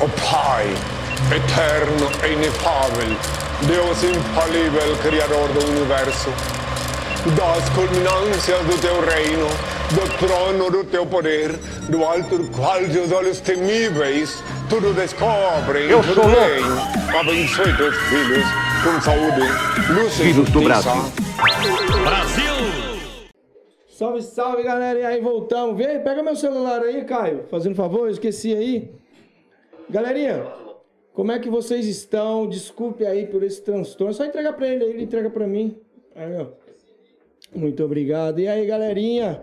O Pai, eterno e inefável, Deus infalível, Criador do Universo, das culminâncias do teu reino, do trono do teu poder, do alto do qual teus olhos temíveis tudo descobrem Eu tudo sou louco. bem. Abençoe teus filhos com saúde, luz e Filhos do justiça. Brasil. Salve, salve, galera. E aí, voltamos. Vem pega meu celular aí, Caio. Fazendo favor, eu esqueci aí. Galerinha, como é que vocês estão? Desculpe aí por esse transtorno. Só entrega pra ele ele entrega pra mim. Aí, ó. Muito obrigado. E aí, galerinha?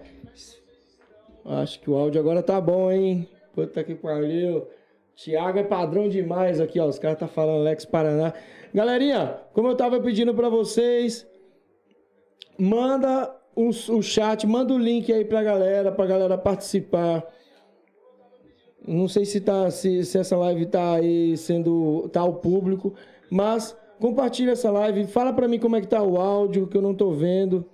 Acho que o áudio agora tá bom, hein? Puta que pariu. Thiago é padrão demais aqui, ó. Os caras tá falando Lex Paraná. Galerinha, como eu tava pedindo pra vocês, manda o, o chat, manda o link aí pra galera, pra galera participar. Não sei se, tá, se, se essa live tá aí sendo. tá ao público, mas compartilha essa live, fala pra mim como é que tá o áudio, que eu não tô vendo.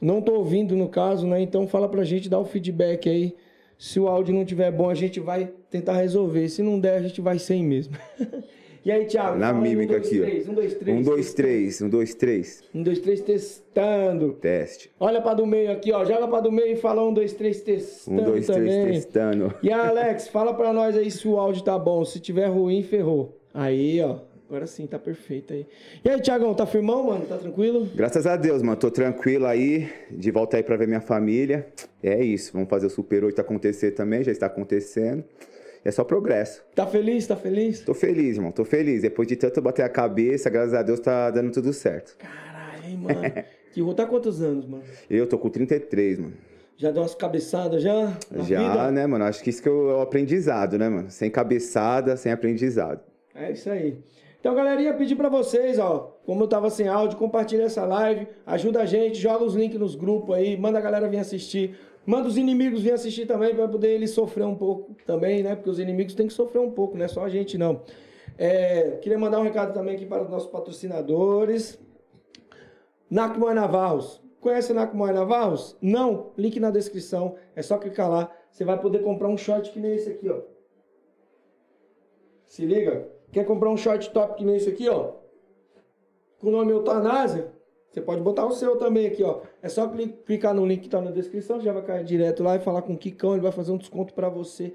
Não tô ouvindo no caso, né? Então fala pra gente, dá o feedback aí. Se o áudio não tiver bom, a gente vai tentar resolver. Se não der, a gente vai sem mesmo. e aí, Thiago? Na mímica um, dois, aqui, ó. três, Um, dois, três. Um, dois, três. Um, dois, três. Um, dois, três, testando. Teste. Olha pra do meio aqui, ó. Joga pra do meio e fala um, dois, três, testando Um, dois, também. três, testando. E aí, Alex, fala pra nós aí se o áudio tá bom. Se tiver ruim, ferrou. Aí, ó. Agora sim, tá perfeito aí. E aí, Thiagão, tá firmão, mano? Tá tranquilo? Graças a Deus, mano. Tô tranquilo aí. De volta aí pra ver minha família. É isso. Vamos fazer o Super 8 acontecer também. Já está acontecendo. É só progresso. Tá feliz? Tá feliz? Tô feliz, irmão. Tô feliz. Depois de tanto bater a cabeça, graças a Deus tá dando tudo certo. Caralho, hein, mano. que rua tá quantos anos, mano? Eu tô com 33, mano. Já deu umas cabeçadas já? Já, vida? né, mano? Acho que isso que é o aprendizado, né, mano? Sem cabeçada, sem aprendizado. É isso aí. Então, galerinha, pedir pra vocês, ó, como eu tava sem áudio, compartilha essa live, ajuda a gente, joga os links nos grupos aí, manda a galera vir assistir, manda os inimigos vir assistir também pra poder eles sofrer um pouco também, né? Porque os inimigos têm que sofrer um pouco, não é só a gente não. É, queria mandar um recado também aqui para os nossos patrocinadores. Nakmoy Navarros. Conhece a Navarros? Não? Link na descrição. É só clicar lá. Você vai poder comprar um short que nem esse aqui, ó. Se liga. Quer comprar um short top que nem esse aqui, ó? Com o nome Eutanásia? Você pode botar o seu também aqui, ó. É só cli- clicar no link que tá na descrição, já vai cair direto lá e falar com o Kikão, ele vai fazer um desconto pra você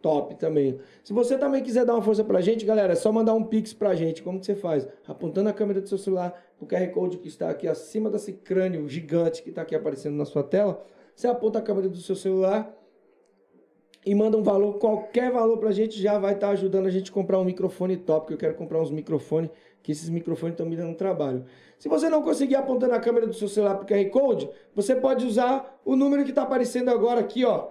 top também. Se você também quiser dar uma força pra gente, galera, é só mandar um pix pra gente. Como que você faz? Apontando a câmera do seu celular pro QR Code que está aqui acima desse crânio gigante que tá aqui aparecendo na sua tela, você aponta a câmera do seu celular e manda um valor, qualquer valor pra gente já vai estar ajudando a gente a comprar um microfone top, que eu quero comprar uns microfones, que esses microfones estão me dando trabalho. Se você não conseguir apontar na câmera do seu celular pro QR Code, você pode usar o número que tá aparecendo agora aqui, ó,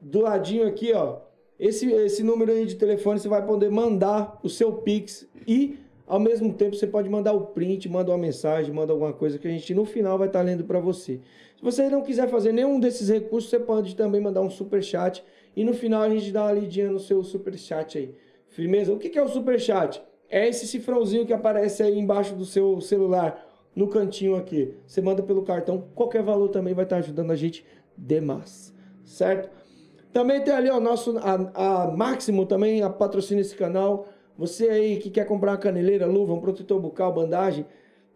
do ladinho aqui, ó. Esse, esse número aí de telefone você vai poder mandar o seu Pix e ao mesmo tempo você pode mandar o print, manda uma mensagem, manda alguma coisa que a gente no final vai estar lendo para você. Se você não quiser fazer nenhum desses recursos, você pode também mandar um super chat e no final a gente dá uma lidinha no seu super chat aí. Firmeza? O que que é o super chat? É esse cifrãozinho que aparece aí embaixo do seu celular, no cantinho aqui. Você manda pelo cartão, qualquer valor também vai estar ajudando a gente demais, certo? Também tem ali o nosso a, a Máximo também a patrocina esse canal. Você aí que quer comprar uma caneleira, luva, um protetor bucal, bandagem,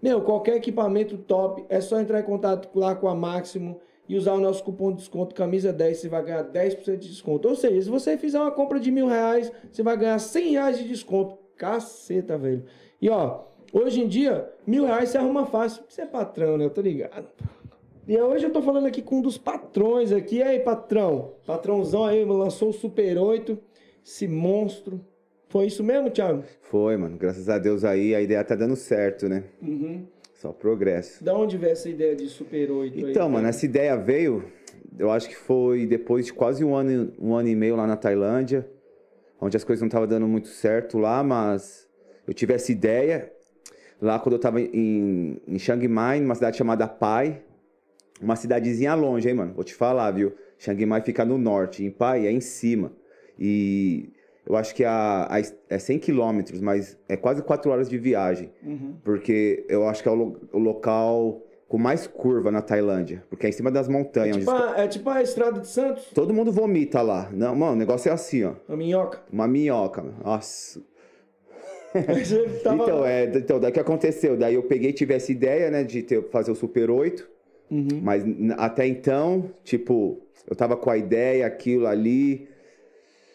meu, qualquer equipamento top, é só entrar em contato lá com a Máximo e usar o nosso cupom de desconto camisa 10, você vai ganhar 10% de desconto. Ou seja, se você fizer uma compra de mil reais, você vai ganhar 100 reais de desconto. Caceta, velho. E ó, hoje em dia, mil reais você arruma fácil. Você é patrão, né? Eu tô ligado. E hoje eu tô falando aqui com um dos patrões aqui. E aí, patrão? Patrãozão aí, lançou o Super 8, esse monstro. Foi isso mesmo, Thiago? Foi, mano. Graças a Deus aí a ideia tá dando certo, né? Uhum. Só progresso. Da onde veio essa ideia de Super 8 aí? Então, mano, essa ideia veio, eu acho que foi depois de quase um ano, um ano e meio lá na Tailândia, onde as coisas não estavam dando muito certo lá, mas eu tive essa ideia lá quando eu tava em, em Chiang Mai, numa cidade chamada Pai, uma cidadezinha longe, hein, mano? Vou te falar, viu? Chiang Mai fica no norte, em Pai é em cima. E eu acho que a, a- é 100 quilômetros, mas é quase 4 horas de viagem. Uhum. Porque eu acho que é o, o local com mais curva na Tailândia, porque é em cima das montanhas. Tipo onde os a- é tipo a estrada de Santos, Todo mundo vomita lá. Não, mano, o negócio é assim, ó. a minhoca. Uma minhoca, mano. Nossa. Tava- Então, é, então, daí o que aconteceu? Daí eu peguei e tive essa ideia, né, de ter, fazer o Super 8. Uhum. Mas até então, tipo, eu tava com a ideia, aquilo ali.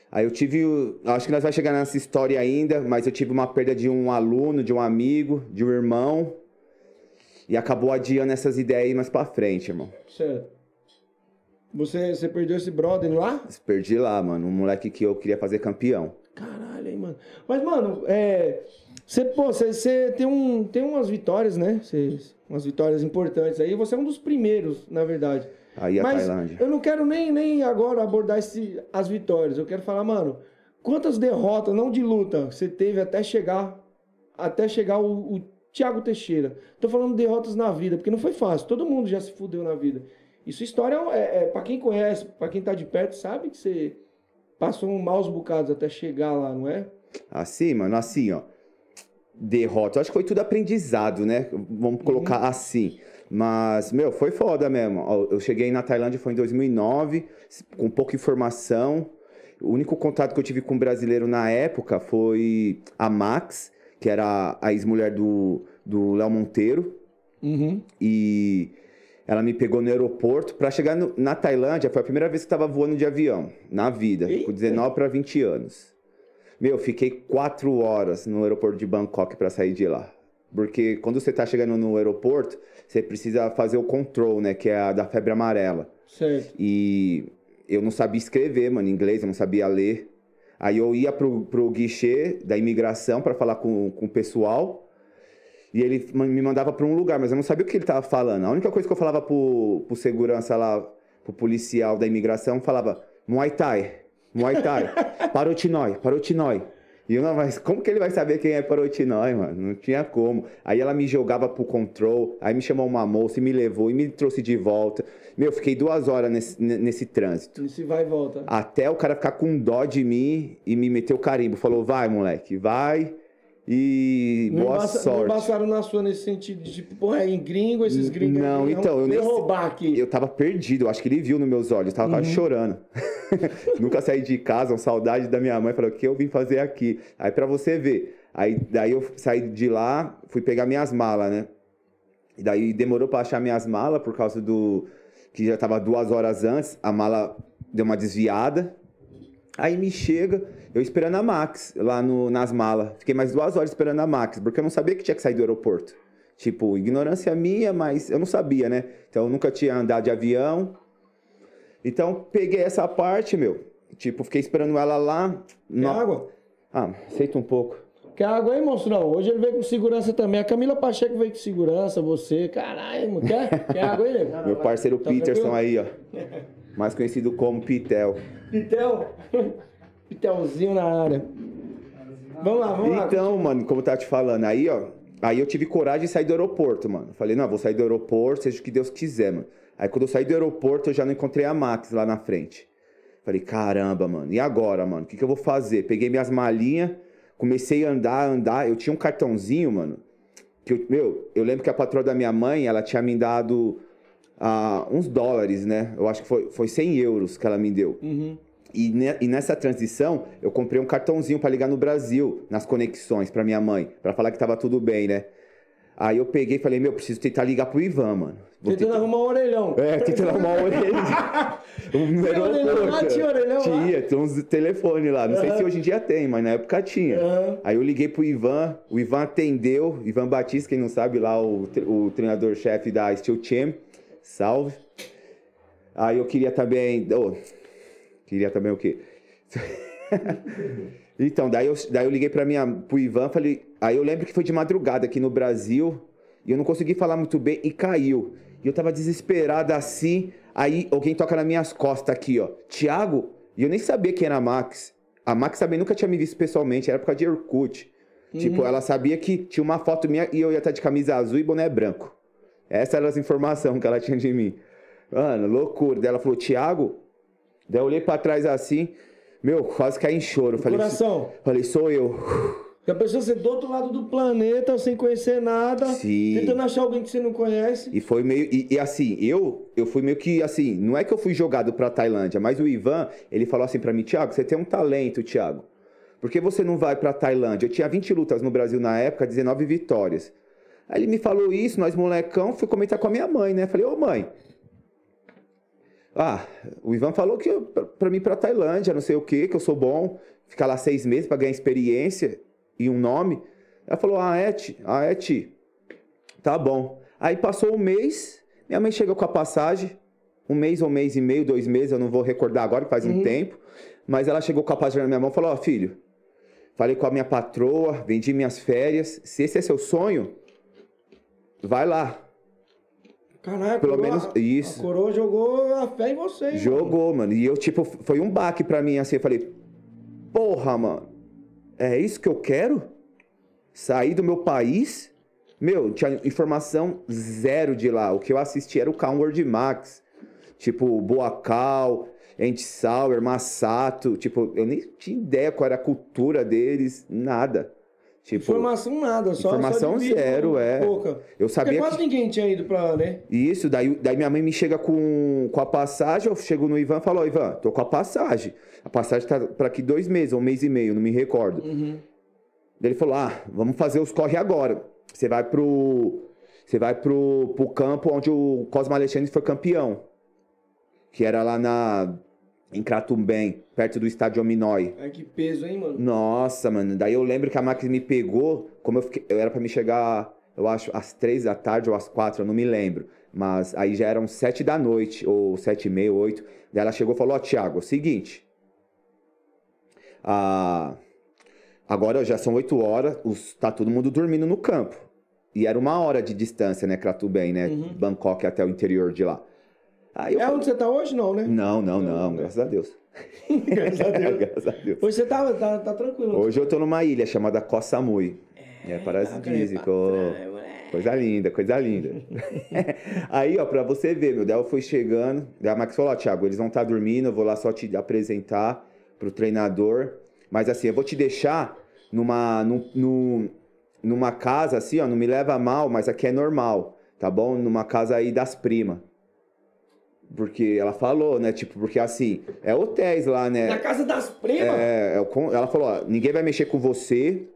Aí eu tive. Acho que nós vamos chegar nessa história ainda, mas eu tive uma perda de um aluno, de um amigo, de um irmão. E acabou adiando essas ideias aí mais pra frente, irmão. Certo. Você, você perdeu esse brother lá? Perdi lá, mano. Um moleque que eu queria fazer campeão. Caralho, hein, mano. Mas, mano, é. Você, pô, você, você tem, um, tem umas vitórias, né? Você, umas vitórias importantes aí. Você é um dos primeiros, na verdade. Aí a Mas Tailândia. eu não quero nem, nem agora abordar esse, as vitórias. Eu quero falar, mano, quantas derrotas, não de luta, você teve até chegar até chegar o, o Thiago Teixeira. Tô falando de derrotas na vida, porque não foi fácil. Todo mundo já se fudeu na vida. Isso história é, é para quem conhece, para quem tá de perto, sabe que você passou um maus bocados até chegar lá, não é? Assim, mano, assim, ó. Derrota. Eu acho que foi tudo aprendizado, né? Vamos colocar assim. Mas, meu, foi foda mesmo. Eu cheguei na Tailândia foi em 2009, com pouca informação. O único contato que eu tive com um brasileiro na época foi a Max, que era a ex-mulher do do Léo Monteiro. Uhum. E ela me pegou no aeroporto. Pra chegar no- na Tailândia, foi a primeira vez que eu tava voando de avião, na vida, Eita. com 19 para 20 anos. Meu, fiquei quatro horas no aeroporto de Bangkok pra sair de lá. Porque quando você tá chegando no aeroporto, você precisa fazer o control, né? Que é a da febre amarela. Certo. E eu não sabia escrever, mano, inglês, eu não sabia ler. Aí eu ia pro, pro guichê da imigração pra falar com, com o pessoal. E ele me mandava pra um lugar, mas eu não sabia o que ele tava falando. A única coisa que eu falava pro, pro segurança lá, pro policial da imigração, falava Muay Thai, Muay Thai, Parotinói, Parotinói. E eu não, mas como que ele vai saber quem é Parotinói, mano? Não tinha como. Aí ela me jogava pro control, aí me chamou uma moça e me levou e me trouxe de volta. Meu, eu fiquei duas horas nesse, nesse trânsito. Se vai e volta. Até o cara ficar com dó de mim e me meter o carimbo. Falou, vai, moleque, vai e Não boa embaça- Não sorte. embaçaram na sua nesse sentido de tipo, porra, é em gringo, esses gringos. Não, aí, então, eu vão nem roubar aqui. Eu tava perdido, eu acho que ele viu nos meus olhos, tava Uhum. quase chorando. Nunca saí de casa, uma saudade da minha mãe, falou, o que eu vim fazer aqui? Aí pra você ver, aí daí eu saí de lá, fui pegar minhas malas, né? E daí demorou pra achar minhas malas por causa do que já tava duas horas antes, a mala deu uma desviada. Aí me chega, eu esperando a Max lá no, nas malas. Fiquei mais duas horas esperando a Max, porque eu não sabia que tinha que sair do aeroporto. Tipo, ignorância minha, mas eu não sabia, né? Então eu nunca tinha andado de avião. Então peguei essa parte, meu. Tipo, fiquei esperando ela lá. Quer No- água? Ah, aceita um pouco. Quer água aí, monstrão? Hoje ele veio com segurança também. A Camila Pacheco veio com segurança, você. Caralho. Quer? Quer água aí, nego? Meu parceiro Tá Peterson tranquilo? aí, ó. Mais conhecido como Pitel. Pitel. Pitelzinho na área. Vamos lá, vamos lá. Então, mano, como eu tava te falando, aí, ó. Aí eu tive coragem de sair do aeroporto, mano. Falei, não, vou sair do aeroporto, seja o que Deus quiser, mano. Aí quando eu saí do aeroporto, eu já não encontrei a Max lá na frente. Falei, caramba, mano, e agora, mano? O que, que eu vou fazer? Peguei minhas malinhas, comecei a andar, andar. Eu tinha um cartãozinho, mano. Que eu, meu, eu lembro que a patroa da minha mãe, ela tinha me dado ah, uns dólares, né? Eu acho que foi, foi 100 euros que ela me deu. Uhum. E, ne- e nessa transição, eu comprei um cartãozinho pra ligar no Brasil, nas conexões, pra minha mãe, pra falar que tava tudo bem, né? Aí eu peguei e falei, meu, preciso tentar ligar pro Ivan, mano. Vou Tentando tentar- arrumar um orelhão. É, tentando arrumar o orelha. Um Tinha orelhão lá? Tinha orelhão lá? Tinha, tem uns telefones lá. Não sei se hoje em dia tem, mas na época tinha. Aham. Aí eu liguei pro Ivan, o Ivan atendeu, Ivan Batista, quem não sabe, lá o, o treinador-chefe da Steel Team. Salve. Aí eu queria também. ô, queria também o quê? então, daí eu, daí eu liguei pra minha, pro Ivan, falei. Aí eu lembro que foi de madrugada aqui no Brasil, e eu não consegui falar muito bem e caiu. E eu tava desesperado assim. Aí alguém toca nas minhas costas aqui, ó. Tiago, e eu nem sabia quem era a Max. A Max também nunca tinha me visto pessoalmente, era por causa de Orkut. Tipo, ela sabia que tinha uma foto minha e eu ia estar de camisa azul e boné branco. Essas eram as informações que ela tinha de mim. Mano, loucura. Daí ela falou, Tiago. Daí eu olhei pra trás assim, meu, quase caí em choro. Falei, Coração. Falei, sou eu. A pessoa ser do outro lado do planeta, sem conhecer nada, Sim. tentando achar alguém que você não conhece. E foi meio. E, e assim, eu eu fui meio que assim, não é que eu fui jogado pra Tailândia, mas o Ivan, ele falou assim pra mim, Thiago, você tem um talento, Thiago. Por que você não vai pra Tailândia? Eu tinha 20 lutas no Brasil na época, 19 vitórias. Aí ele me falou isso, nós molecão, fui comentar com a minha mãe, né? Falei, ô mãe. Ah, o Ivan falou que pra mim pra Tailândia, não sei o que, que eu sou bom, ficar lá seis meses pra ganhar experiência e um nome. Ela falou, ah, é, ti, ah, é, ti. Tá bom. Aí passou um mês, minha mãe chegou com a passagem, um mês ou um mês e meio, dois meses, eu não vou recordar agora, que faz um tempo. Mas ela chegou com a passagem na minha mão e falou: Ó, filho, falei com a minha patroa, vendi minhas férias. Se esse é seu sonho, vai lá. Caralho, a Pelo coroa- menos isso. A coroa jogou a fé em você. hein, mano? Jogou, mano. E eu, tipo, foi um baque pra mim, assim. Eu falei: Porra, mano, é isso que eu quero? Sair do meu país? Meu, tinha informação zero de lá. O que eu assisti era o Downward Max. Tipo, Boacal, Andy Sauer, Massato. Tipo, eu nem tinha ideia qual era a cultura deles, nada. Tipo, Informação nada, só Informação só zero, é. Pouca. eu Porque sabia quase que... ninguém tinha ido pra lá, né? Isso, daí, daí minha mãe me chega com, com a passagem, eu chego no Ivan e falo, ó, Ivan, tô com a passagem. A passagem tá pra aqui dois meses, ou um mês e meio, não me recordo. Uhum. Daí ele falou, ah, vamos fazer os corre agora. Você vai pro. Você vai pro, pro campo onde o Cosmo Alexandre foi campeão. Que era lá na. Em Cratumbem, perto do estádio Ominói. Ai, que peso, hein, mano? Nossa, mano. Daí eu lembro que a Max me pegou, como eu fiquei. Eu era pra me chegar, eu acho, às três da tarde ou às quatro, eu não me lembro. Mas aí já eram sete da noite, ou sete e meia, oito. Daí ela chegou e falou, ó, Thiago, é o seguinte. Ah, agora já são oito horas, os, tá todo mundo dormindo no campo. E era uma hora de distância, né, Cratubem, né? Bangkok até o interior de lá. Aí É onde você tá hoje, não, né? não, não, não, graças a Deus. Graças a Deus. graças a Deus. Hoje você tá, tá, tá tranquilo. Hoje eu tô numa ilha chamada Koh Samui. É, paradisíaco. Coisa linda, coisa linda. Aí, ó, pra você ver, meu, daí eu fui chegando. Daí a Max falou, ó, Thiago, eles vão estar dormindo, eu vou lá só te apresentar pro treinador. Mas assim, eu vou te deixar numa, num, num- numa casa, assim, ó, não me leva mal, mas aqui é normal, tá bom? Numa casa aí das primas. Porque ela falou, né? Tipo, porque assim, é hotéis lá, né? Na casa das primas? É, é ela falou, ó, ninguém vai mexer com você,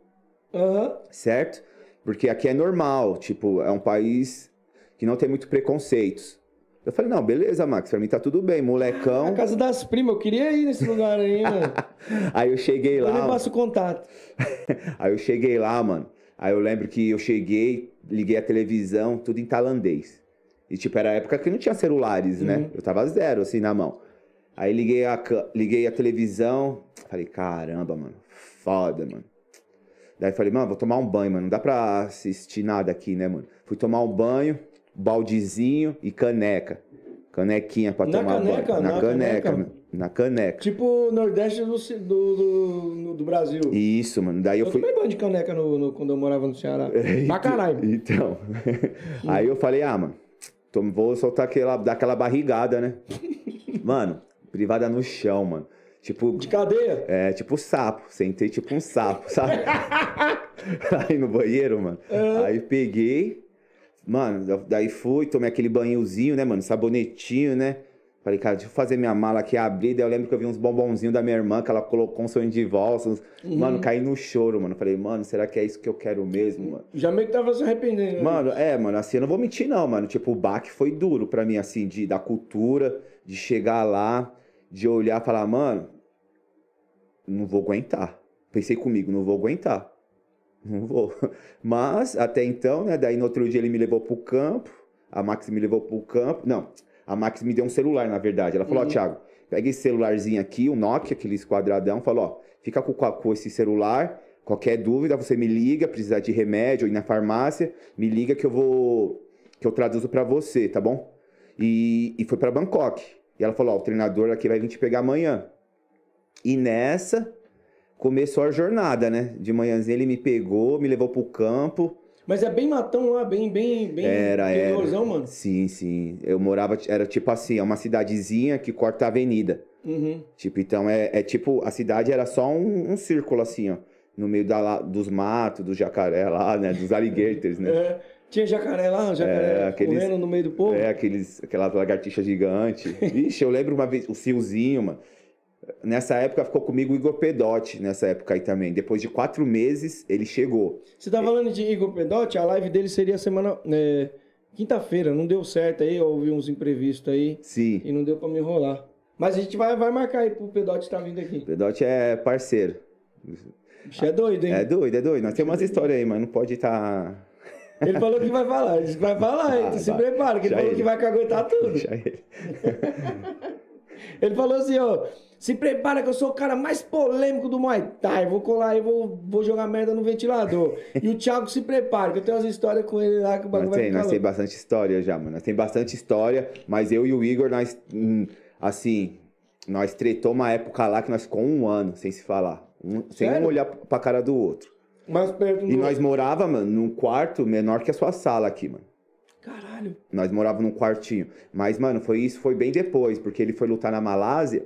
Aham. certo? Porque aqui é normal, tipo, é um país que não tem muito preconceitos. Eu falei, não, beleza, Max, pra mim tá tudo bem, Na molecão. casa das primas, eu queria ir nesse lugar aí, mano. Aí eu cheguei Eu lá, passo o contato. aí eu cheguei lá, mano. Aí eu lembro que eu cheguei, liguei a televisão, tudo em tailandês. E tipo, era a época que não tinha celulares, né? Eu tava zero, assim, na mão. Aí liguei a, liguei a televisão, falei, caramba, mano, foda, mano. Daí falei, mano, vou tomar um banho, mano. Não dá pra assistir nada aqui, né, mano? Fui tomar um banho, baldezinho e caneca. Canequinha pra Na tomar caneca? banho. Na, Na caneca, caneca? Na caneca. Tipo Nordeste do, do, do, do Brasil. Isso, mano. Daí eu Eu fui. tomei banho de caneca no, no- quando eu morava no Ceará. Pra caralho. Então. Aí eu falei, ah, mano, vou soltar aquela, dar aquela barrigada, né? mano, privada no chão, mano. Tipo, De cadeia? é, tipo sapo. Sentei tipo um sapo, sabe? Aí no banheiro, mano. Aí peguei. Mano, da- daí fui, tomei aquele banhozinho, né, mano? Sabonetinho, né? Falei, cara, deixa eu fazer minha mala aqui, abrir. Daí eu lembro que eu vi uns bombonzinhos da minha irmã, que ela colocou um sonho de valsa. uns- Mano, caí no choro, mano. Falei, mano, será que é isso que eu quero mesmo, mano? Já meio que tava se arrependendo. né? Mano, é, mano, assim, eu não vou mentir, não, mano. Tipo, o baque foi duro pra mim, assim, de, da cultura, de chegar lá, de olhar e falar, mano, não vou aguentar. Pensei comigo, não vou aguentar. Não vou. Mas, até então, né, daí no outro dia ele me levou pro campo, a Max me levou pro campo. Não, a Max me deu um celular, na verdade. Ela falou, ó, Thiago, pega esse celularzinho aqui, o Nokia, aqueles quadradão, falou, ó, fica com, com esse celular, qualquer dúvida, você me liga, precisar de remédio ir na farmácia, me liga que eu vou, que eu traduzo pra você, tá bom? E, e foi pra Bangkok. E ela falou, ó, o treinador aqui vai vir te pegar amanhã. E nessa, começou a jornada, né? De manhãzinha ele me pegou, me levou pro campo. Mas é bem matão lá, bem, bem, bem Era, era. mano. Sim, sim. Eu morava, era tipo assim, é uma cidadezinha que corta a avenida. Uhum. Tipo, então é, é tipo, a cidade era só um, um círculo assim, ó. no meio da, dos matos, do jacaré lá, né? Dos alligators, né? É, tinha jacaré lá, um jacaré É, aqueles- correndo no meio do povo. É, aqueles, aquelas lagartixas gigantes. Ixi, eu lembro uma vez, o Fiozinho, mano. Nessa época ficou comigo o Igor Pedotti, nessa época aí também. Depois de quatro meses, ele chegou. Você tá falando de Igor Pedotti, a live dele seria semana. é, Quinta-feira, não deu certo aí, houve uns imprevistos aí Sim, e não deu pra me enrolar. Mas a gente vai, vai marcar aí pro Pedotti estar vindo aqui. Pedotti é parceiro. Bicho é doido, hein? É doido, é doido. Nós temos umas histórias aí, mas não pode estar. Ele falou que vai falar, ele disse que vai falar, então Ah, se prepara, que ele Já falou ele. que vai caguetar tudo. Deixa ele. Ele falou assim, ó, se prepara que eu sou o cara mais polêmico do Muay Thai, vou colar aí, vou, vou jogar merda no ventilador. e o Thiago se prepara, que eu tenho umas histórias com ele lá que o bagulho Nós tem, nós tem louco. bastante história já, mano. Nós tem bastante história, mas eu e o Igor, nós, hum, assim, nós tretou uma época lá que nós ficou um ano sem se falar. Um- sem um olhar pra cara do outro. Mais perto do... E nós morava, mano, num quarto menor que a sua sala aqui, mano. Caralho. Nós morávamos num quartinho. Mas, mano, foi isso, foi bem depois, porque ele foi lutar na Malásia.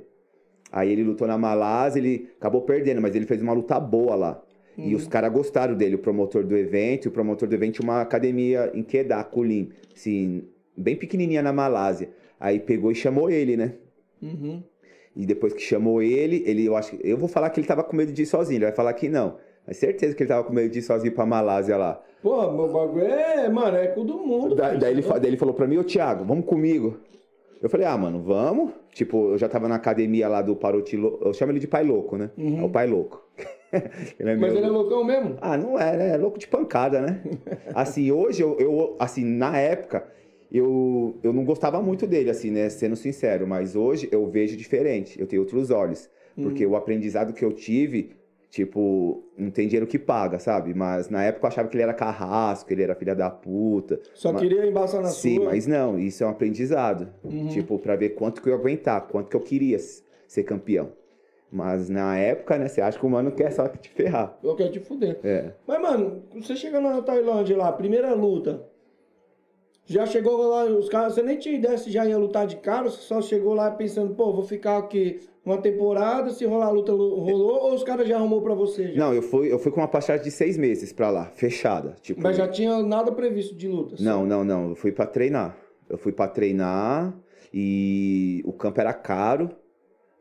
Aí ele lutou na Malásia, ele acabou perdendo, mas ele fez uma luta boa lá. E os caras gostaram dele, o promotor do evento. E o promotor do evento tinha uma academia em Kedah, Kulim, assim, bem pequenininha na Malásia. Aí pegou e chamou ele, né? Uhum. E depois que chamou ele, ele, eu acho que. Eu vou falar que ele tava com medo de ir sozinho, ele vai falar que não. Mas certeza que ele tava com medo de ir sozinho pra Malásia lá. Pô, meu bagulho é, mano, é com do mundo. Da- daí, ele, daí ele falou pra mim, ô Thiago, vamos comigo. Eu falei, ah, mano, vamos. Tipo, eu já tava na academia lá do Paroti. Eu chamo ele de pai louco, né? É o pai louco. ele é Mas meu- ele é loucão mesmo? Ah, não é, né? É louco de pancada, né? assim, hoje, eu, eu- assim, na época, eu, eu não gostava muito dele, assim, né? Sendo sincero. Mas hoje eu vejo diferente. Eu tenho outros olhos. Porque o aprendizado que eu tive, tipo, não tem dinheiro que paga, sabe? Mas na época eu achava que ele era carrasco, ele era filha da puta. Só Mas- queria embaçar na Sim, sua. mas não, isso é um aprendizado. Uhum. Tipo, pra ver quanto que eu ia aguentar, quanto que eu queria ser campeão. Mas na época, né, você acha que o mano quer só te ferrar. Eu quero te fuder. É. Mas, mano, você chegando na Tailândia lá, primeira luta. Já chegou lá, os caras, você nem tinha ideia se já ia lutar de cara, você só chegou lá pensando, pô, vou ficar aqui uma temporada, se rolar a luta lu- rolou, ou os caras já arrumou pra você? Já? Não, eu fui, eu fui com uma passagem de seis meses pra lá, fechada. Tipo, Mas já tinha nada previsto de luta? só. Não, não, não. Eu fui pra treinar. Eu fui pra treinar e o campo era caro.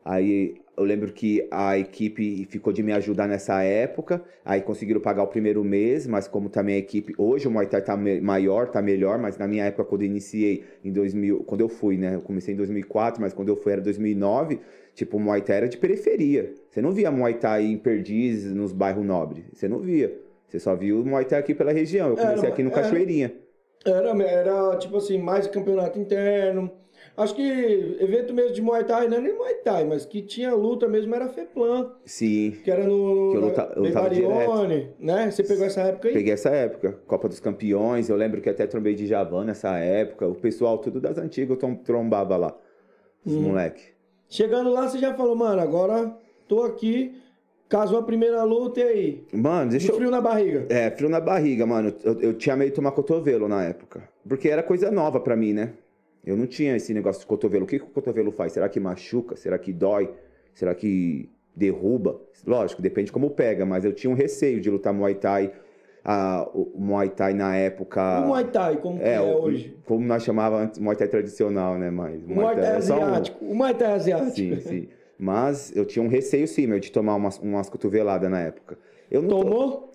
Aí eu lembro que a equipe ficou de me ajudar nessa época. Aí conseguiram pagar o primeiro mês, mas como também a equipe. Hoje o Muay Thai tá maior, tá melhor, mas na minha época, quando eu iniciei em 2000. Quando eu fui, né? Eu comecei em 2004, mas quando eu fui era 2009. Tipo, o Muay Thai era de periferia. Você não via Muay Thai em Perdizes, nos bairros nobres. Você não via. Você só viu o Muay Thai aqui pela região. Eu Era, comecei aqui no era. Cachoeirinha. Era, era tipo assim, mais campeonato interno. Acho que evento mesmo de Muay Thai, não é nem Muay Thai, mas que tinha luta mesmo era FEPLAN, Sim. que era no. Que eu luta- né? Você pegou essa época aí? Peguei essa época, Copa dos Campeões, eu lembro que até trombei de Javan nessa época, o pessoal tudo das antigas eu trombava lá, os Hum. moleque. Chegando lá, você já falou, mano, agora tô aqui, casou a primeira luta e aí? Mano, deixa De eu... frio na barriga. É, frio na barriga, mano, eu, eu tinha meio de tomar cotovelo na época, porque era coisa nova pra mim, né? Eu não tinha esse negócio de cotovelo, o que, que o cotovelo faz? Será que machuca? Será que dói? Será que derruba? Lógico, depende como pega, mas eu tinha um receio de lutar Muay Thai, ah, o Muay Thai na época... O Muay Thai, como que é, o- hoje? Como nós chamávamos antes, Muay Thai tradicional, né? Mas O Muay Thai é só um- asiático. O Muay Thai asiático. Sim, sim. Mas eu tinha um receio, sim, meu, de tomar umas, umas cotoveladas na época. Eu não to- Tomou?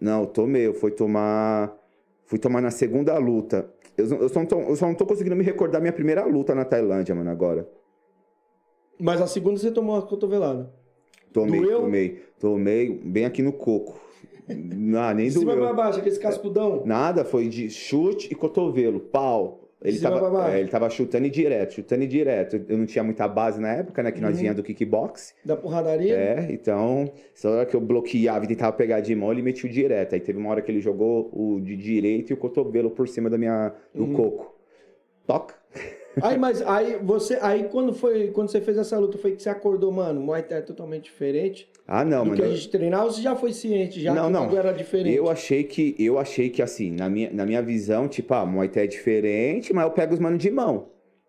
Não, eu tomei. Eu fui tomar... Fui tomar na segunda luta. Eu, eu, só não tô, eu só não tô conseguindo me recordar minha primeira luta na Tailândia, mano, agora. Mas a segunda você tomou a cotovelada. Tomei, Doeu? tomei. Tomei bem aqui no coco. Ah, nem De cima pra baixo, aquele cascudão. Nada, foi de chute e cotovelo, pau. Ele tava, é, ele tava chutando e direto, chutando e direto. Eu não tinha muita base na época, né? Que Uhum. nós vinha do kickbox. Da porradaria. É, então, só hora que eu bloqueava e tentava pegar de mão, ele metia o direto. Aí teve uma hora que ele jogou o de direito e o cotovelo por cima da minha, do Uhum. coco. Toca. Aí, mas aí você. Aí quando foi. Quando você fez essa luta, foi que você acordou, mano, o Muay Thai é totalmente diferente Ah, não, mano. que a gente treinava, ou você já foi ciente, já Não, não. era diferente. Eu achei que, eu achei que assim, na minha, na minha visão, tipo, ah, Muay Thai é diferente, mas eu pego os manos de mão.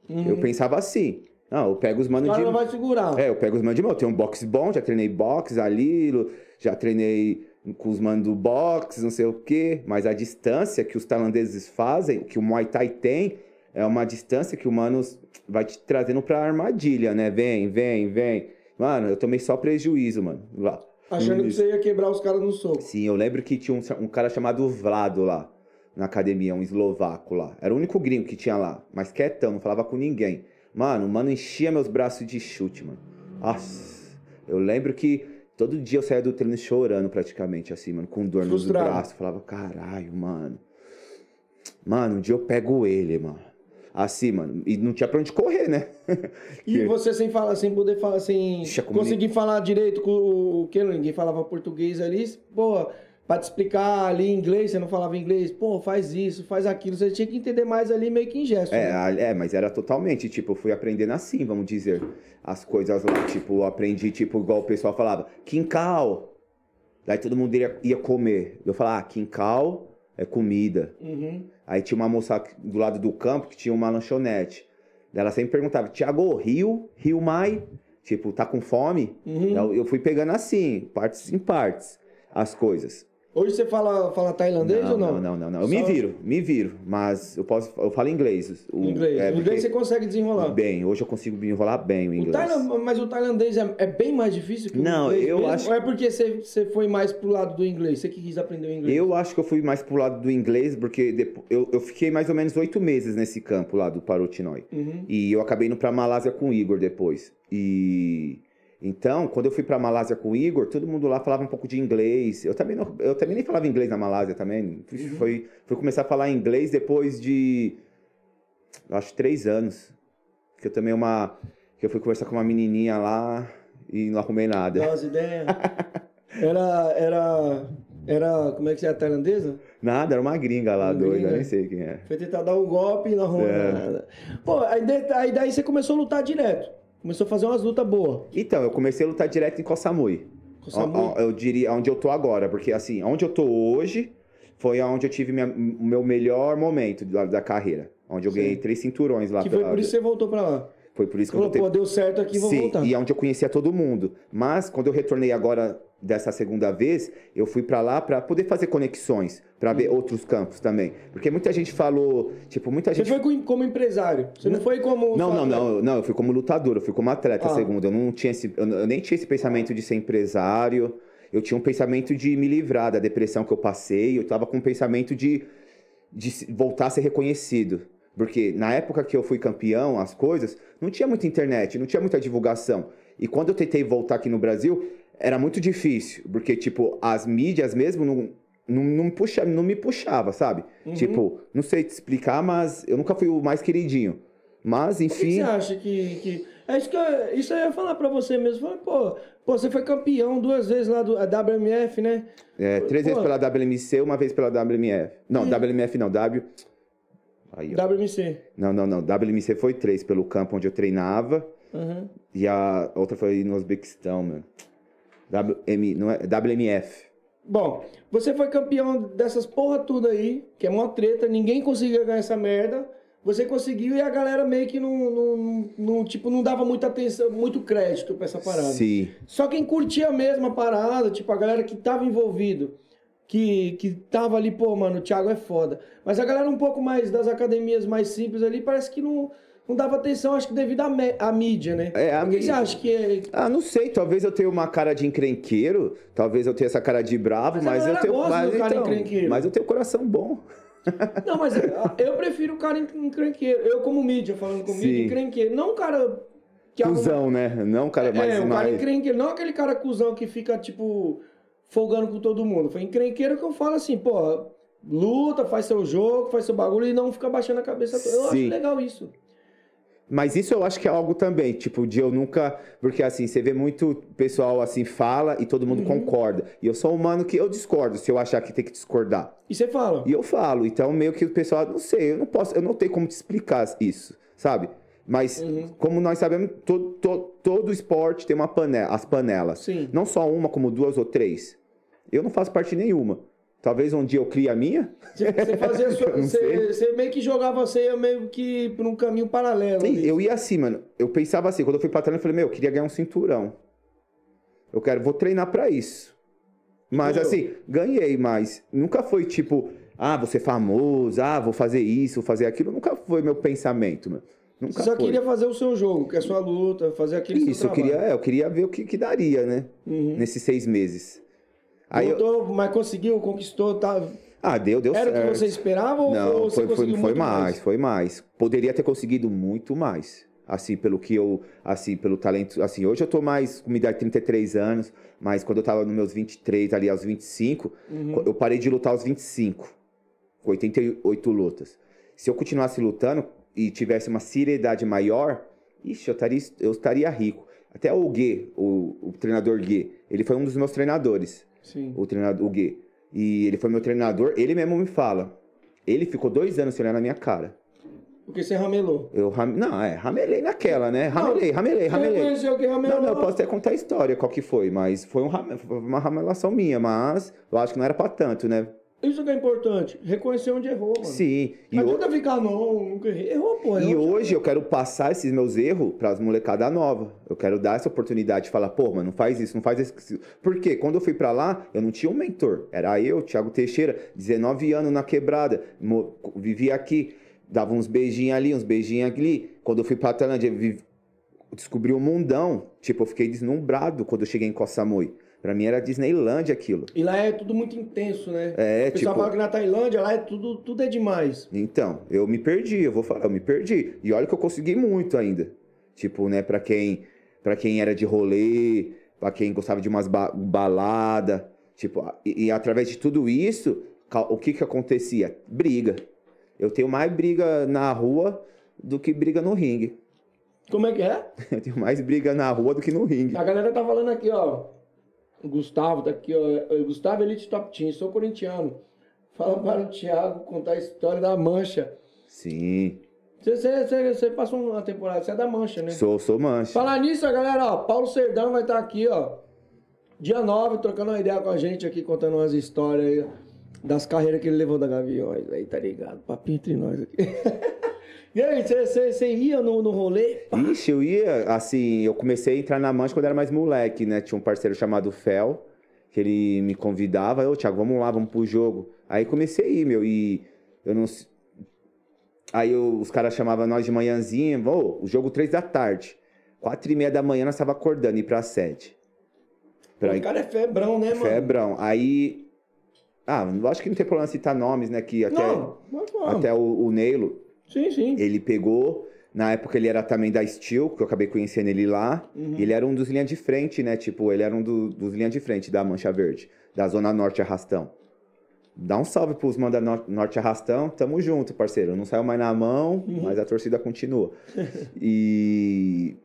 Eu pensava assim. Não, eu pego os Uhum. Manos de não vai segurar. É, eu pego os manos de mão. Eu tenho um boxe bom, já treinei boxe ali, já treinei com os manos do boxe, não sei o quê, mas a distância que os tailandeses fazem, que o Muay Thai tem, é uma distância que o mano vai te trazendo pra armadilha, né? Vem, vem, vem. Mano, eu tomei só prejuízo, mano, lá. Achando que você ia quebrar os caras no soco. Sim, eu lembro que tinha um, um cara chamado Vlado lá, na academia, um eslovaco lá. Era o único gringo que tinha lá, mas quietão, não falava com ninguém. Mano, o mano enchia meus braços de chute, mano. Nossa, eu lembro que todo dia eu saía do treino chorando praticamente, assim, mano, com dor nos Frustrado. braços. Falava, caralho, mano. Mano, um dia eu pego ele, mano. Assim, mano. E não tinha pra onde correr, né? E você sem falar, sem poder falar, sem Ixi, conseguir falar direito com o que ninguém falava português ali, pô, pra te explicar ali em inglês, você não falava inglês, pô, faz isso, faz aquilo, você tinha que entender mais ali meio que em gesto. É, né? é, mas era totalmente, tipo, eu fui aprendendo assim, vamos dizer, as coisas lá, tipo, aprendi, tipo, igual o pessoal falava, quincal. Daí todo mundo ia, ia comer. Eu falava, ah, quincal é comida. Uhum. Aí tinha uma moça do lado do campo que tinha uma lanchonete. Ela sempre perguntava, Tiago, Rio, Rio Mai? Tipo, tá com fome? Uhum. Eu, eu fui pegando assim, partes em partes, as coisas. Hoje você fala, fala tailandês ou não? Não, não, não, não. Eu Só me viro, me viro, mas eu posso, eu falo inglês. O, Inglês. é, o inglês você consegue desenrolar. Bem, hoje eu consigo me enrolar bem o O inglês. tailan- mas o tailandês é, é bem mais difícil que o Não, inglês eu mesmo? acho- Ou é porque você, você foi mais pro lado do inglês? Você que quis aprender o inglês? Eu acho que eu fui mais pro lado do inglês, porque depo- eu, eu fiquei mais ou menos oito meses nesse campo lá do Parotinói. Uhum. E eu acabei indo pra Malásia com o Igor depois. E então, quando eu fui pra Malásia com o Igor, todo mundo lá falava um pouco de inglês. Eu também, não, eu também nem falava inglês na Malásia também. Fui, foi, fui começar a falar inglês depois de, acho, três anos. Que eu tomei uma, que eu fui conversar com uma menininha lá e não arrumei nada. Dá umas ideias. Era, era, era, como é que é, a tailandesa? Nada, era uma gringa lá Uma doida, gringa? nem sei quem é. Foi tentar dar um golpe e não arrumou É. nada. Pô, aí, aí daí você começou a lutar direto. Começou a fazer umas lutas boas. Então, eu comecei a lutar direto em Koh Samui. Koh Samui? Eu diria onde eu tô agora, porque assim, onde eu tô hoje foi onde eu tive minha- o meu melhor momento da, da carreira. Onde eu Sim. ganhei três cinturões lá. Que foi pela- por isso que você voltou pra lá. Foi por isso que eu Falou, voltei. pô, deu certo aqui, vou Sim, voltar. e é onde eu conhecia todo mundo. Mas quando eu retornei agora dessa segunda vez, eu fui pra lá pra poder fazer conexões, pra ver outros campos também. Porque muita gente falou, tipo, muita Hum. Você gente foi com- como empresário. Você não, foi como. Não, só não, atleta. não, não, eu fui como lutador, eu fui como atleta, Ah. segundo. Eu não tinha esse, eu, eu nem tinha esse pensamento de ser empresário. Eu tinha um pensamento de me livrar da depressão que eu passei. Eu tava com um pensamento de, de voltar a ser reconhecido. Porque na época que eu fui campeão, as coisas, não tinha muita internet, não tinha muita divulgação. E quando eu tentei voltar aqui no Brasil, era muito difícil. Porque, tipo, as mídias mesmo não, não, não, puxa, não me puxava, sabe? Uhum. Tipo, não sei te explicar, mas eu nunca fui o mais queridinho. Mas, Por que que enfim. você acha que. que... É isso que eu, isso eu ia falar pra você mesmo. Falei, pô, pô, você foi campeão duas vezes lá do a WMF, né? É, três Pô. vezes pela WMC, uma vez pela WMF. Não, WMF não, W. Aí, ó. WMC. Não, não, não. WMC foi três pelo campo onde eu treinava. Uhum. E a outra foi no Uzbequistão, mano. WM, não é, WMF. Bom, você foi campeão dessas porra tudo aí, que é mó treta, ninguém conseguia ganhar essa merda. Você conseguiu e a galera meio que não, não, não, tipo, não dava muita atenção, muito crédito pra essa parada. Sim. Só quem curtia mesmo a parada, tipo, a galera que tava envolvido, que, que tava ali, pô, mano, o Thiago é foda. Mas a galera um pouco mais das academias mais simples ali, parece que não, não dava atenção, acho que devido à, à mídia, né? É, a que você mídia. acha que é... Ah, não sei, talvez eu tenha uma cara de encrenqueiro, talvez eu tenha essa cara de bravo, Mas mas, eu tenho. Mas, cara então, encrenqueiro. mas eu tenho coração bom. Não, mas eu prefiro o cara encrenqueiro. Eu, como mídia, falando com Sim. mídia, encrenqueiro. Não o cara que Cusão, né? Não, cara, mais. É, o cara mais... encrenqueiro. Não aquele cara cuzão que fica, tipo, folgando com todo mundo. Foi encrenqueiro que eu falo assim, pô, luta, faz seu jogo, faz seu bagulho e não fica baixando a cabeça. toda. Eu acho Sim. legal isso. Mas isso eu acho que é algo também, tipo, de eu nunca. Porque assim, você vê muito pessoal assim, fala e todo mundo Uhum. concorda. E eu sou um humano que eu discordo se eu achar que tem que discordar. E você fala. E eu falo, então meio que o pessoal, não sei, eu não posso, eu não tenho como te explicar isso, sabe? Mas Uhum. como nós sabemos, todo, todo, todo esporte tem uma panela, as panelas. Sim. Não só uma, como duas ou três. Eu não faço parte nenhuma. Talvez um dia eu crie a minha. Você, fazia sua, você, você meio que jogava você meio que por um caminho paralelo. ali. Eu ia assim, mano. Eu pensava assim, quando eu fui pra treino, eu falei, meu, eu queria ganhar um cinturão. Eu quero, vou treinar pra isso. Mas assim, ganhei, mas nunca foi tipo, ah, vou ser famoso, ah, vou fazer isso, vou fazer aquilo. Nunca foi meu pensamento, meu. Nunca Você só foi. queria fazer o seu jogo, que é a sua luta, fazer aquele Isso, eu queria, é, eu queria ver o que, que daria, né? Nesses seis meses. Aí eu- mas conseguiu, conquistou, tá... ah, deu, deu Era o certo. que você esperava ou Não, você foi, foi, foi muito mais, foi mais. Poderia ter conseguido muito mais. Assim, pelo que eu, assim, pelo talento, assim, hoje eu tô mais com idade de 33 anos, mas quando eu tava nos meus 23, ali aos 25, Uhum. eu parei de lutar aos 25, com 88 lutas. Se eu continuasse lutando e tivesse uma seriedade maior, ixi, eu estaria, eu estaria rico. Até o Gui, o, o treinador Gui, ele foi um dos meus treinadores Sim. o treinador, o Gui. E ele foi meu treinador, ele mesmo me fala. Ele ficou dois anos sem olhar na minha cara. Porque você ramelou. Eu ram... Não, é, ramelei naquela, né? Ramelei, ramelei, Você ramelei. reconheceu que ramelou? Não, não, eu posso até contar a história, qual que foi, mas foi, um foi uma ramelação minha, mas eu acho que não era pra tanto, né? Isso que é importante. Reconhecer onde errou, mano. Sim. E, Não o- adianta ficar, não, nunca errei. Errou, pô. e errou. hoje eu quero passar esses meus erros pras molecada nova. Eu quero dar essa oportunidade de falar, pô, mano, não faz isso, não faz isso. Porque quando eu fui pra lá, eu não tinha um mentor. Era eu, Thiago Teixeira, 19 anos na quebrada, vivia aqui, dava uns beijinhos ali, uns beijinhos ali. Quando eu fui pra Tailândia, descobri o mundão. Tipo, eu fiquei deslumbrado quando eu cheguei em Koh Samui. Pra mim era Disneylândia aquilo. E lá é tudo muito intenso, né? É, o pessoal tipo- fala que na Tailândia lá é tudo, tudo é demais. Então, eu me perdi, eu vou falar, eu me perdi. E olha que eu consegui muito ainda. Tipo, né, pra quem, pra quem era de rolê, pra quem gostava de umas ba balada, tipo, e, e através de tudo isso, o que que acontecia? Briga. Eu tenho mais briga na rua do que briga no ringue. Como é que é? Eu tenho mais briga na rua do que no ringue. A galera tá falando aqui, ó. Gustavo tá aqui, ó. Gustavo Elite Top Team, sou corintiano. Fala para o Thiago contar a história da mancha. Sim, Você, passou uma temporada, você é da mancha, né? sou, sou mancha. Falar nisso, galera, ó, Paulo Serdão vai estar aqui, ó. Dia 9, trocando uma ideia com a gente aqui, contando umas histórias aí das carreiras que ele levou da Gaviões. Aí, tá ligado? Papinho entre nós aqui. e aí, você- ia no, no rolê? Ixi, eu ia, assim, eu comecei a entrar na mancha quando era mais moleque, né? Tinha um parceiro chamado Fel, que ele me convidava, ô Thiago, vamos lá, vamos pro jogo. Aí comecei a ir, meu, e eu não. Aí eu- os caras chamavam nós de manhãzinha, ô, o jogo três da tarde. Quatro e meia da manhã nós tava acordando, ir pra sede. Pra O cara é febrão, né, mano? Febrão. Aí. Ah, acho que não tem problema citar nomes, né? Que até, Não, mas vamos. até o, o Neilo, Sim, sim. ele pegou, na época ele era também da Steel, que eu acabei conhecendo ele lá. Uhum. Ele era um dos linhas de frente, né? Tipo, ele era um do- dos linhas de frente da Mancha Verde, da Zona Norte Arrastão. Dá um salve pros Manda Nor- Norte Arrastão, tamo junto, parceiro. Não saiu mais na mão, Uhum. mas a torcida continua. e,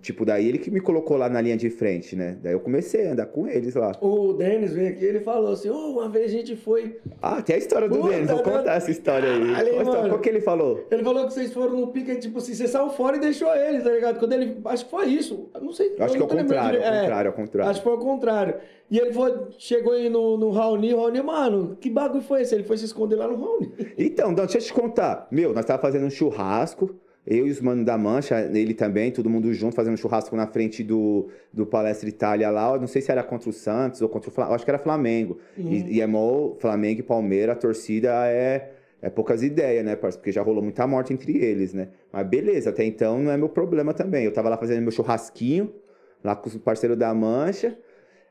tipo, daí ele que me colocou lá na linha de frente, né? Daí eu comecei a andar com eles lá. O Denis veio aqui, ele falou assim, ô, uma vez a gente foi... Ah, tem a história do Denis, vou né? contar essa história aí. Caralho, Qual, mano. qual que ele falou? Ele falou que vocês foram no pique, tipo assim, você saiu fora e deixou eles, tá ligado? Quando ele... Acho que foi isso. Eu não sei. Eu acho que é o contrário, ao É. contrário, ao contrário. Acho que foi o contrário. E ele foi, chegou aí no, no Raoni, o Raoni, mano, que bagulho foi esse? Ele foi se esconder lá no Raoni. Então, então, deixa eu te contar. Meu, nós tava fazendo um churrasco, eu e os manos da Mancha, ele também, todo mundo junto, fazendo churrasco na frente do, do Palestra Itália lá. Eu não sei se era contra o Santos ou contra o Flamengo, acho que era Flamengo. E, e é mó Flamengo e Palmeiras, a torcida é, é poucas ideias, né, parceiro? Porque já rolou muita morte entre eles, né? Mas beleza, até então não é meu problema também. Eu tava lá fazendo meu churrasquinho, lá com os parceiros da Mancha.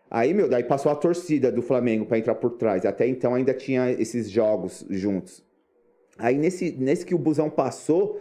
Aí, meu, daí passou a torcida do Flamengo pra entrar por trás. Até então ainda tinha esses jogos juntos. Aí nesse, nesse que o busão passou,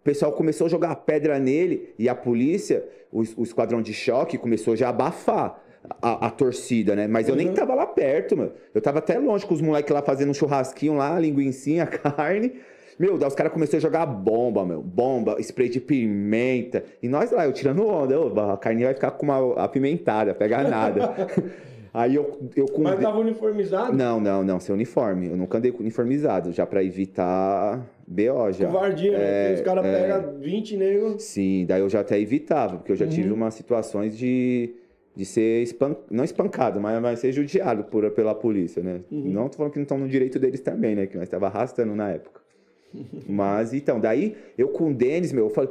o pessoal começou a jogar pedra nele e a polícia, o, o esquadrão de choque, começou já a abafar a, a torcida, né? Mas eu nem tava lá perto, meu. Eu tava até longe com os moleques lá fazendo um churrasquinho lá, linguiçinha, carne. Meu, daí os caras começaram a jogar bomba, meu. Bomba, spray de pimenta. E nós lá, eu tirando onda. Ô, a carne vai ficar com uma apimentada, pega nada. Aí eu, eu com... Mas tava uniformizado? Não, não, não, sem uniforme. Eu nunca andei uniformizado, já pra evitar BO já. Covardia, né? É, Porque os caras é. pegam 20 negros. Sim, daí eu já até evitava, porque eu já Uhum. tive umas situações de, de ser espan... não espancado, mas, mas ser judiado por, pela polícia, né? Uhum. Não tô falando que não estão no direito deles também, né? Que nós estava arrastando na época. Mas então, daí eu com o Denis, meu, eu falei,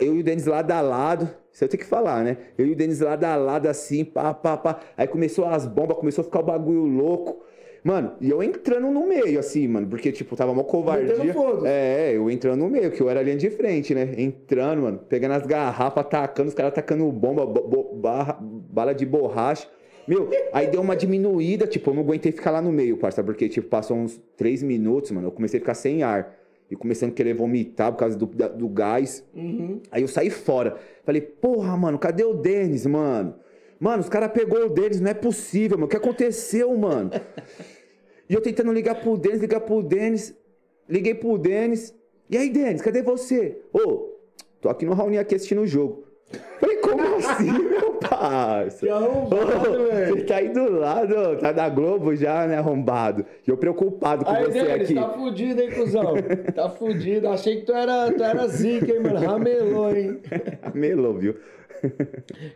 eu e o Denis lado a lado, isso eu tenho que falar, né? Eu e o Denis lado a lado, assim, pá, pá, pá. Aí começou as bombas, começou a ficar o bagulho louco. Mano, e eu entrando no meio, assim, mano, porque, tipo, tava uma covardia. Foda-se. É, eu entrando no meio, que eu era linha de frente, né? Entrando, mano, pegando as garrafas, atacando, os caras atacando bomba, bo- bo- barra- bala de borracha. Meu, aí deu uma diminuída, tipo, eu não aguentei ficar lá no meio, parça, porque, tipo, passou uns três minutos, mano, eu comecei a ficar sem ar. E começando a querer vomitar por causa do, da- do gás. Aí eu saí fora. Falei, porra, mano, cadê o Denis, mano? Mano, os caras pegou o Denis, não é possível, mano. O que aconteceu, mano? E eu tentando ligar pro Denis, ligar pro Denis. Liguei pro Denis. E aí, Denis, cadê você? Ô, tô aqui no Raoni aqui assistindo o jogo. Falei, como assim, meu parça? Que arrombado, Ô, velho. Você tá aí do lado, tá da Globo já, né, arrombado? E eu preocupado com Aí, você Denis, aqui. tá fudido, hein, cuzão? Tá fudido. Achei que tu era, tu era zica, hein, mano? Ramelou, hein? Melou, viu?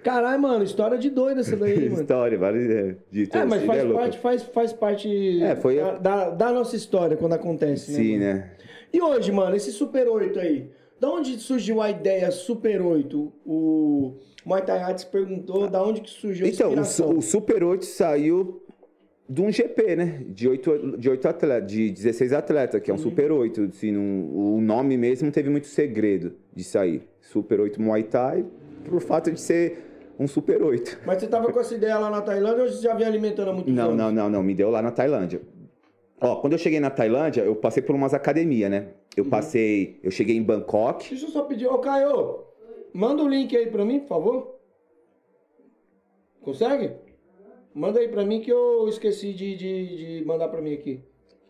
Caralho, mano, história de doido essa daí, mano. História, várias é, de É, mas faz é parte, faz, faz parte É, foi da, a- da, da nossa história quando acontece, né? Sim, mano? né? E hoje, mano, esse Super 8 aí, da onde surgiu a ideia Super 8? O Muay Thai Arts perguntou da onde que surgiu a Então, o, inspiração. su- o Super 8 saiu de um GP, né? De 8, de 8 atletas, de 16 atletas, que é um Super 8. Assim, não- o nome mesmo não teve muito segredo de sair. Super 8 Muay Thai, por fato de ser um Super 8. Mas você tava com essa ideia lá na Tailândia ou você já vinha alimentando há muito Não, tempo? não, não, não. Me deu lá na Tailândia. Ó, quando eu cheguei na Tailândia, eu passei por umas academias, né? Eu passei. Eu cheguei em Bangkok. Deixa eu só pedir, ô Caio, manda o link aí pra mim, por favor. Consegue? Manda aí pra mim que eu esqueci de, de, de mandar pra mim aqui.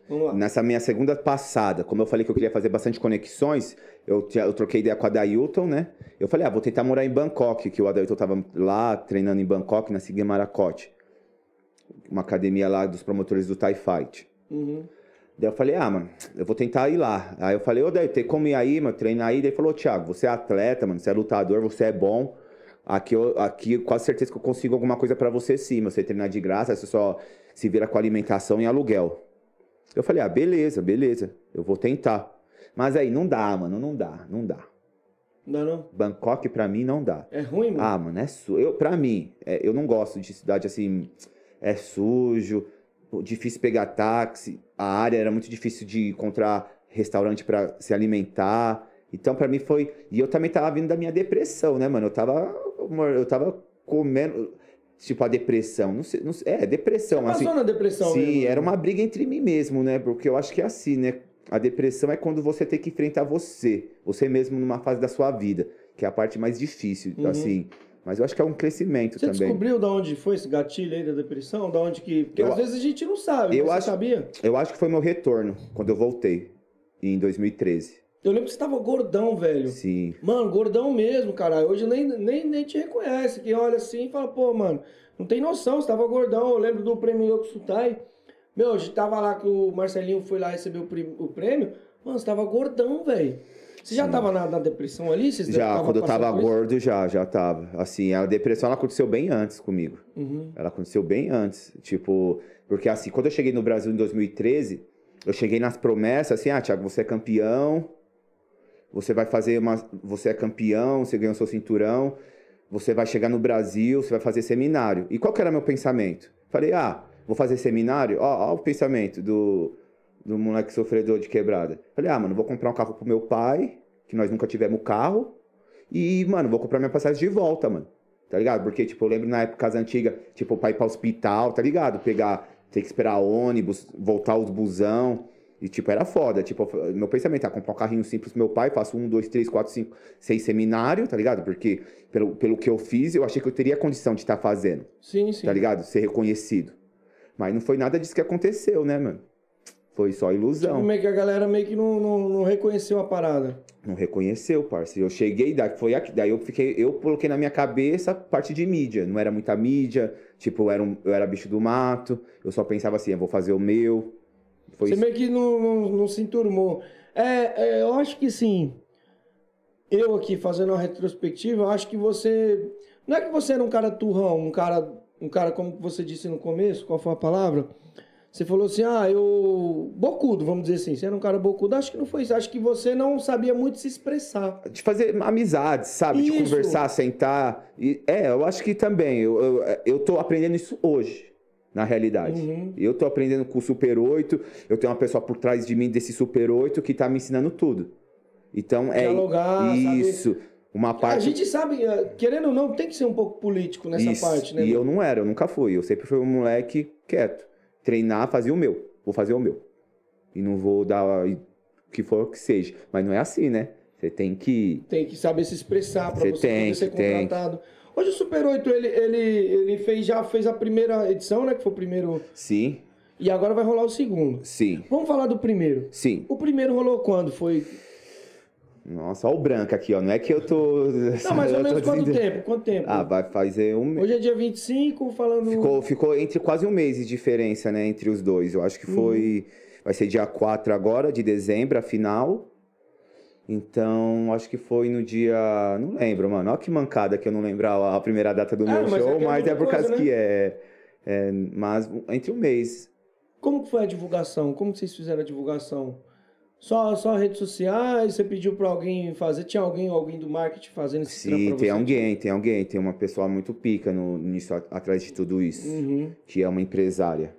Vamos lá. Nessa minha segunda passada, como eu falei que eu queria fazer bastante conexões, eu, eu troquei ideia com a Dailton, né? Eu falei, ah, vou tentar morar em Bangkok, que o Adailton tava lá treinando em Bangkok, na Sigma Maracote. Uma academia lá dos promotores do Thai Fight. Uhum. Daí eu falei, ah, mano, eu vou tentar ir lá. Aí eu falei, ô, Daí, tem como ir aí, mano, treinar aí? Daí ele falou, Thiago, você é atleta, mano, você é lutador, você é bom. Aqui, eu, aqui quase certeza que eu consigo alguma coisa pra você sim, você treinar de graça, você só se vira com alimentação e aluguel. Eu falei, ah, beleza, beleza, eu vou tentar. Mas aí, não dá, mano, não dá, não dá. Não dá não? Bangkok pra mim não dá. É ruim, mano? Ah, mano, é su... eu Pra mim, é, eu não gosto de cidade assim, é sujo, difícil pegar táxi, a área era muito difícil de encontrar restaurante pra se alimentar. Então, pra mim foi. E eu também tava vindo da minha depressão, né, mano? Eu tava. Eu tava comendo. Tipo, a depressão. Não sei. Não sei é, depressão. Você assim, passou na depressão Sim, mesmo? era uma briga entre mim mesmo, né? Porque eu acho que é assim, né? A depressão é quando você tem que enfrentar você, você mesmo numa fase da sua vida, que é a parte mais difícil, assim. Mas eu acho que é um crescimento. Você também. descobriu da onde foi esse gatilho aí da depressão? Da onde que... Porque Eu- às vezes a gente não sabe, eu acho- você sabia? Eu acho que foi meu retorno quando eu voltei em 2013. Eu lembro que você tava gordão, velho. Sim. Mano, gordão mesmo, caralho. Hoje nem, nem, nem te reconhece. Quem olha assim e fala, pô, mano, não tem noção, você tava gordão. Eu lembro do prêmio Yokusutai. Meu, a gente tava lá que o Marcelinho foi lá receber o prêmio. Mano, você tava gordão, velho. Você já tava na, na depressão ali? Você Já, quando eu tava passando por isso? gordo, já, já tava. Assim, a depressão ela aconteceu bem antes comigo. Uhum. Ela aconteceu bem antes. Tipo, porque assim, quando eu cheguei no Brasil em 2013, eu cheguei nas promessas assim, ah, Thiago, você é campeão, você vai fazer uma. Você é campeão, você ganhou seu cinturão, você vai chegar no Brasil, você vai fazer seminário. E qual que era meu pensamento? Falei, ah, vou fazer seminário? Ó, ó o pensamento do, do moleque sofredor de quebrada. Falei, ah, mano, vou comprar um carro pro meu pai, que nós nunca tivemos carro. E, mano, vou comprar minha passagem de volta, mano. Tá ligado? Porque, tipo, eu lembro na época antiga, tipo, pra ir pra hospital, tá ligado? Pegar, ter que esperar ônibus, voltar os busão. E, tipo, era foda. Tipo, meu pensamento é comprar um carrinho simples pro meu pai, faço um, dois, três, quatro, cinco, seis seminário, tá ligado? Porque, pelo, pelo que eu fiz, eu achei que eu teria condição de estar fazendo, Sim, sim. tá ligado? Ser reconhecido. Mas não foi nada disso que aconteceu, né, mano? Foi só ilusão. Como é que a galera meio que não, não, não reconheceu a parada? Não reconheceu, parceiro. Eu cheguei, daí foi aqui, daí eu fiquei, eu coloquei na minha cabeça parte de mídia. Não era muita mídia, tipo, eu era, um- eu era bicho do mato. Eu só pensava assim, eu vou fazer o meu. Foi Você isso. meio que não, não, não se enturmou. É, é, eu acho que sim. Eu aqui fazendo uma retrospectiva, eu acho que você. Não é que você era um cara turrão, um cara, um cara como você disse no começo, qual foi a palavra? Você falou assim, ah, eu. Bocudo, vamos dizer assim. Você era um cara bocudo. Acho que não foi isso. Acho que você não sabia muito se expressar. De fazer amizades, sabe? De Isso. conversar, sentar. E, é, eu acho que também. Eu, eu, eu tô aprendendo isso hoje, na realidade. Uhum. Eu tô aprendendo com o Super 8. Eu tenho uma pessoa por trás de mim desse Super 8 que tá me ensinando tudo. Então é Dialogar, isso. Uma A parte. gente sabe, eh, querendo ou não, tem que ser um pouco político nessa Isso. parte, né? E eu não era, eu nunca fui. Eu sempre fui um moleque quieto. Treinar, fazia o meu. Vou fazer o meu. E não vou dar o que for que seja. Mas não é assim, né? Você tem que. Tem que saber se expressar para Você você tem poder ser que, tem contratado. Hoje o Super 8, ele, ele, ele fez, já fez a primeira edição, né? Que foi o primeiro. Sim, E agora vai rolar o segundo. sim, Vamos falar do primeiro. sim. O primeiro rolou quando? Foi. Nossa, olha o branco aqui, ó. Não é que eu tô. Não, mais ou menos quanto dizendo- tempo? Quanto tempo? Ah, vai fazer um mês. Hoje é dia 25, falando. Ficou, ficou entre quase um mês de diferença, né? Entre os dois. Eu acho que foi. Vai ser dia 4 agora, de dezembro, a final. Então, acho que foi no dia. Não lembro, mano. Olha que mancada que eu não lembro a primeira data do Ah, meu mas é show, é mas é por causa né? que é, é. Mas entre um mês. Como que foi a divulgação? Como vocês fizeram a divulgação? Só, só redes sociais? Você pediu para alguém fazer? Tinha alguém, alguém do marketing fazendo esse Sim, tem você? alguém, tem alguém. Tem uma pessoa muito pica no, nisso, atrás de tudo isso. Uhum. Que é uma empresária.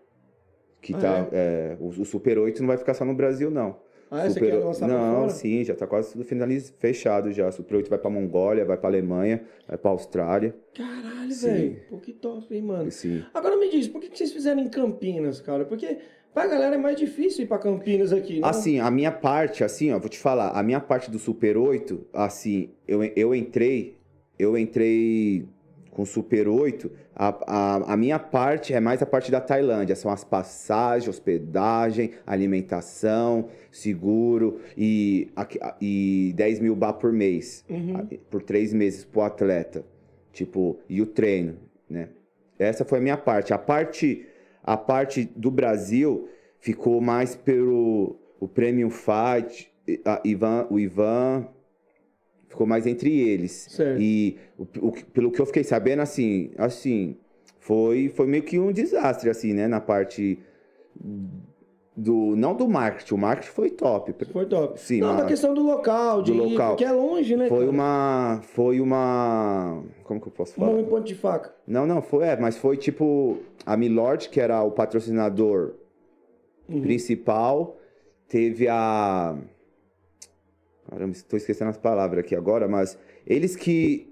Que Ah, tá. é, o, o Super 8 não vai ficar só no Brasil, não. Ah, você Super quer oito- lançar Não, sim, já tá quase tudo finalizado, fechado já. Super 8 vai pra Mongólia, vai pra Alemanha, vai pra Austrália. Caralho, velho. Pô, que top, hein, mano? Sim. Agora me diz, por que vocês fizeram em Campinas, cara? Porque pra galera é mais difícil ir pra Campinas aqui, né? Assim, a minha parte, assim, ó, vou te falar, a minha parte do Super 8, assim, eu, eu entrei, eu entrei com o Super 8, a, a, a minha parte é mais a parte da Tailândia, são as passagens, hospedagem, alimentação, seguro e, aqui- e 10 mil bar por mês, Uhum. a- por três meses pro atleta, tipo, e o treino, né? Essa foi a minha parte. A parte, a parte do Brasil ficou mais pelo o Premium Fight, a Ivan, o Ivan ficou mais entre eles. Certo. E o, o pelo que eu fiquei sabendo, assim, assim, foi, foi meio que um desastre, assim, né? Na parte do. Não do marketing, o marketing foi top. Foi top. Sim, não, mas- na questão do local, de Do ir, local. porque é longe, né? Foi cara? uma. Foi uma. Como que eu posso falar? Em ponto de faca. Não, não, foi, é, mas foi tipo a Milord, que era o patrocinador Uhum. principal, teve a. Caramba, estou esquecendo as palavras aqui agora, mas eles que.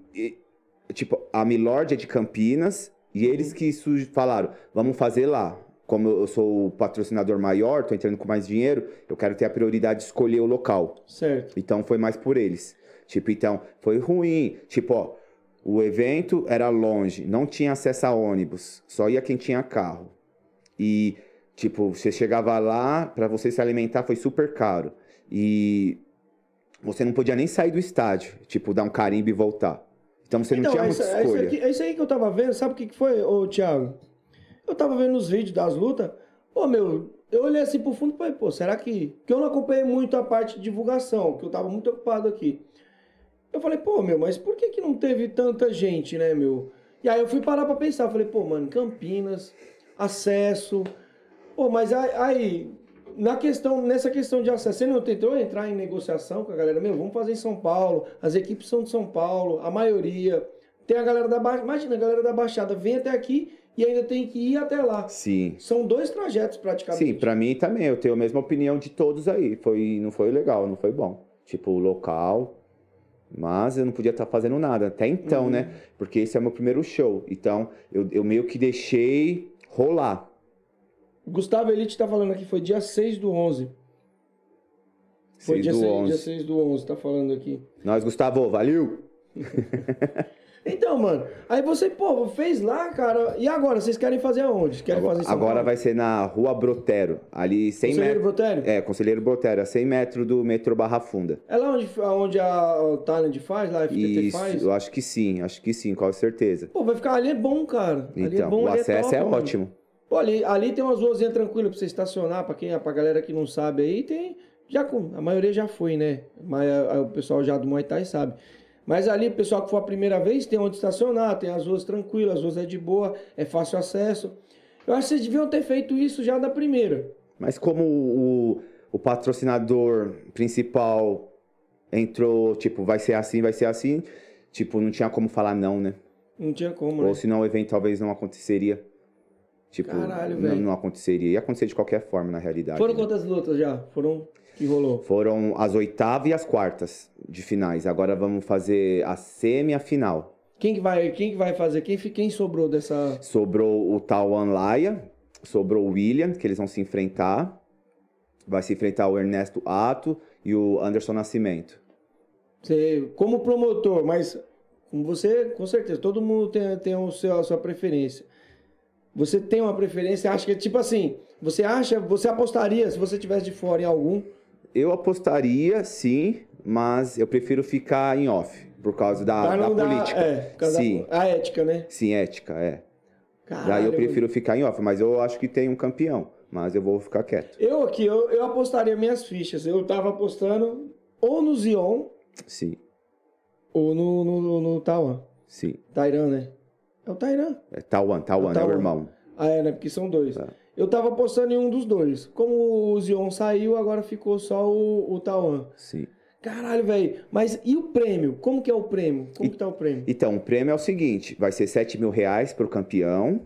Tipo, a Milord é de Campinas e eles que falaram, vamos fazer lá. Como eu sou o patrocinador maior, tô entrando com mais dinheiro, eu quero ter a prioridade de escolher o local. Certo. Então foi mais por eles. Tipo, então, foi ruim. Tipo, ó, o evento era longe, não tinha acesso a ônibus, só ia quem tinha carro. E, tipo, você chegava lá, pra você se alimentar foi super caro. E você não podia nem sair do estádio, tipo, dar um carimbo e voltar. Então você não Então, tinha é muita isso, é, isso escolha. é isso aí que eu tava vendo. Sabe o que, que foi, ô Thiago? Eu tava vendo os vídeos das lutas. Pô, meu, eu olhei assim pro fundo e falei, pô, será que. Porque eu não acompanhei muito a parte de divulgação, que eu tava muito ocupado aqui. Eu falei, pô, meu, mas por que que não teve tanta gente, né, meu? E aí eu fui parar pra pensar. Falei, pô, mano, Campinas, acesso. Pô, mas aí, na questão, nessa questão de acesso, você não tentou entrar em negociação com a galera? Meu, vamos fazer em São Paulo. As equipes são de São Paulo, a maioria. Tem a galera da Baixada. Imagina, a galera da Baixada vem até aqui e ainda tem que ir até lá. Sim. São dois trajetos praticamente. Sim, pra mim também, eu tenho a mesma opinião de todos aí. Foi, não foi legal, não foi bom. Tipo, local. Mas eu não podia estar fazendo nada. Até então, Uhum. né? Porque esse é o meu primeiro show. Então, eu, eu meio que deixei rolar. Gustavo Elite tá falando aqui, foi dia 6 do 11. Foi 6 dia, do 6, 11. dia 6 do 11, tá falando aqui. Nós, Gustavo, valeu! Então, mano, aí você, pô, fez lá, cara. E agora, vocês querem fazer aonde? Querem fazer em São Agora vai ser na Rua Brotero. Ali 100 Conselheiro metros. Brotério? É, Conselheiro Brotero, a 100 metros do metrô Barra Funda. É lá onde, onde a, Talent faz, lá a FTT Isso, faz? eu acho que sim, acho que sim, com certeza. Pô, vai ficar ali é bom, cara. ali é Então, bom, o ali acesso top, é ótimo. Pô, ali, ali tem umas ruazinhas tranquilas pra você estacionar, pra quem, pra galera que não sabe aí, tem. Já, a maioria já foi, né? Mas a- a- o pessoal já do Muay Thai sabe. Mas ali, o pessoal que for a primeira vez, tem onde estacionar, tem as ruas tranquilas, as ruas é de boa, é fácil acesso. Eu acho que vocês deviam ter feito isso já da primeira. Mas como o, o patrocinador principal entrou, tipo, vai ser assim, vai ser assim, tipo, não tinha como falar não, né? Não tinha como, né? Ou senão o evento talvez não aconteceria. Tipo, Caralho, não, velho. não aconteceria. Ia acontecer de qualquer forma, na realidade. Foram né? quantas lutas já? Foram que rolou? Foram as oitavas e as quartas de finais. Agora vamos fazer a semi e a final. Quem que vai, quem que vai fazer? Quem, quem sobrou dessa... Sobrou o Tawan Laia, sobrou o William, que eles vão se enfrentar. Vai se enfrentar o Ernesto Ato e o Anderson Nascimento. Você, como promotor, mas com você, com certeza, todo mundo tem, tem o seu, a sua preferência. Você tem uma preferência, acha que, tipo assim, você acha, você apostaria, se você tivesse de fora em algum, Eu apostaria, sim, mas eu prefiro ficar em off, por causa da, da política. é, por causa sim, da a ética, né? sim, ética, é. Caralho, Daí eu prefiro ficar em off, mas eu acho que tem um campeão, mas eu vou ficar quieto. Eu aqui, eu, eu apostaria minhas fichas. Eu tava apostando ou no Zion Sim, ou no, no, no, no sim. Tairan, né? É o Tairan. É Tawan, Tawan, é o Tawan. irmão. Ah, é, né? Porque são dois. Tá. Eu tava apostando em um dos dois. Como o Zion saiu, agora ficou só o, o Tawan. Sim. Caralho, velho. Mas e o prêmio? Como que é o prêmio? Como que tá o prêmio? Então, o prêmio é o seguinte: vai ser 7 mil reais pro campeão.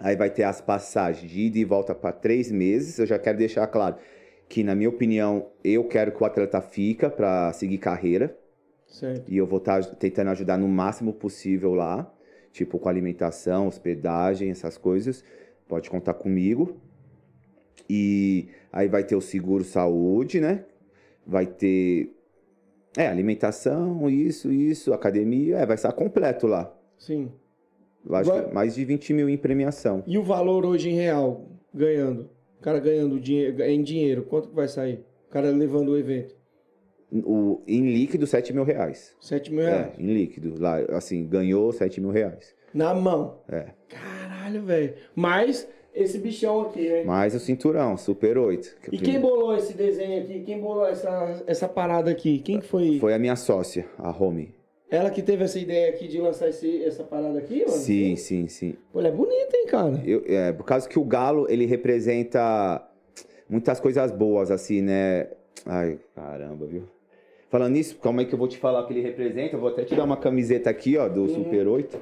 Aí vai ter as passagens de ida e volta para três meses. Eu já quero deixar claro que, na minha opinião, eu quero que o atleta fica para seguir carreira. Certo. E eu vou estar tentando ajudar no máximo possível lá. Tipo, com alimentação, hospedagem, essas coisas. Pode contar comigo. E aí vai ter o seguro saúde, né? Vai ter. É, alimentação, isso, isso, academia. É, vai estar completo lá. Sim. Acho Vai- mais de 20 mil em premiação. E o valor hoje em real, ganhando? O cara ganhando dinheiro, em dinheiro, quanto que vai sair? O cara levando o evento? O, em líquido, 7 mil reais. 7 mil reais. É, em líquido. Lá, assim, ganhou 7 mil reais. Na mão. É. Caralho, velho. Mas esse bichão aqui, né? Mais o cinturão, Super 8. que é E quem bolou esse desenho aqui? Quem bolou essa, essa parada aqui? Quem que foi? Foi a minha sócia, a Romy. Ela que teve essa ideia aqui de lançar esse, essa parada aqui, mano? Sim, sim, sim. Pô, ela é bonita, hein, cara? Eu, é, por causa que o galo, ele representa muitas coisas boas, assim, né? Ai, caramba, viu? Falando nisso, calma aí que eu vou te falar o que ele representa. Eu vou até te dar uma camiseta aqui, ó, Uhum. do Super 8.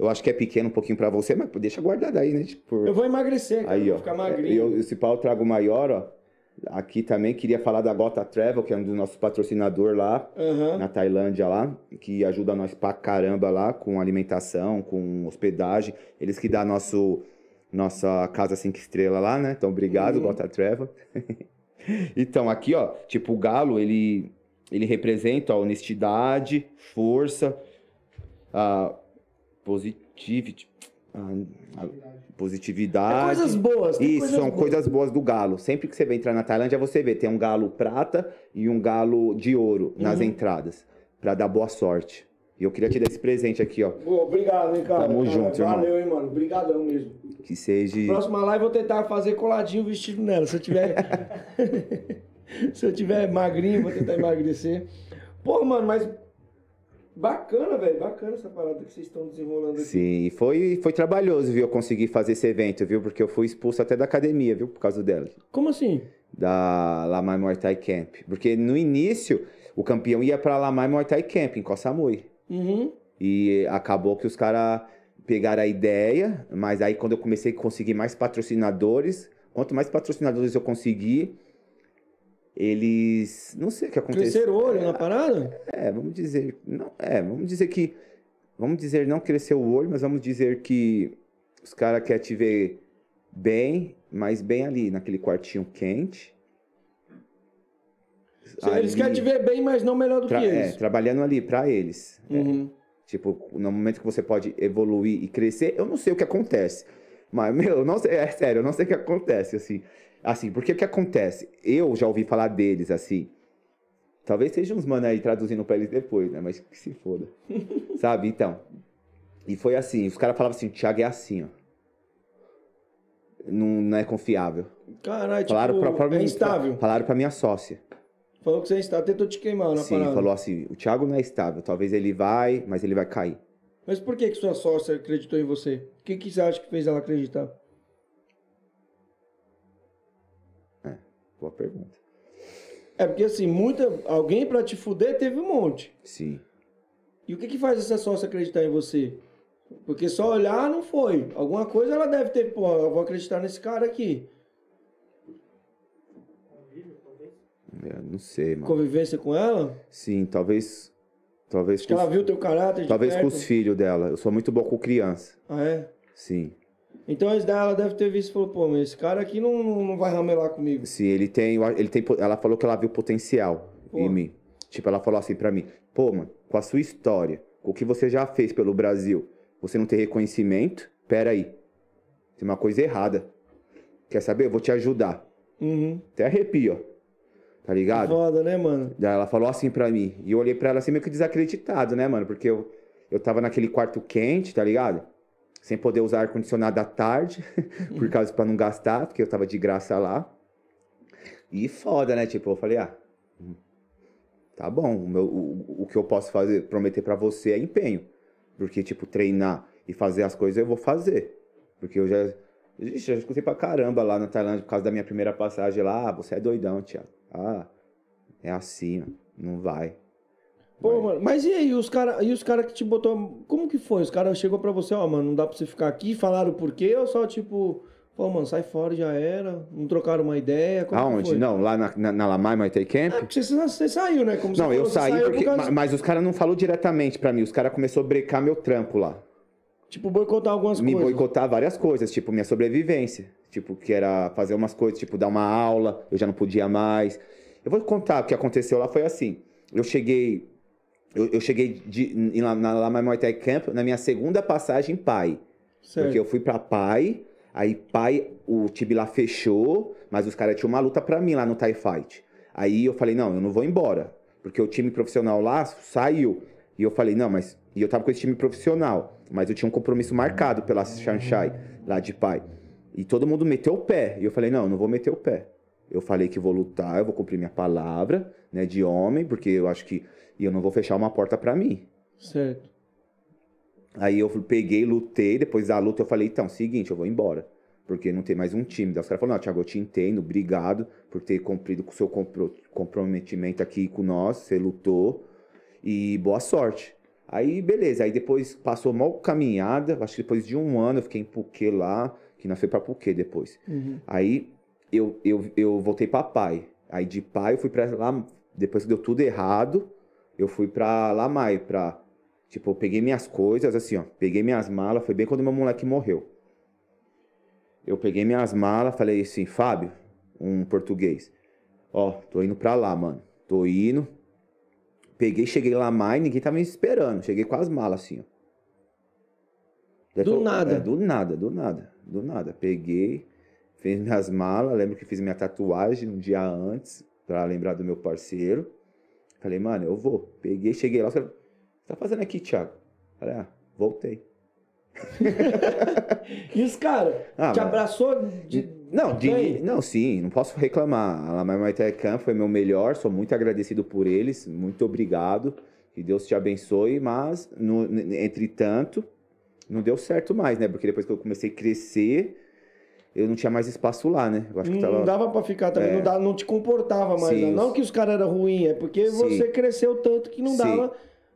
Eu acho que é pequeno um pouquinho pra você, mas deixa guardado aí, né? Tipo, Eu vou emagrecer, cara. aí, vou ó. ficar E magrinho. eu, esse pau eu trago maior, ó. Aqui também queria falar da Gota Travel, que é um dos nossos patrocinadores lá Aham. na Tailândia lá, que ajuda nós pra caramba lá com alimentação, com hospedagem. Eles que dão nosso nossa casa cinco estrelas lá, né? Então, obrigado, Uhum. Gota Travel. então, aqui, ó, tipo, o galo, ele ele representa a honestidade, força, a positivity, a, a positividade. É coisas boas. Isso, coisas são boas. coisas boas do galo. Sempre que você vai entrar na Tailândia, você vê, tem um galo prata e um galo de ouro nas Uhum. entradas, Pra dar boa sorte. E eu queria te dar esse presente aqui, ó, Pô, obrigado, hein, cara. Tamo Cara, junto, irmão. Valeu, hein, mano. Obrigadão mesmo. que seja Próxima live eu vou tentar fazer coladinho o vestido nela. Se eu tiver. Se eu tiver magrinho, vou tentar emagrecer. Pô, mano, mas. Bacana, velho. Bacana essa parada que vocês estão desenrolando aqui. Sim, foi, foi trabalhoso, viu, eu conseguir fazer esse evento, viu? Porque eu fui expulso até da academia, viu, por causa dela. Como assim? Da Lamai Muay Thai Camp. Porque no início, o campeão ia pra Lamai Muay Thai Camp, em Koh Samui. Uhum. E acabou que os caras pegaram a ideia, mas aí quando eu comecei a conseguir mais patrocinadores, quanto mais patrocinadores eu consegui, eles. Não sei o que aconteceu. Crescer o olho na parada? É, vamos dizer. Não, é, vamos dizer que. Vamos dizer, não crescer o olho, mas vamos dizer que os caras querem te ver bem, mas bem ali, naquele quartinho quente. Eles Ali, querem te ver bem, mas não melhor do que é, eles. trabalhando ali pra eles. É. Uhum. Tipo, no momento que você pode evoluir e crescer, eu não sei o que acontece. Mas, meu, eu não sei, é sério, eu não sei o que acontece, assim. Assim, porque o que acontece? Eu já ouvi falar deles, assim. Talvez sejam uns mano aí traduzindo pra eles depois, né? Mas que se foda. Sabe? Então. E foi assim, os caras falavam assim, o Thiago é assim, ó. Não, não é confiável. Caralho, tipo, Falaram pra, pra é mim- instável. Falaram pra minha sócia. Falou que você é instável. Tentou te queimar na Sim, parada. falou assim, o Thiago não é estável. Talvez ele vai, mas ele vai cair. Mas por que, que sua sócia acreditou em você? O que, que você acha que fez ela acreditar? Boa pergunta. É porque assim, muita. Alguém pra te fuder teve um monte. Sim. E o que, que faz essa sócia acreditar em você? Porque só olhar não foi. Alguma coisa ela deve ter, pô, eu vou acreditar nesse cara aqui. É, não sei, mano. Convivência com ela? Sim, talvez. Talvez Acho que ela os- viu teu caráter de Talvez com perto. os filhos dela. Eu sou muito bom com criança. Ah, é? Sim. Então esse daí ela deve ter visto e falou, pô, mas esse cara aqui não, não, vai ramelar comigo. Sim, ele tem, ele tem. Ela falou que ela viu potencial Pô. em mim. Tipo, ela falou assim pra mim: pô, mano, com a sua história, com o que você já fez pelo Brasil, você não ter reconhecimento? Pera aí. Tem uma coisa errada. Quer saber? Eu vou te ajudar. Uhum. Até arrepio, ó. Tá ligado? Foda, né, mano? Daí ela falou assim pra mim. E eu olhei pra ela assim meio que desacreditado, né, mano? Porque eu, eu tava naquele quarto quente, tá ligado? Sem poder usar ar-condicionado à tarde, por causa pra não gastar, porque eu tava de graça lá. E foda, né? Tipo, eu falei, ah, hum, tá bom, o, meu, o, o que eu posso fazer, prometer pra você é empenho. Porque, tipo, treinar e fazer as coisas eu vou fazer. Porque eu já. Ixi, eu já escutei pra caramba lá na Tailândia por causa da minha primeira passagem lá. Ah, você é doidão, Thiago. Ah, é assim, ó. Não vai. Pô, mano, mas e aí, os caras e os cara que te botou. Como que foi? Os caras chegou pra você, ó, mano, não dá pra você ficar aqui, falaram por quê, ou só tipo, pô, mano, sai fora, já era, não trocaram uma ideia? Como Aonde? Não, lá na, na, na Lamai Muay Thai Camp? É, porque você, você saiu, né? Como não, eu falou, saí saiu por porque. causa- ma- Mas os caras não falaram diretamente pra mim. Os caras começaram a brecar meu trampo lá. Tipo, boicotar algumas Me coisas. boicotar várias coisas, tipo, minha sobrevivência. Tipo, que era fazer umas coisas, tipo, dar uma aula, eu já não podia mais. Eu vou contar o que aconteceu lá, foi assim. Eu cheguei. Eu, eu cheguei de, lá na Lamai Muay Thai Camp na minha segunda passagem em Pai. Certo. Porque eu fui pra Pai, aí Pai, o time lá fechou, mas os caras tinham uma luta pra mim lá no Thai Fight. Aí eu falei, não, eu não vou embora. Porque o time profissional lá saiu. E eu falei, não, mas. E eu tava com esse time profissional. Mas eu tinha um compromisso marcado pela Shanghai, lá de Pai. E todo mundo meteu o pé. E eu falei, não, eu não vou meter o pé. Eu falei que vou lutar, eu vou cumprir minha palavra, né, de homem, porque eu acho que. E eu não vou fechar uma porta pra mim. Certo. Aí eu peguei, lutei, depois da luta eu falei, então, seguinte, eu vou embora. Porque não tem mais um time. Daí os caras falaram, não, Thiago, eu te entendo, obrigado por ter cumprido com o seu compro- comprometimento aqui com nós, você lutou, e boa sorte. Aí, beleza, aí depois passou mal caminhada, acho que depois de um ano eu fiquei em Puquê lá, que nós foi pra Puquê depois. Uhum. Aí eu, eu, eu voltei pra Pai. Aí de Pai eu fui pra lá, depois que deu tudo errado, eu fui pra Lamai, pra. Tipo, eu peguei minhas coisas, assim, ó. Peguei minhas malas, foi bem quando meu moleque morreu. Eu peguei minhas malas, falei assim, Fábio, um português. Ó, tô indo pra lá, mano. Tô indo. Peguei, cheguei lá mais, ninguém tava me esperando. Cheguei com as malas, assim, ó. Do nada? É, do nada, do nada, do nada. Peguei, fiz minhas malas, lembro que fiz minha tatuagem um dia antes, pra lembrar do meu parceiro. Falei, mano, eu vou. Peguei, cheguei lá, o que você tá fazendo aqui, Thiago? Falei, ah, voltei. E os caras? Ah, te mas- abraçou de. Não, de- não, sim, não posso reclamar. A Thai Camp foi meu melhor, sou muito agradecido por eles, muito obrigado. Que Deus te abençoe, mas, no, entretanto, não deu certo mais, né? Porque depois que eu comecei a crescer, eu não tinha mais espaço lá, né? Eu acho que Não tava... dava pra ficar também, É. não, dava, não te comportava mais. Sim, né? Não que os caras eram ruins, é porque Sim. você cresceu tanto que não Sim. dava,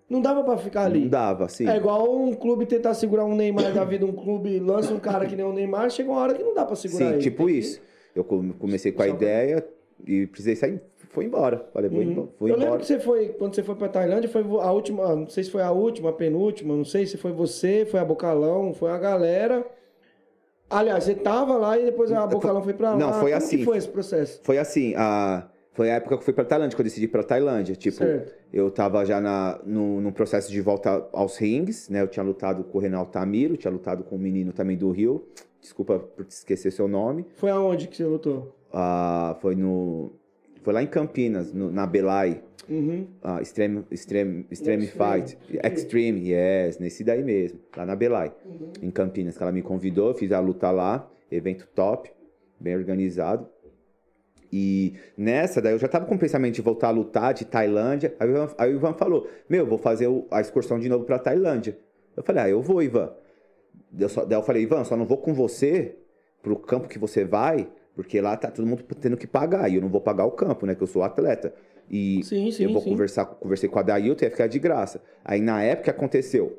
não dava pra ficar ali. Não dava, sim. É igual um clube tentar segurar um Neymar da vida, um clube lança um cara que nem o Neymar, chega uma hora que não dá pra segurar Sim, ele. tipo Tem que- isso. Eu come- comecei com a ideia e precisei sair, foi embora. Falei, vou Uhum. embora. Eu lembro que você foi, quando você foi pra Tailândia, foi a última, não sei se foi a última, a penúltima, não sei se foi você, foi a Bocalão, foi a galera. Aliás, você tava lá e depois a Bocalão foi pra lá. Não, foi Como assim. que foi esse processo? Foi assim, a... foi a época que eu fui pra Tailândia, que eu decidi ir pra Tailândia. Tipo, Certo. eu tava já na, no, no processo de volta aos rings, né? Eu tinha lutado com o Renal Tamiro, tinha lutado com um menino também do Rio. Desculpa por esquecer seu nome. Foi aonde que você lutou? Ah, foi no. Foi lá em Campinas, no- na Belay. Uhum. Ah, Extreme, Extreme, Extreme Extreme. Fight. Extreme, yes, nesse daí mesmo, lá na Belay, em Campinas, que ela me convidou, fiz a luta lá, evento top, bem organizado. E nessa, daí eu já tava com o pensamento de voltar a lutar de Tailândia. Aí o Ivan, aí o Ivan falou: Meu, vou fazer a excursão de novo pra Tailândia. Eu falei, ah, eu vou, Ivan. Eu só, daí eu falei, Ivan, só não vou com você pro campo que você vai, porque lá tá todo mundo tendo que pagar, e eu não vou pagar o campo, né, que eu sou atleta. E Sim, sim, eu vou sim. conversar, conversei com a Dailton, ia ficar de graça. Aí na época aconteceu.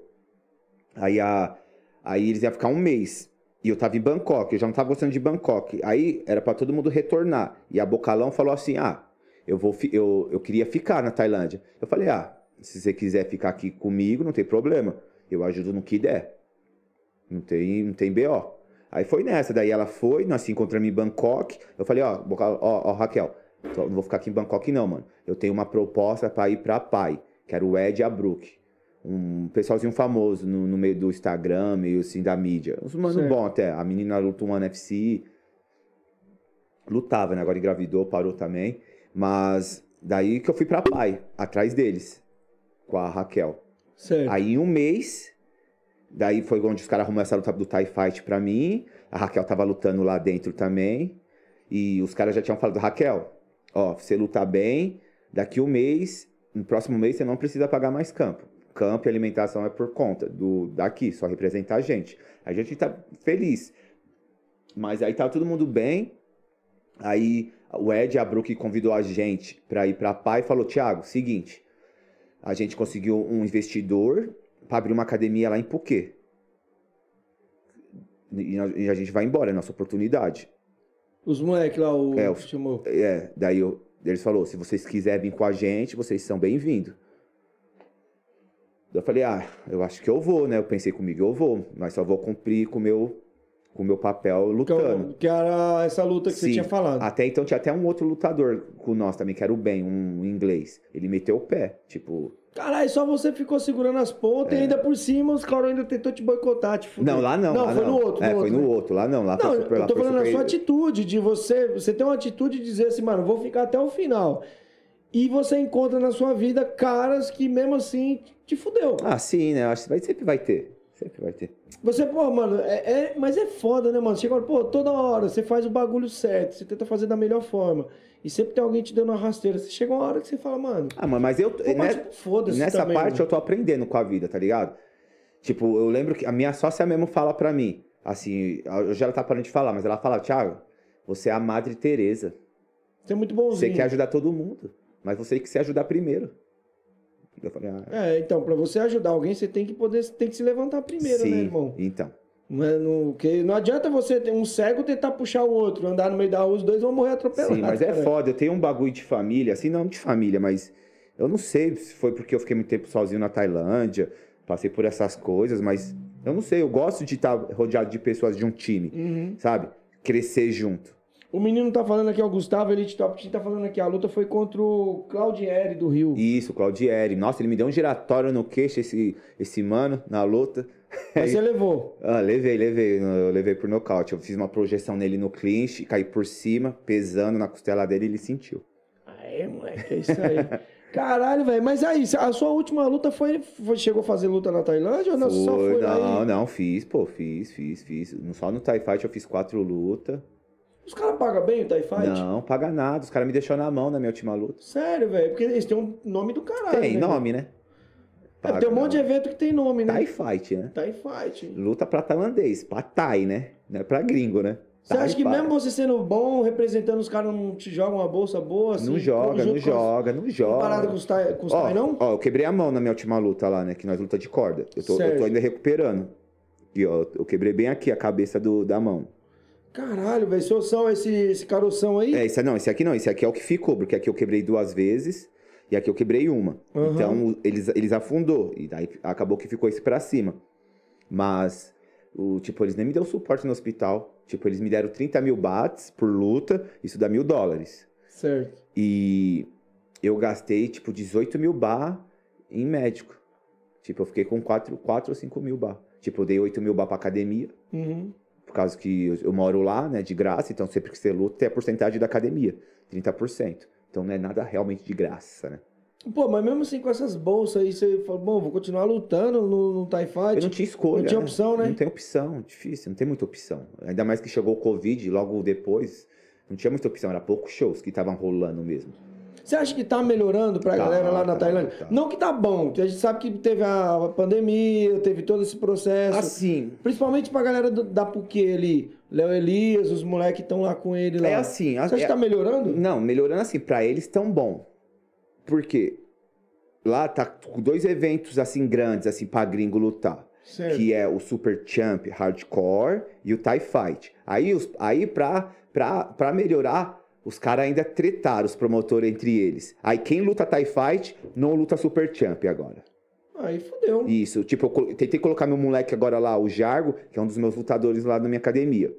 Aí, a, aí eles iam ficar um mês. E eu tava em Bangkok, eu já não tava gostando de Bangkok. Aí era pra todo mundo retornar. E a Bocalão falou assim: ah, eu, vou, eu, eu queria ficar na Tailândia. Eu falei: ah, se você quiser ficar aqui comigo, não tem problema. Eu ajudo no que der. Não tem, não tem BO. Aí foi nessa, daí ela foi, nós se encontramos em Bangkok. Eu falei, ó, ó, ó, Raquel, não vou ficar aqui em Bangkok não, mano. Eu tenho uma proposta pra ir pra Pai, que era o Ed Abrook. Um pessoalzinho famoso no, no meio do Instagram, meio assim, da mídia. Uns mano Certo. bom até. A menina lutou um NFC. Lutava, né? Agora engravidou, parou também. Mas daí que eu fui pra Pai, atrás deles, com a Raquel. Certo. Aí em um mês, daí foi onde os caras arrumaram essa luta do TIE Fight pra mim. A Raquel tava lutando lá dentro também. E os caras já tinham falado, Raquel, ó, você lutar bem, daqui um mês, no próximo mês você não precisa pagar mais campo. Campo e alimentação é por conta do daqui, só representar a gente. A gente tá feliz. Mas aí tá todo mundo bem. Aí o Ed Abruc convidou a gente pra ir pra Pai e falou: Thiago, seguinte, a gente conseguiu um investidor para abrir uma academia lá em Phuket. E a- e a gente vai embora, é nossa oportunidade. Os moleques lá, o É, o- chamou. É, daí eu, eles falou, se vocês quiserem vir com a gente, vocês são bem-vindos. Eu falei, ah, eu acho que eu vou, né? Eu pensei comigo, eu vou, mas só vou cumprir com o meu, com o meu papel é lutando. que era essa luta que você Sim. tinha falado. Até então tinha até um outro lutador com nós também, que era o Ben, um inglês. Ele meteu o pé, tipo... Caralho, só você ficou segurando as pontas e ainda por cima os caras ainda tentou te boicotar, te fuder. É. Não, lá não. Não, lá foi não. no outro. É, no foi outro, no né? outro. Lá não, lá Não, foi super... eu tô foi falando a super- sua atitude de você. Você tem uma atitude de dizer assim, mano, vou ficar até o final. E você encontra na sua vida caras que mesmo assim te fudeu. Ah, sim, né? Acho que vai, sempre vai ter. Sempre vai ter. Você, pô, mano, é, é- mas é foda, né, mano? Chega, pô, toda hora você faz o bagulho certo, você tenta fazer da melhor forma. E sempre tem alguém te dando uma rasteira. Você chega uma hora que você fala, mano, Ah, mano, mas eu... pô, né, mas, tipo, foda-se nessa também, parte mano. eu tô aprendendo com a vida, tá ligado? Tipo, eu lembro que a minha sócia mesmo fala pra mim, assim, hoje ela tá parando de falar, mas ela fala, Thiago, você é a Madre Teresa. Você é muito Você bonzinho. quer ajudar todo mundo, mas você tem que se ajudar primeiro. Eu falei, ah, É, então, pra você ajudar alguém, você tem que poder, tem que se levantar primeiro, sim, né, irmão? então. Não, não, que não adianta você ter um cego tentar puxar o outro, andar no meio da rua, os dois vão morrer atropelados. Sim, mas é cara. foda. Eu tenho um bagulho de família, assim, não de família, mas eu não sei se foi porque eu fiquei muito tempo sozinho na Tailândia, passei por essas coisas, mas eu não sei. Eu gosto de estar rodeado de pessoas de um time, Uhum. sabe? Crescer junto. O menino tá falando aqui, ó, o Gustavo Elite Top Team tá falando aqui, a luta foi contra o Claudieri do Rio. Isso, Claudieri. Nossa, ele me deu um giratório no queixo, esse, esse mano, na luta. Mas você levou. Ah, levei, levei. Eu levei por nocaute. Eu fiz uma projeção nele no clinch, caí por cima, pesando na costela dele e ele sentiu. Aê, moleque, é isso aí. Caralho, velho. Mas aí, a sua última luta foi, foi- Chegou a fazer luta na Tailândia ou não? Só Foi, não, e... não, fiz, pô, fiz, fiz, fiz. Só no TIE Fight eu fiz quatro lutas. Os caras pagam bem o TIE Fight? Não, paga nada. Os caras me deixaram na mão na minha última luta. Sério, velho. Porque eles têm um nome do caralho. Tem né, nome, né? É, tem um monte de evento que tem nome, né? TIE Fight, né? TIE Fight. Luta pra tailandês, pra Thai, né? Não é pra gringo, né? Você Thai acha que Fight. mesmo você sendo bom, representando os caras, não te jogam uma bolsa boa? Assim, Não joga, não com as- joga, não joga. Comparado com os TIE, com os Ó, TIE, não? ó, eu quebrei a mão na minha última luta lá, né? Que nós luta de corda. Eu tô, eu tô ainda recuperando. E ó, eu quebrei bem aqui a cabeça do, da mão. Caralho, velho. Seu são esse, esse caroção aí? É, esse não, esse aqui não, esse aqui é o que ficou, porque aqui eu quebrei duas vezes e aqui eu quebrei uma. Aham. Então eles, eles afundou e daí acabou que ficou esse pra cima. Mas, o, tipo, eles nem me deram suporte no hospital. Tipo, eles me deram 30 mil bahts por luta, isso dá mil dólares. Certo. E eu gastei, tipo, 18 mil bar em médico. Tipo, eu fiquei com 4, 4 ou 5 mil bar. Tipo, eu dei 8 mil bar pra academia, Uhum. Causa que eu, eu moro lá, né, de graça. Então, sempre que você luta, tem a porcentagem da academia, 30%. Então, não é nada realmente de graça, né? Pô, mas mesmo assim com essas bolsas aí, você falou, bom, vou continuar lutando no, no TIE Fight. Eu não tinha escolha. Não tinha né? opção, né? Não tem opção, difícil, não tem muita opção. Ainda mais que chegou o Covid logo depois, não tinha muita opção, era poucos shows que estavam rolando mesmo. Você acha que tá melhorando pra Tá, galera lá na tá, Tailândia? tá. Não que tá bom, a gente sabe que teve a pandemia, teve todo esse processo. Assim, Principalmente pra galera do- da PUC ali, Léo Elias, os moleques estão lá com ele lá. é assim. Você acha é- que tá melhorando? Não, melhorando assim, pra eles tão bom. Por quê? Lá tá com dois eventos assim grandes, assim, pra gringo lutar. Certo. Que é o Super Champ Hardcore e o Thai Fight. Aí, os, aí pra, pra, pra melhorar, os caras ainda tretaram, os promotores entre eles. Aí quem luta Thai Fight não luta Super Champ agora. Aí fudeu. Isso, tipo, eu tentei colocar meu moleque agora lá, o Jargo, que é um dos meus lutadores lá na minha academia.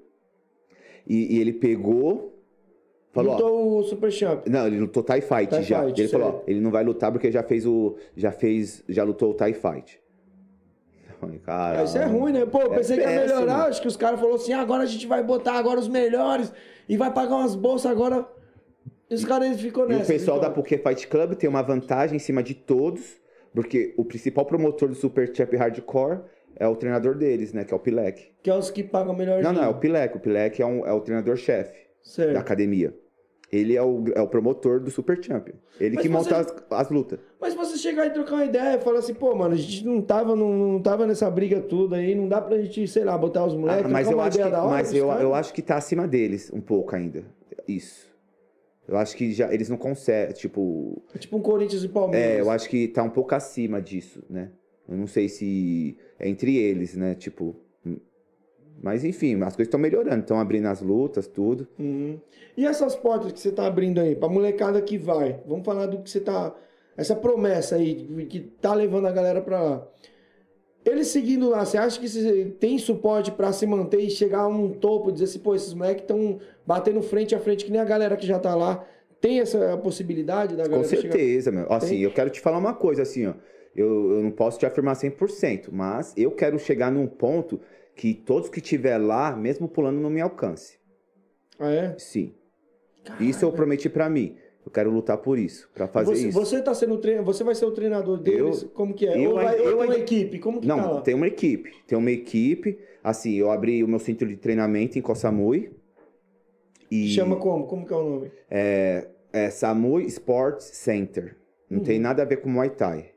E, e ele pegou, falou, ó, Lutou o Super Champ. não, ele lutou Thai Fight Thai já. Fight, ele falou, ó, ele não vai lutar porque já fez o. Já fez. Já lutou o Thai Fight. Cara. Isso é ruim, né? Pô, eu É pensei que ia melhorar. Acho que os caras falaram assim: ah, agora a gente vai botar agora os melhores e vai pagar umas bolsas agora. E os caras ficou E nessa. o pessoal então. da Poké Fight Club tem uma vantagem em cima de todos, porque o principal promotor do Super Champ Hardcore é o treinador deles, né? Que é o Pilek. Que é os que pagam melhor. Não, não, é o Pilek. O Pilek é, um- é o treinador-chefe da academia. Ele é o, é o promotor do Super Champion. Ele Mas que você- monta as, as lutas. Mas se você chegar e trocar uma ideia e falar assim, pô, mano, a gente não tava, não, não tava nessa briga toda aí, não dá pra gente, sei lá, botar os moleques, Ah, mas eu uma acho que, hora. mas eu, eu acho que tá acima deles um pouco ainda. Isso. Eu acho que já eles não conseguem, tipo, É tipo um Corinthians e Palmeiras. é, eu acho que tá um pouco acima disso, né? Eu não sei se é entre eles, né? Tipo. Mas enfim, as coisas estão melhorando, estão abrindo as lutas, tudo. Uhum. E essas portas que você tá abrindo aí, pra molecada que vai, vamos falar do que você tá. Essa promessa aí, que tá levando a galera pra lá. Eles seguindo lá, você acha que você tem suporte pra se manter e chegar a um topo, dizer assim, pô, esses moleques estão batendo frente a frente, que nem a galera que já tá lá. Tem essa possibilidade da galera Com chegar- certeza, meu. Assim, Tem? eu quero te falar uma coisa, assim, ó. Eu, eu não posso te afirmar 100%, mas eu quero chegar num ponto que todos que estiver lá, mesmo pulando, não me alcance. Ah, é? Sim. Isso eu prometi pra mim. Eu quero lutar por isso, pra fazer você, isso. Você tá sendo treino, você vai ser o treinador deles? Eu- como que é? eu ou vai, ainda- ou eu tem uma equipe? Como que tá Não, lá? tem uma equipe. Tem uma equipe. Assim, eu abri o meu centro de treinamento em Koh Samui. E Chama como? Como que é o nome? é, é Samui Sports Center. Não Uhum. tem nada a ver com Muay Thai.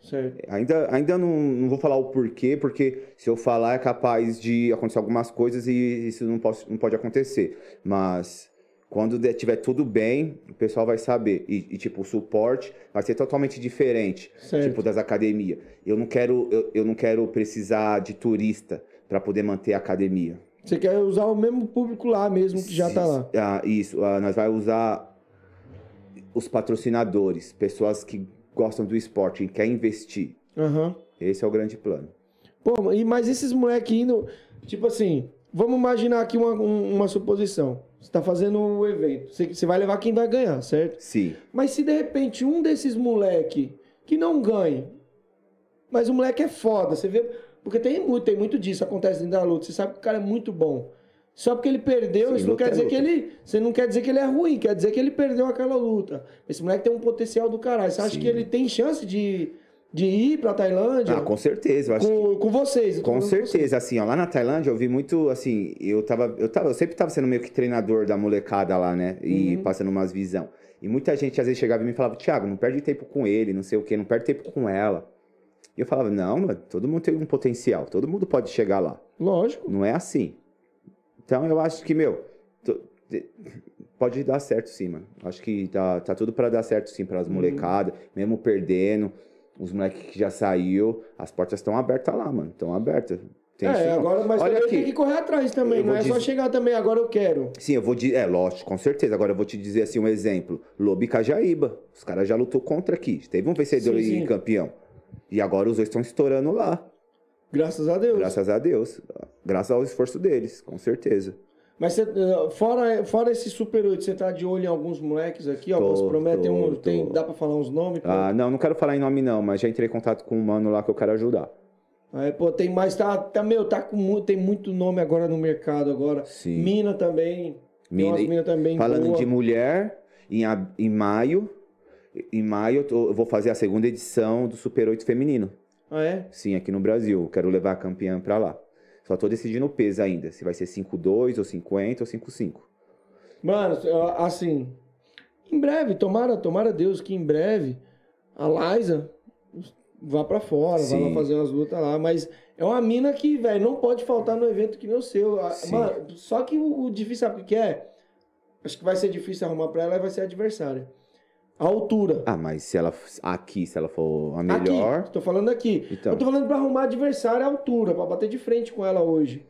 Certo. Ainda, ainda não, não vou falar o porquê, porque se eu falar é capaz de acontecer algumas coisas e isso não, posso, não pode acontecer. Mas quando der- tiver tudo bem, o pessoal vai saber. E, e, tipo, o suporte vai ser totalmente diferente, Certo. tipo, das academias. Eu não quero, eu, eu não quero precisar de turista para poder manter a academia. Você quer usar o mesmo público lá mesmo que já tá lá. Ah, isso, ah, nós vai usar os patrocinadores, pessoas que gostam do esporte e querem investir. Aham. Esse é o grande plano. Pô, e, mas esses moleques indo, tipo assim, vamos imaginar aqui uma, um- uma suposição. Você tá fazendo o evento, você, você vai levar quem vai ganhar, certo? Sim. Mas se de repente um desses moleque que não ganhe, mas o moleque é foda, você vê. Porque tem muito, tem muito disso, acontece dentro da luta. Você sabe que o cara é muito bom. Só porque ele perdeu, Sim, isso não luta quer é dizer que luta. ele. Você não quer dizer que ele é ruim, quer dizer que ele perdeu aquela luta. Esse moleque tem um potencial do caralho. Você acha Sim. que ele tem chance de, de ir pra Tailândia Ah, com certeza. Eu acho que- com, com vocês? com certeza. Assim, ó, lá na Tailândia eu vi muito, assim, eu tava, eu tava, eu sempre tava sendo meio que treinador da molecada lá, né? E Uhum. passando umas visão. E muita gente às vezes chegava e me falava, Thiago, não perde tempo com ele, não sei o quê, não perde tempo com ela. E eu falava, não, mano, todo mundo tem um potencial, todo mundo pode chegar lá. Lógico. Não é assim. Então eu acho que, meu, de- pode dar certo sim, mano. Acho que tá, tá tudo pra dar certo sim para as molecadas, mesmo perdendo, os moleques que já saiu, as portas estão abertas lá, mano. Estão abertas. Tem isso, é, não. agora, mas Olha aqui. tem que correr atrás também. Não é só dizer- chegar também, agora eu quero. Sim, eu vou dizer, é lógico, com certeza. Agora eu vou te dizer assim um exemplo. Lobo e Cajaíba. Os caras já lutou contra aqui. Teve um vencedor Sim, e sim. campeão. E agora os dois estão estourando lá. Graças a Deus. Graças a Deus. Graças ao esforço deles, com certeza. Mas você, eh, fora, fora esse Super 8, você tá de olho em alguns moleques aqui, ó. Tô, Você promete tô, um. Tem, dá pra falar uns nomes? Ah, não, não quero falar em nome não, mas já entrei em contato com um mano lá que eu quero ajudar. Aí, pô, tem mais, tá, tá, meu, tá com muito, tem muito nome agora no mercado agora. Sim. Mina também. Mina, mina também. Falando boa. de mulher, em, em maio, em maio eu, tô- eu vou fazer a segunda edição do Super 8 feminino. Ah, é? Sim, aqui no Brasil. Quero levar a campeã pra lá. Só tô decidindo o peso ainda, se vai ser 5,2 ou 50 ou 5,5. Mano, assim. Em breve, tomara, tomara Deus que em breve a Liza vá pra fora, vá Sim. lá fazer umas lutas lá. Mas é uma mina que, velho, não pode faltar no evento que nem o seu. A- Sim. Mano, só que o, o difícil, sabe o que é? Acho que vai ser difícil arrumar pra ela e vai ser adversária. A altura. Ah, mas se ela aqui, se ela for a melhor. Aqui, tô falando aqui. Então. Eu tô falando pra arrumar adversária à altura, pra bater de frente com ela hoje.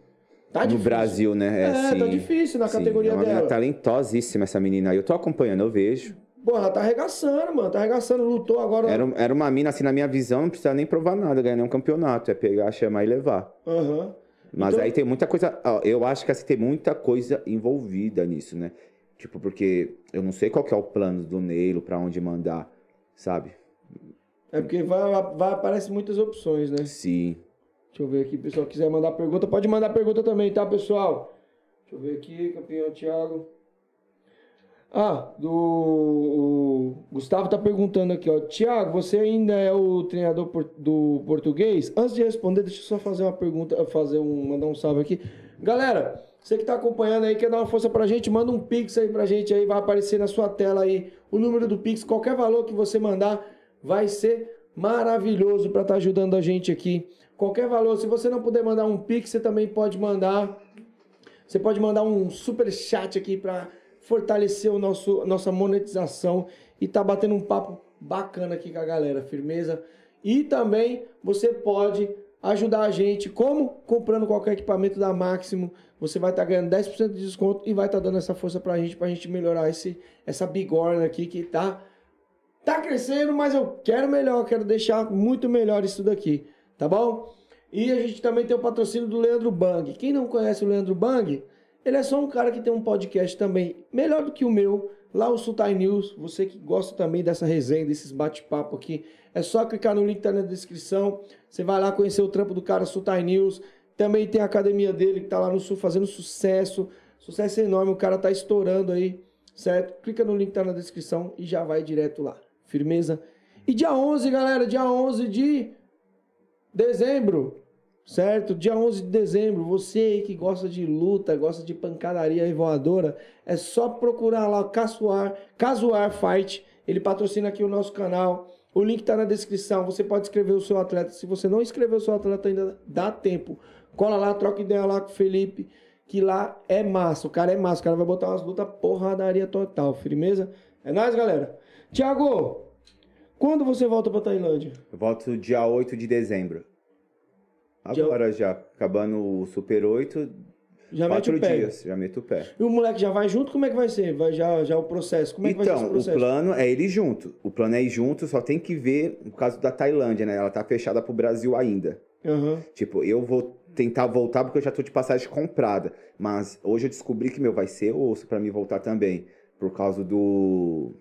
Tá no difícil. Brasil, né? É, tá assim, difícil na sim, categoria é uma menina dela. talentosíssima essa menina aí. Eu tô acompanhando, eu vejo. Porra, ela tá arregaçando, mano. Tá arregaçando, lutou agora. Era, um- era uma mina, assim, na minha visão, não precisa nem provar nada, ganhar nenhum campeonato. É pegar, chamar e levar. Aham. Mas Então- aí tem muita coisa. ó, Eu acho que assim, tem muita coisa envolvida nisso, né? Tipo, porque eu não sei qual que é o plano do Neilo, pra onde mandar, sabe? É porque vai, vai, aparecem muitas opções, né? Sim. Deixa eu ver aqui, pessoal. Quiser mandar pergunta, pode mandar pergunta também, tá, pessoal? Deixa eu ver aqui, campeão Thiago. Ah, do o Gustavo tá perguntando aqui, ó. Thiago, você ainda é o treinador por- do português? Antes de responder, deixa eu só fazer uma pergunta, fazer um, mandar um salve aqui. Galera, você que tá acompanhando aí, quer dar uma força pra gente, manda um pix aí pra gente aí, vai aparecer na sua tela aí o número do pix, qualquer valor que você mandar vai ser maravilhoso pra estar ajudando a gente aqui. Qualquer valor, se você não puder mandar um pix, você também pode mandar você pode mandar um super chat aqui para fortalecer o nosso nossa monetização e tá batendo um papo bacana aqui com a galera, firmeza? E também você pode ajudar a gente como comprando qualquer equipamento da Máximo, você vai estar ganhando 10% de desconto e vai estar dando essa força pra gente pra gente melhorar esse essa bigorna aqui que tá tá crescendo, mas eu quero melhor, quero deixar muito melhor isso daqui, tá bom? E a gente também tem o patrocínio do Leandro Bang. Quem não conhece o Leandro Bang, ele é só um cara que tem um podcast também melhor do que o meu, lá o Sultai News. Você que gosta também dessa resenha, desses bate-papo aqui, é só clicar no link que tá na descrição. Você vai lá conhecer o trampo do cara Sultai News. Também tem a academia dele que tá lá no sul fazendo sucesso. Sucesso enorme, o cara tá estourando aí, certo? Clica no link que tá na descrição e já vai direto lá. Firmeza? E dia 11, galera, dia 11 de dezembro, certo? Dia 11 de dezembro, você aí que gosta de luta, gosta de pancadaria e voadora, é só procurar lá o Casuar, Casuar Fight, ele patrocina aqui o nosso canal. O link tá na descrição, você pode escrever o seu atleta. Se você não escreveu o seu atleta ainda, dá tempo. Cola lá, troca ideia lá com o Felipe, que lá é massa. O cara é massa, o cara vai botar umas lutas porradaria total, firmeza? É nóis, galera. Tiago, quando você volta pra Tailândia? Eu volto dia 8 de dezembro. Dia- Agora já, acabando o Super 8, Já mete quatro o pé. dias, já meto o pé. E o moleque já vai junto? Como é que vai ser? Vai já, já o processo? Como é que vai ser Então, esse o processo? plano é ele junto. O plano é ir junto, só tem que ver no caso da Tailândia, né? Ela tá fechada pro Brasil ainda. Aham. Tipo, eu vou tentar voltar porque eu já tô de passagem comprada. Mas hoje eu descobri que meu vai ser osso pra mim voltar também. Por causa do.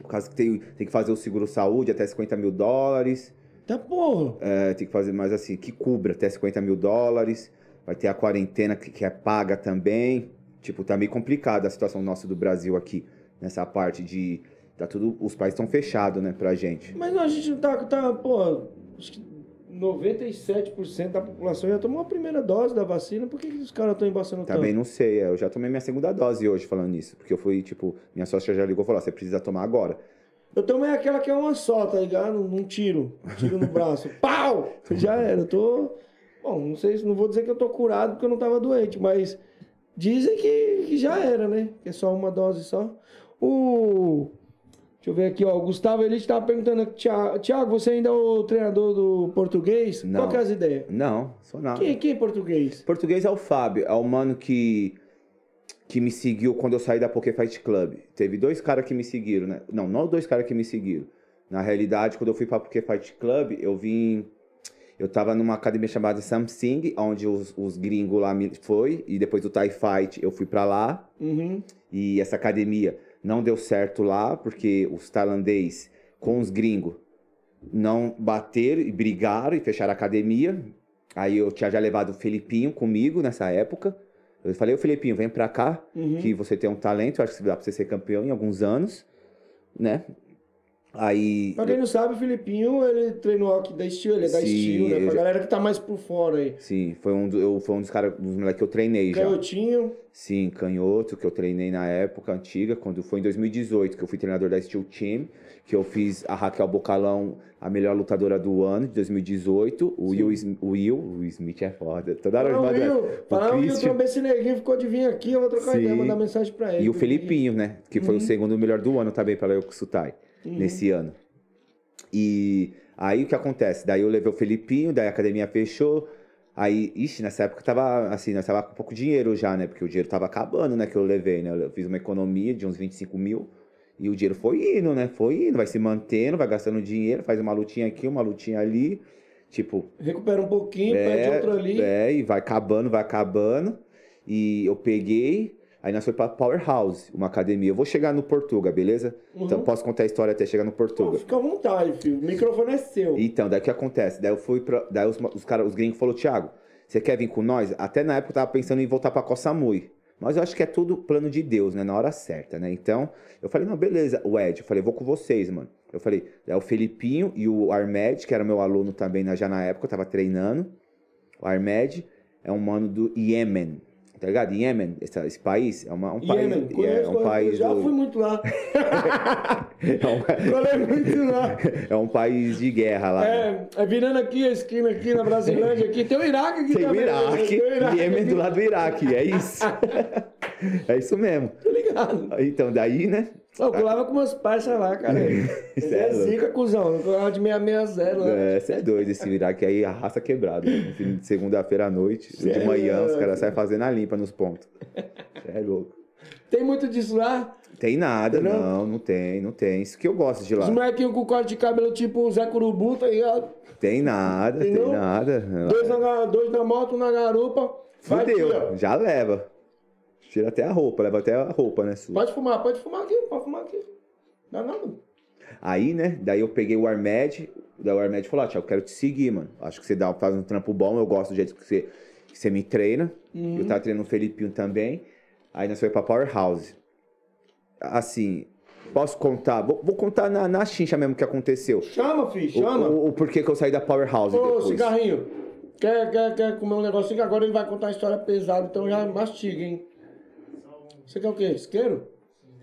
Por causa que tem, tem que fazer o seguro saúde até 50 mil dólares. Tá porra. É, tem que fazer mais assim, que cubra até 50 mil dólares. Vai ter a quarentena que, é paga também. Tipo, tá meio complicada a situação nossa do Brasil aqui. Nessa parte de. Tá tudo. Os países estão fechados, né, pra gente. Mas não, a gente não tá, tá pô, acho que 97% da população já tomou a primeira dose da vacina. Por que, que os caras estão embaçando Também tanto? não sei, é, eu já tomei minha segunda dose hoje falando nisso. Porque eu fui, tipo, minha sócia já ligou e falou: "Ó, você precisa tomar agora. Eu tomei aquela que é uma só, tá ligado? Num tiro. Um tiro no braço. Pau! Já era. Eu tô. Bom, não sei se não vou dizer que eu tô curado porque eu não tava doente, mas dizem que, que já era, né? Que é só uma dose só. O. Deixa eu ver aqui, ó. O Gustavo Elite tava perguntando, "Tia- Tiago, você ainda é o treinador do português? Não. Qual que é as ideias? Não, sou nada. Quem, quem é português? Português é o Fábio, é o mano que, que me seguiu quando eu saí da Poké Fight Club. Teve dois caras que me seguiram, né? Não, não dois caras que me seguiram. Na realidade, quando eu fui pra Poké Fight Club, eu vim. Eu tava numa academia chamada Samsung, onde os, os gringos lá me foi, e depois do Thai Fight eu fui pra lá. Uhum. E essa academia não deu certo lá, porque os tailandês com os gringos não bateram e brigaram e fecharam a academia. Aí eu tinha já levado o Felipinho comigo nessa época. Eu falei, ô Felipinho, vem pra cá, Uhum. que você tem um talento, eu acho que dá pra você ser campeão em alguns anos, né? Aí. Pra quem não sabe, o Filipinho, ele treinou aqui da Steel, ele é da Sim, Steel, né? eu Pra já- galera que tá mais por fora aí. Sim, foi um, do- eu, foi um dos caras, dos moleques que eu treinei já. Canhotinho. Sim, canhoto, que eu treinei na época antiga, quando foi em 2018, que eu fui treinador da Steel Team, que eu fiz a Raquel Bocalão a melhor lutadora do ano, de 2018. O Will, o Will, o Will Smith é foda. Toda hora eu Não. Will, falar o Will, trombei esse neguinho, ficou de vir aqui, eu vou trocar Sim. ideia, mandar mensagem pra ele. e o Felipinho, né? Que foi o segundo melhor do ano também pela Yokusutai, nesse ano. E aí o que acontece? Daí eu levei o Felipinho, daí a academia fechou. Aí, ixi, nessa época tava assim, nós tava com pouco dinheiro já, né? Porque o dinheiro tava acabando, né? Que eu levei, né? Eu fiz uma economia de uns 25 mil. E o dinheiro foi indo, né? Foi indo, vai se mantendo, vai gastando dinheiro, faz uma lutinha aqui, uma lutinha ali. Tipo, Recupera um pouquinho, pede outro ali. é, e vai acabando, vai acabando. E eu peguei, aí nós foi pra Powerhouse, uma academia. Eu vou chegar no Portuga, beleza? Então posso contar a história até chegar no Portuga. fica à vontade, filho. O microfone é seu. Então, daí o que acontece? Daí eu fui pra. Daí os, os, cara, os gringos falaram, Thiago, você quer vir com nós? Até na época eu tava pensando em voltar pra Koh Samui. Mas eu acho que é tudo plano de Deus, né? Na hora certa, né? Então, eu falei, não, beleza, o Ed, eu falei, vou com vocês, mano. Eu falei, é o Felipinho e o Armed, que era meu aluno também na- já na época, eu tava treinando. O Armed é um mano do Iêmen, tá ligado? Iêmen, esse, esse país, é, uma, um Iêmen, país. conheço, é um país. já do- fui muito lá. é, um, muito lá. é um país de guerra lá. né? É, é virando aqui a esquina aqui na Brasilândia aqui. Tem o Iraque aqui Tem o também. né? Iraque, Tem o Iraque Iêmen do lado do Iraque, é isso. é isso mesmo. Tô ligado. Então, daí, né? Eu colava com meus parceiros lá, cara. Esse é é zica, cuzão. Eu colava de 660 lá. É, você é doido, esse Iraque aí, a raça quebrada. De segunda-feira à noite, de é manhã, os caras saem fazendo a limpa nos pontos. Você é louco. Tem muito disso lá. Tem nada, Entendeu? não, não tem, não tem. Isso que eu gosto de lá. Os molequinhos com corte de cabelo tipo o Zé Curubu, tá ligado? Tem nada, tem Entendeu? nada. Dois na, dois na moto, um na garupa. Fudeu, já leva. Tira até a roupa, leva até a roupa, né, sua. Pode fumar, pode fumar aqui, pode fumar aqui. Não dá nada. Aí, né, daí eu peguei o Armed, daí o Armed falou, ah, Tiago, eu quero te seguir, mano. Acho que você dá, faz um trampo bom, eu gosto do jeito que você, que você me treina. Uhum. Eu tava treinando o Felipinho também. Aí nós foi pra Powerhouse. Assim, posso contar? Vou, vou contar na, na chincha mesmo o que aconteceu. Chama, filho, O, chama. o, o porquê que eu saí da Powerhouse Ô, depois. cigarrinho. Quer, quer, quer comer um negocinho? Agora ele vai contar uma história pesada, então já mastiga, hein? Você quer o quê? Isqueiro?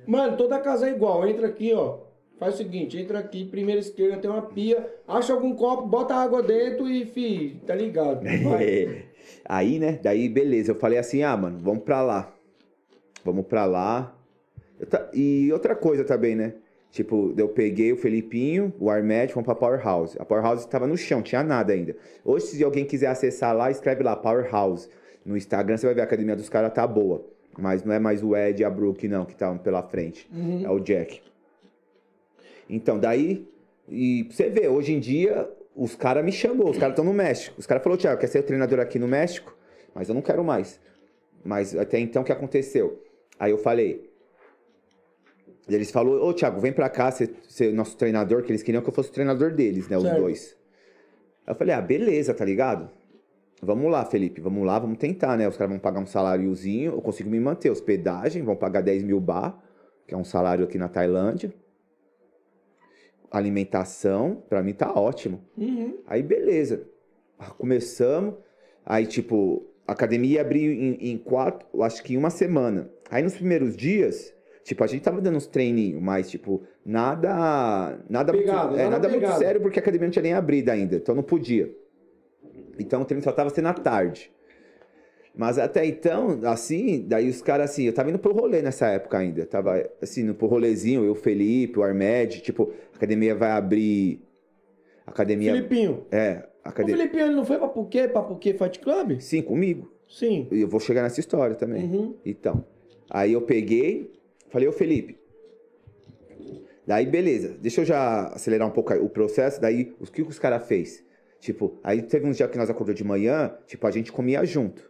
Mano, toda casa é igual. Entra aqui, ó. Faz o seguinte, entra aqui, primeira esquerda, tem uma pia, acha algum copo, bota água dentro e, fi, tá ligado? Aí, né? Daí, beleza. Eu falei assim, ah, mano, vamos pra lá. Vamos pra lá. Ta- E outra coisa também, né? Tipo, eu peguei o Felipinho, o Armed, fomos pra Powerhouse. A Powerhouse tava no chão, tinha nada ainda. Hoje, se alguém quiser acessar lá, escreve lá, Powerhouse. No Instagram, você vai ver a academia dos caras tá boa. Mas não é mais o Ed e a Brooke, não, que estavam pela frente. É o Jack. Então, daí, e você vê, hoje em dia, os caras me chamou, os caras estão no México. Os caras falaram, Thiago, quer ser treinador aqui no México? Mas eu não quero mais. Mas até então, o que aconteceu? Aí eu falei, eles falaram, ô Thiago, vem pra cá ser, ser nosso treinador, que eles queriam que eu fosse o treinador deles, né, os Certo. dois. Aí eu falei, ah, beleza, tá ligado? Vamos lá, Felipe, vamos lá, vamos tentar, né? Os caras vão pagar um saláriozinho, eu consigo me manter, hospedagem, vão pagar 10 mil bar, que é um salário aqui na Tailândia. Alimentação, pra mim tá ótimo. Uhum. Aí beleza. Ah, Começamos. Aí, tipo, a academia abriu em, em quatro, acho que em uma semana. Aí nos primeiros dias, tipo, a gente tava dando uns treininhos, mas, tipo, nada. Nada, Pegado, muito, é, nada nada muito sério, porque a academia não tinha nem abrido ainda, então não podia. Então o treino só tava sendo à tarde. Mas até então, assim, daí os caras, assim, eu tava indo pro rolê nessa época ainda. Eu tava, assim, indo pro rolezinho, eu, Felipe, o Armed, tipo, a academia vai abrir. Academia. Filipinho. É, a O academia. Filipinho, ele não foi pra Puquê, pra Puquê Fight Club? Sim, comigo. Sim. Eu vou chegar nessa história também. Uhum. Então, aí eu peguei, falei, ô Felipe. Daí, beleza, deixa eu já acelerar um pouco o processo. Daí, o que os caras fez? Tipo, aí teve uns dias que nós acordamos de manhã, tipo, a gente comia junto.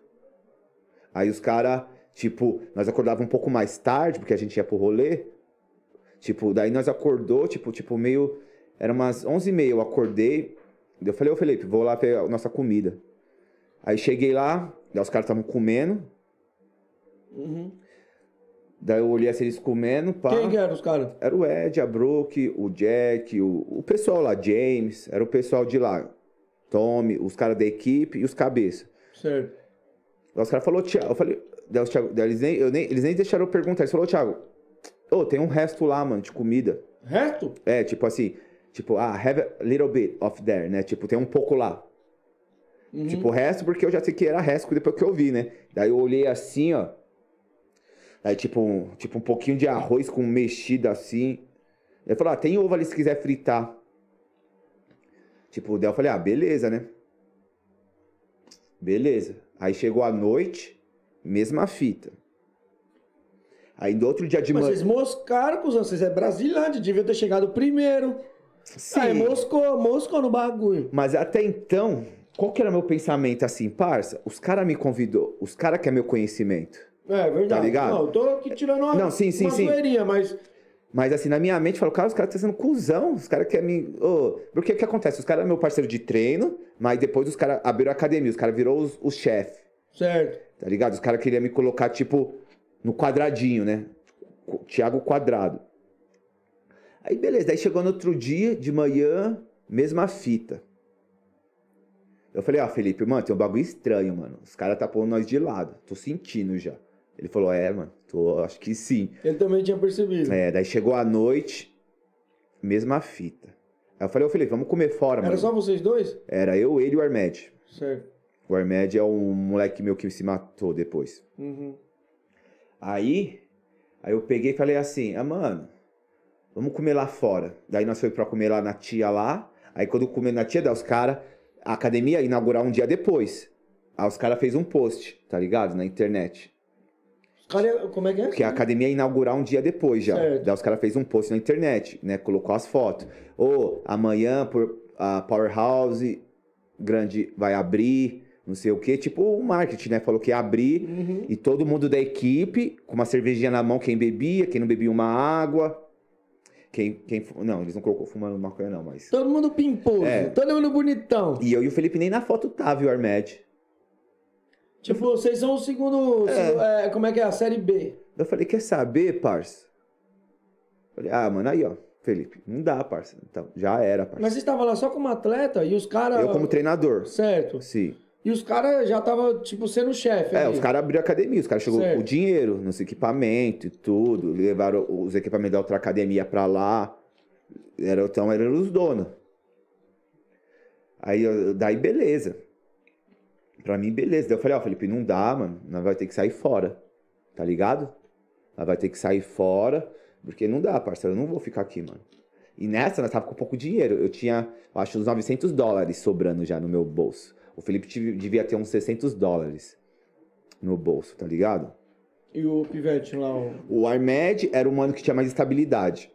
Aí os caras, tipo, nós acordávamos um pouco mais tarde, porque a gente ia pro rolê. Tipo, daí nós acordou, tipo, tipo, meio. Era umas 11h30, eu acordei. Eu falei, ô Felipe, vou lá pegar a nossa comida. Aí cheguei lá, daí os caras estavam comendo. Uhum. Daí eu olhei assim, eles comendo, pá. Quem que eram os caras? Era o Ed, a Brooke, o Jack, o, o pessoal lá, James, era o pessoal de lá. Tommy, os caras da equipe e os cabeça. Certo. Daí os caras falaram, Thiago, eu falei, daí Thiago, daí eles, nem, eu nem, eles nem deixaram eu perguntar, eles falaram, Thiago, ô, tem um resto lá, mano, de comida. Resto? É, tipo assim, tipo, ah, have a little bit of there, né? Tipo, tem um pouco lá. Tipo, o resto, porque eu já sei que era resto depois que eu vi, né? Daí eu olhei assim, ó. Aí, tipo, um, tipo, um pouquinho de arroz com mexido assim. Ele falou, ah, tem ovo ali se quiser fritar. Tipo, daí eu falei, ah, beleza, né? Beleza. Aí chegou a noite, mesma fita. Aí no outro dia de Mas manhã. vocês moscaram, cuzão. Vocês é Brasilândia, devia ter chegado primeiro. Sim. Aí moscou, moscou no bagulho. Mas até então, qual que era meu pensamento assim, parça? Os caras me convidou, os caras querem meu conhecimento. É verdade. Tá ligado? Não, eu tô aqui tirando uma, Não, sim, sim, uma sim. mas Mas assim, na minha mente, eu falo, cara, os caras estão sendo cuzão, os caras querem me. Ô, Porque o que acontece? Os caras eram meu parceiro de treino, mas depois os caras abriram a academia, os caras virou os, os chefes, certo. tá ligado? Os caras queriam me colocar, tipo, no quadradinho, né? Tiago Quadrado. Aí beleza, daí chegou no outro dia, de manhã, mesma fita. Eu falei, ó, Felipe, mano, tem um bagulho estranho, mano. Os caras tá pondo nós de lado. Tô sentindo já. Ele falou, é, mano, tô, acho que sim. Ele também tinha percebido. É, daí chegou a noite, mesma fita. Aí eu falei, ô Felipe, vamos comer fora, Era mano. só vocês dois? Era eu, ele e o Armed. Certo. O Armed é um moleque meu que se matou depois. Uhum. Aí, aí eu peguei e falei assim, ah, mano, vamos comer lá fora. Daí nós fomos pra comer lá na tia lá. Aí quando comer na tia, daí os caras, a academia ia inaugurar um dia depois. Aí os caras fez um post, tá ligado? Na internet. Os caras, como é que é? Porque a academia ia inaugurar um dia depois já. Certo. Daí os caras fez um post na internet, né? Colocou as fotos. Ô, amanhã por, a Powerhouse grande vai abrir, não sei o quê. Tipo o marketing, né? Falou que ia abrir Uhum. e todo mundo da equipe, com uma cervejinha na mão, quem bebia, quem não bebia uma água. Quem, quem, não, eles não colocou fumando maconha não, mas... Todo mundo pimposo, É. todo mundo bonitão. E eu e o Felipe nem na foto tava, e o Armed. Tipo, vocês são o segundo, segundo- é, como é que é? A série B. Eu falei, quer saber, parça? Falei, ah, mano, aí, ó, Felipe, não dá, parça. Então, já era, parça. Mas vocês estavam lá só como atleta e os caras... Eu como treinador. Certo. Sim. E os caras já estavam, tipo, sendo chefe É, ali. os caras abriram a academia, os caras chegou Certo. o dinheiro nos equipamentos e tudo, levaram os equipamentos da outra academia pra lá. Era, então eram os donos. Aí, daí beleza. Pra mim, beleza. Daí eu falei, ó, Felipe, não dá, mano. Nós vai ter que sair fora. Tá ligado? Nós vai ter que sair fora, porque não dá, parceiro. Eu não vou ficar aqui, mano. E nessa, nós tava com pouco dinheiro. Eu tinha, eu acho, uns 900 dólares sobrando já no meu bolso. O Felipe devia ter uns 600 dólares no bolso, tá ligado? E o pivete lá, o... O Armed era o mano que tinha mais estabilidade.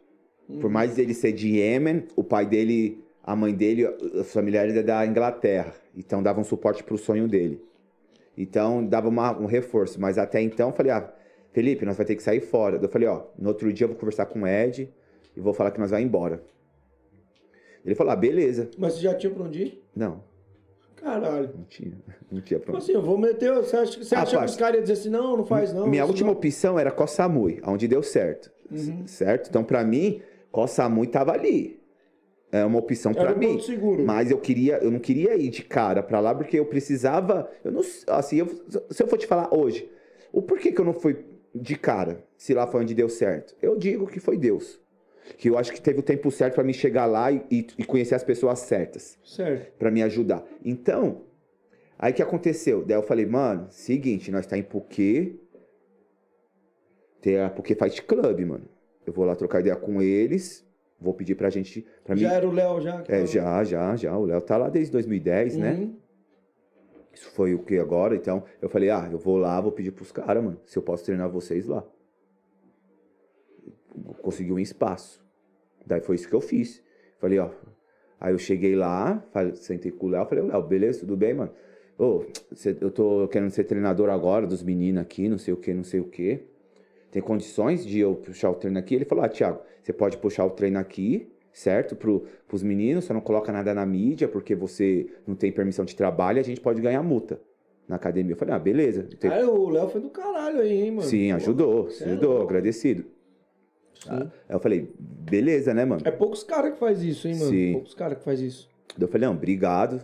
Por mais ele ser de Yemen, o pai dele, a mãe dele, os familiares é da Inglaterra. Então davam suporte pro sonho dele. Então dava uma- um reforço. Mas até então eu falei, ah, Felipe, nós vai ter que sair fora. Eu falei, ó, no outro dia eu vou conversar com o Ed e vou falar que nós vai embora. Ele falou, ah, beleza. Mas você já tinha pra onde ir? Não, Caralho. não tinha. Não tinha Tipo problema. assim, eu vou meter... Você acha, você Ah, acha que os caras iam dizer assim, não, não faz não. Minha última não. opção era Koh Samui, onde deu certo. Uhum. Certo? Então, pra mim, Koh Samui tava ali. É uma opção um mim. seguro. Mas eu queria, eu não queria ir de cara pra lá porque eu precisava, eu não, assim, eu- se eu for te falar hoje, o porquê que eu não fui de cara, se lá foi onde deu certo? Eu digo que foi Deus. Que eu acho que teve o tempo certo pra mim chegar lá e, e- e conhecer as pessoas certas Certo. pra me ajudar. Então, aí que aconteceu? Daí eu falei, mano, seguinte, nós tá em Puquê, tem a Puquê Fight Club, mano. Eu vou lá trocar ideia com eles, vou pedir pra gente, pra mim... Já era o Léo já? É, já, já, já. O Léo tá lá desde 2010, né? Uhum. Isso foi o que agora? Então, eu falei, ah, eu vou lá, vou pedir pros caras, mano, se eu posso treinar vocês lá. Consegui um espaço. Daí foi isso que eu fiz. Falei, ó. Aí eu cheguei lá, falei, sentei com o Léo, falei, Léo, beleza, tudo bem, mano? Ô, cê- eu tô querendo ser treinador agora dos meninos aqui, não sei o que, não sei o que. Tem condições de eu puxar o treino aqui? Ele falou, ah, Thiago, você pode puxar o treino aqui, certo? Pro, pros meninos, você não coloca nada na mídia, porque você não tem permissão de trabalho, a gente pode ganhar multa. na academia. Eu falei, ah, beleza. Tem- Cara, o Léo foi do caralho aí, hein, mano? Sim, Pô, ajudou, é ajudou, louco. agradecido. Sim. Aí eu falei, beleza, né, mano? É poucos caras que faz isso, hein, mano? Sim. Poucos caras que faz isso. Eu falei, não, obrigado.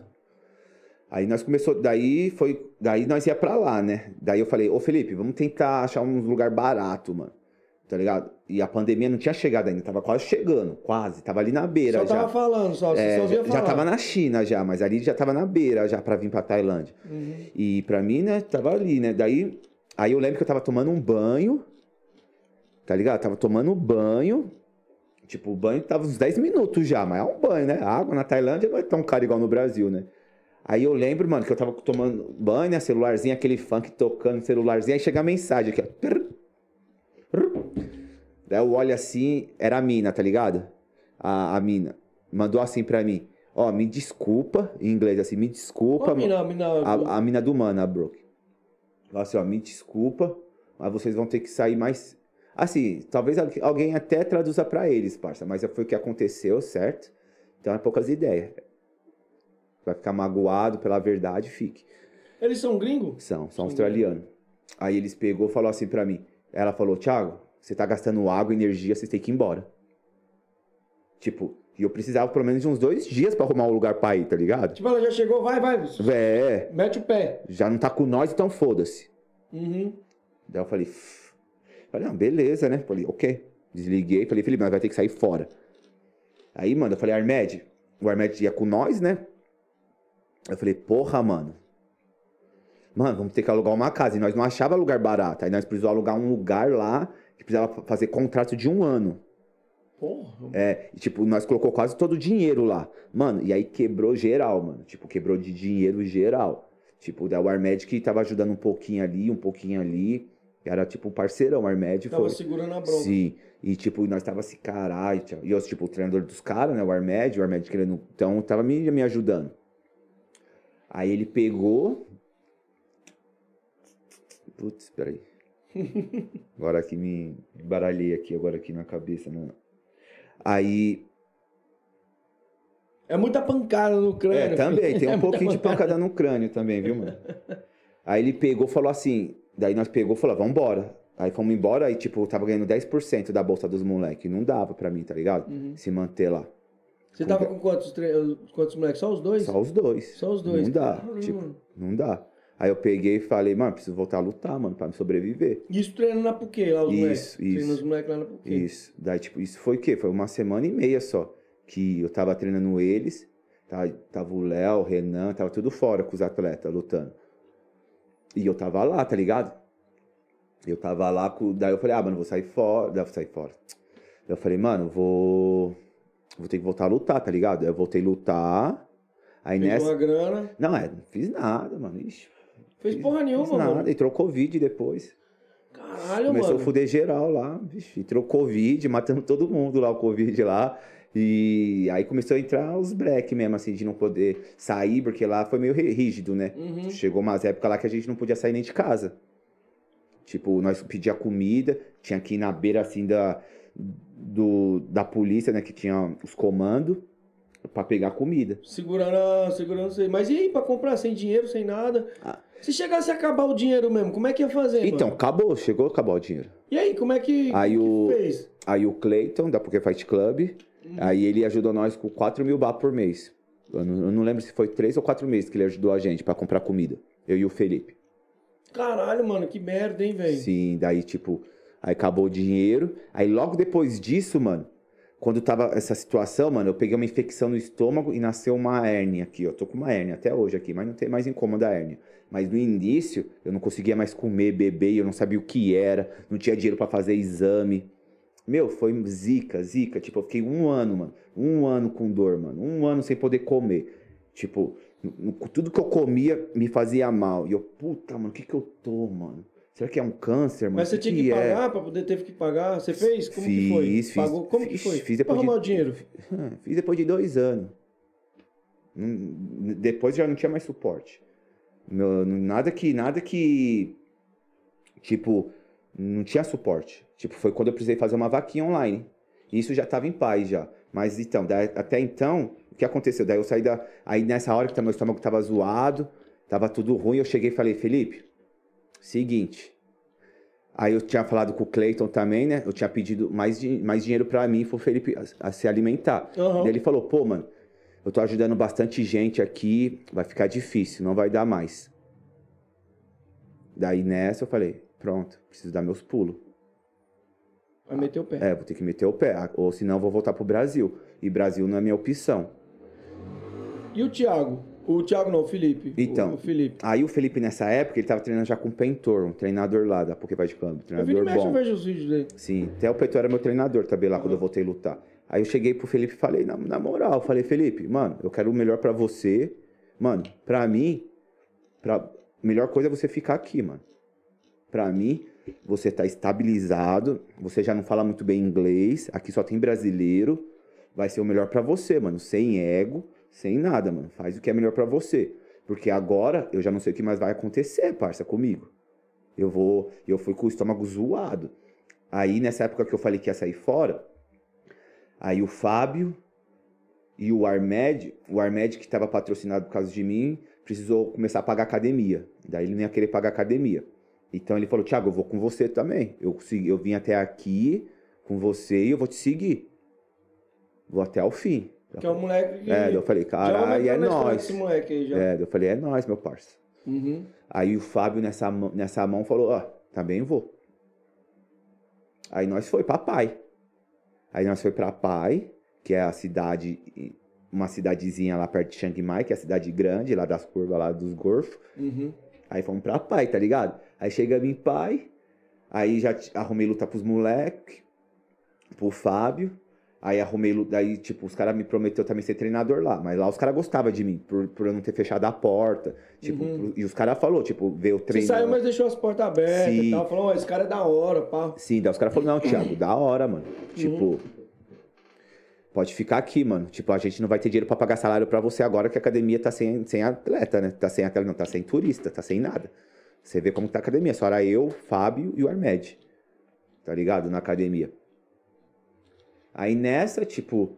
Aí nós começou, daí foi, daí nós ia pra lá, né? Daí eu falei, ô Felipe, vamos tentar achar um lugar barato, mano. Tá ligado? E a pandemia não tinha chegado ainda, tava quase chegando, quase, tava ali na beira Só já. tava falando, só, É, só já, falar. já tava na China já, mas ali já tava na beira já pra vir pra Tailândia. Uhum. E pra mim, né, tava ali, né? Daí, aí eu lembro que eu tava tomando um banho, tá ligado? Tava tomando banho, tipo, o banho tava uns 10 minutos já, mas é um banho, né? A água na Tailândia não é tão cara igual no Brasil, né? Aí eu lembro, mano, que eu tava tomando banho, né? Celularzinho, aquele funk tocando, celularzinho, aí chega a mensagem aqui, ó. Daí eu olho assim, era a mina, tá ligado? A, a mina. Mandou assim pra mim, ó, me desculpa, em inglês assim, me desculpa. A mina, a mina, A, a mina do mano, a Brooke. Falou assim, ó, me desculpa, mas vocês vão ter que sair mais. Assim, talvez al- alguém até traduza pra eles, parça, mas foi o que aconteceu, certo? Então é poucas ideias. Vai ficar magoado pela verdade, fique. Eles são gringos? São, são australianos. Aí eles pegou e falou assim pra mim. Ela falou, Thiago, você tá gastando água, energia, vocês têm que ir embora. Tipo, e eu precisava pelo menos de uns dois dias pra arrumar um lugar pra ir, tá ligado? Tipo, ela já chegou, vai, vai. É, Mete o pé. já não tá com nós, então foda-se. Uhum. Daí eu falei, falei, não, beleza, né? Falei, ok. Desliguei, falei, Felipe, nós vai ter que sair fora. Aí, mano, eu falei, Armed, o Armed ia com nós, né? Eu falei, porra, mano. Mano, vamos ter que alugar uma casa. E nós não achava lugar barato. Aí nós precisamos alugar um lugar lá que precisava fazer contrato de um ano. Porra. É, e, tipo, nós colocou quase todo o dinheiro lá. Mano, e aí quebrou geral, mano. Tipo, quebrou de dinheiro geral. Tipo, da que tava ajudando um pouquinho ali, um pouquinho ali. Era tipo um parceirão, o Armed Tava foi. segurando a bronca. Sim. E tipo, nós tava assim, caralho. E eu, tipo, o treinador dos caras, né? O Armed, o Armed querendo. Então, tava me, me ajudando. Aí ele pegou. Putz, peraí. Agora aqui me baralhei aqui, agora aqui na cabeça, né? Aí. É muita pancada no crânio. É, também, tem É um muita pouquinho de pancada no crânio também, viu, mano? Aí ele pegou e falou assim, daí nós pegou e falou, vamos embora. Aí fomos embora e, tipo, eu tava ganhando 10% da bolsa dos moleques. Não dava pra mim, tá ligado? Se manter lá. Você tava com quantos, quantos moleques? Só os dois? Só os dois. Só os dois. Não dá, tipo, não dá. Aí eu peguei e falei, mano, preciso voltar a lutar, mano, pra me sobreviver. Isso treinando na Puquê, lá os moleques. isso. Treinando os moleques lá na Puquê. Isso. Daí, tipo, isso foi o quê? Foi uma semana e meia só. Que eu tava treinando eles. Tava, tava o Léo, o Renan, tava tudo fora com os atletas lutando. E eu tava lá, tá ligado? Eu tava lá com. Daí eu falei, ah, mano, vou sair fora. Daí eu vou sair fora. Daí eu falei, mano, vou. Vou ter que voltar a lutar, tá ligado? Eu voltei a lutar. Aí Fez nessa. uma grana. Não, é, não fiz nada, mano. Ixi, Fez fiz- porra nenhuma, fiz nada. mano. Entrou Covid depois. Caralho, Começou mano. a fuder geral lá, vixe, entrou Covid, matando todo mundo lá, o Covid lá. E aí começou a entrar os black mesmo, assim, de não poder sair, porque lá foi meio rígido, né? Uhum. Chegou umas épocas lá que a gente não podia sair nem de casa. Tipo, nós pedia comida, tinha que ir na beira, assim, da, do, da polícia, né? Que tinha os comandos, pra pegar comida. Segurando, a- segurando aí. Mas e aí, pra comprar sem dinheiro, sem nada? Ah. Se chegasse a acabar o dinheiro mesmo, como é que ia fazer, Então, mano? acabou, chegou, acabou o dinheiro. E aí, como é que, Aí o- que fez? Aí o Clayton, da Poké Fight Club, aí ele ajudou nós com 4 mil bar por mês. Eu não, eu não lembro se foi 3 ou 4 meses que ele ajudou a gente pra comprar comida. Eu e o Felipe. Caralho, mano, que merda, hein, velho? Sim, daí, tipo, aí acabou o dinheiro. Aí logo depois disso, mano, quando tava essa situação, mano, eu peguei uma infecção no estômago e nasceu uma hérnia aqui, ó. Tô com uma hérnia até hoje aqui, mas não tem mais incômodo a hérnia. Mas no início, eu não conseguia mais comer, beber, eu não sabia o que era, não tinha dinheiro pra fazer exame. Meu, foi zica, zica. Tipo, eu fiquei um ano, mano. Um ano com dor, mano. Um ano sem poder comer. Tipo, tudo que eu comia me fazia mal. E eu, puta, mano, o que que eu tô, mano? Será que é um câncer, mano? Mas você tinha que é? pagar pra poder ter que pagar? Você fez? Como que foi? Fiz, fiz, Pagou? Como que fiz, foi? fiz pra depois de- arrumar o dinheiro. Fiz depois de dois anos. Depois já não tinha mais suporte. Meu, nada que, nada que, tipo, não tinha suporte. Tipo, foi quando eu precisei fazer uma vaquinha online. Isso já tava em paz já. Mas então, da- até então, o que aconteceu? Daí eu saí da. Aí nessa hora que meu estômago tava zoado, Tava tudo ruim, eu cheguei e falei, Felipe, seguinte. Aí eu tinha falado com o Cleiton também, né? Eu tinha pedido mais, mais dinheiro pra mim e pro Felipe a, a se alimentar. Daí ele falou, pô, mano, eu tô ajudando bastante gente aqui, vai ficar difícil, não vai dar mais. Daí nessa eu falei, pronto, preciso dar meus pulos. Vai meter o pé. É, vou ter que meter o pé, ou senão eu vou voltar pro Brasil. E Brasil não é minha opção. E o Thiago? O Thiago não, o Felipe. Então. O, Felipe. Aí o Felipe, nessa época, ele tava treinando já com o Pentor, um treinador lá da Pokéfight Club. Eu vi no Treinador mexe, eu bom. vejo os vídeos dele. Sim, até o Pentor era meu treinador também lá quando eu voltei a lutar. Aí eu cheguei pro Felipe e falei, na, na moral, falei, Felipe, mano, eu quero o melhor pra você. Mano, pra mim, pra... melhor coisa é você ficar aqui, mano. Pra mim, você tá estabilizado, você já não fala muito bem inglês, aqui só tem brasileiro. Vai ser o melhor pra você, mano, sem ego, sem nada, mano. Faz o que é melhor pra você. Porque agora eu já não sei o que mais vai acontecer, parça, comigo. Eu vou, eu fui com o estômago zoado. Aí nessa época que eu falei que ia sair fora, aí o Fábio e o Armed, o Armed que estava patrocinado por causa de mim, precisou começar a pagar academia. Daí ele não ia querer pagar academia. Então ele falou: "Thiago, eu vou com você também. Eu consegui- eu vim até aqui com você e eu vou te seguir. Vou até o fim." Que é um moleque que. É, eu falei, aumentou é história nóis. desse moleque aí já. É, eu falei, é nóis, meu parça. Uhum. Aí o Fábio nessa, mão- nessa mão falou, ó, também vou. Aí nós foi pra Pai. Aí nós foi pra Pai, que é a cidade, uma cidadezinha lá perto de Chiang Mai, que é a cidade grande, lá das curvas lá dos Golfos. Uhum. Aí fomos pra Pai, tá ligado? Aí chegamos em Pai, aí já arrumei luta pros moleque, pro Fábio. Aí arrumei luta, aí tipo, os caras me prometeu também ser treinador lá, mas lá os caras gostavam de mim, por, por eu não ter fechado a porta. Tipo, Uhum. pro- e os caras falou, tipo, veio Você treinar. saiu, mas deixou as portas abertas e Sim. tal. Falou, esse cara é da hora, pá. Sim, daí os caras falaram, não, Thiago, da hora, mano. Uhum. Tipo, pode ficar aqui, mano. Tipo, a gente não vai ter dinheiro pra pagar salário pra você agora que a academia tá sem, sem atleta, né? Tá sem atleta, não, tá sem turista, tá sem nada. Você vê como tá a academia. Só era eu, Fábio e o Armed. Tá ligado? Na academia. Aí nessa, tipo.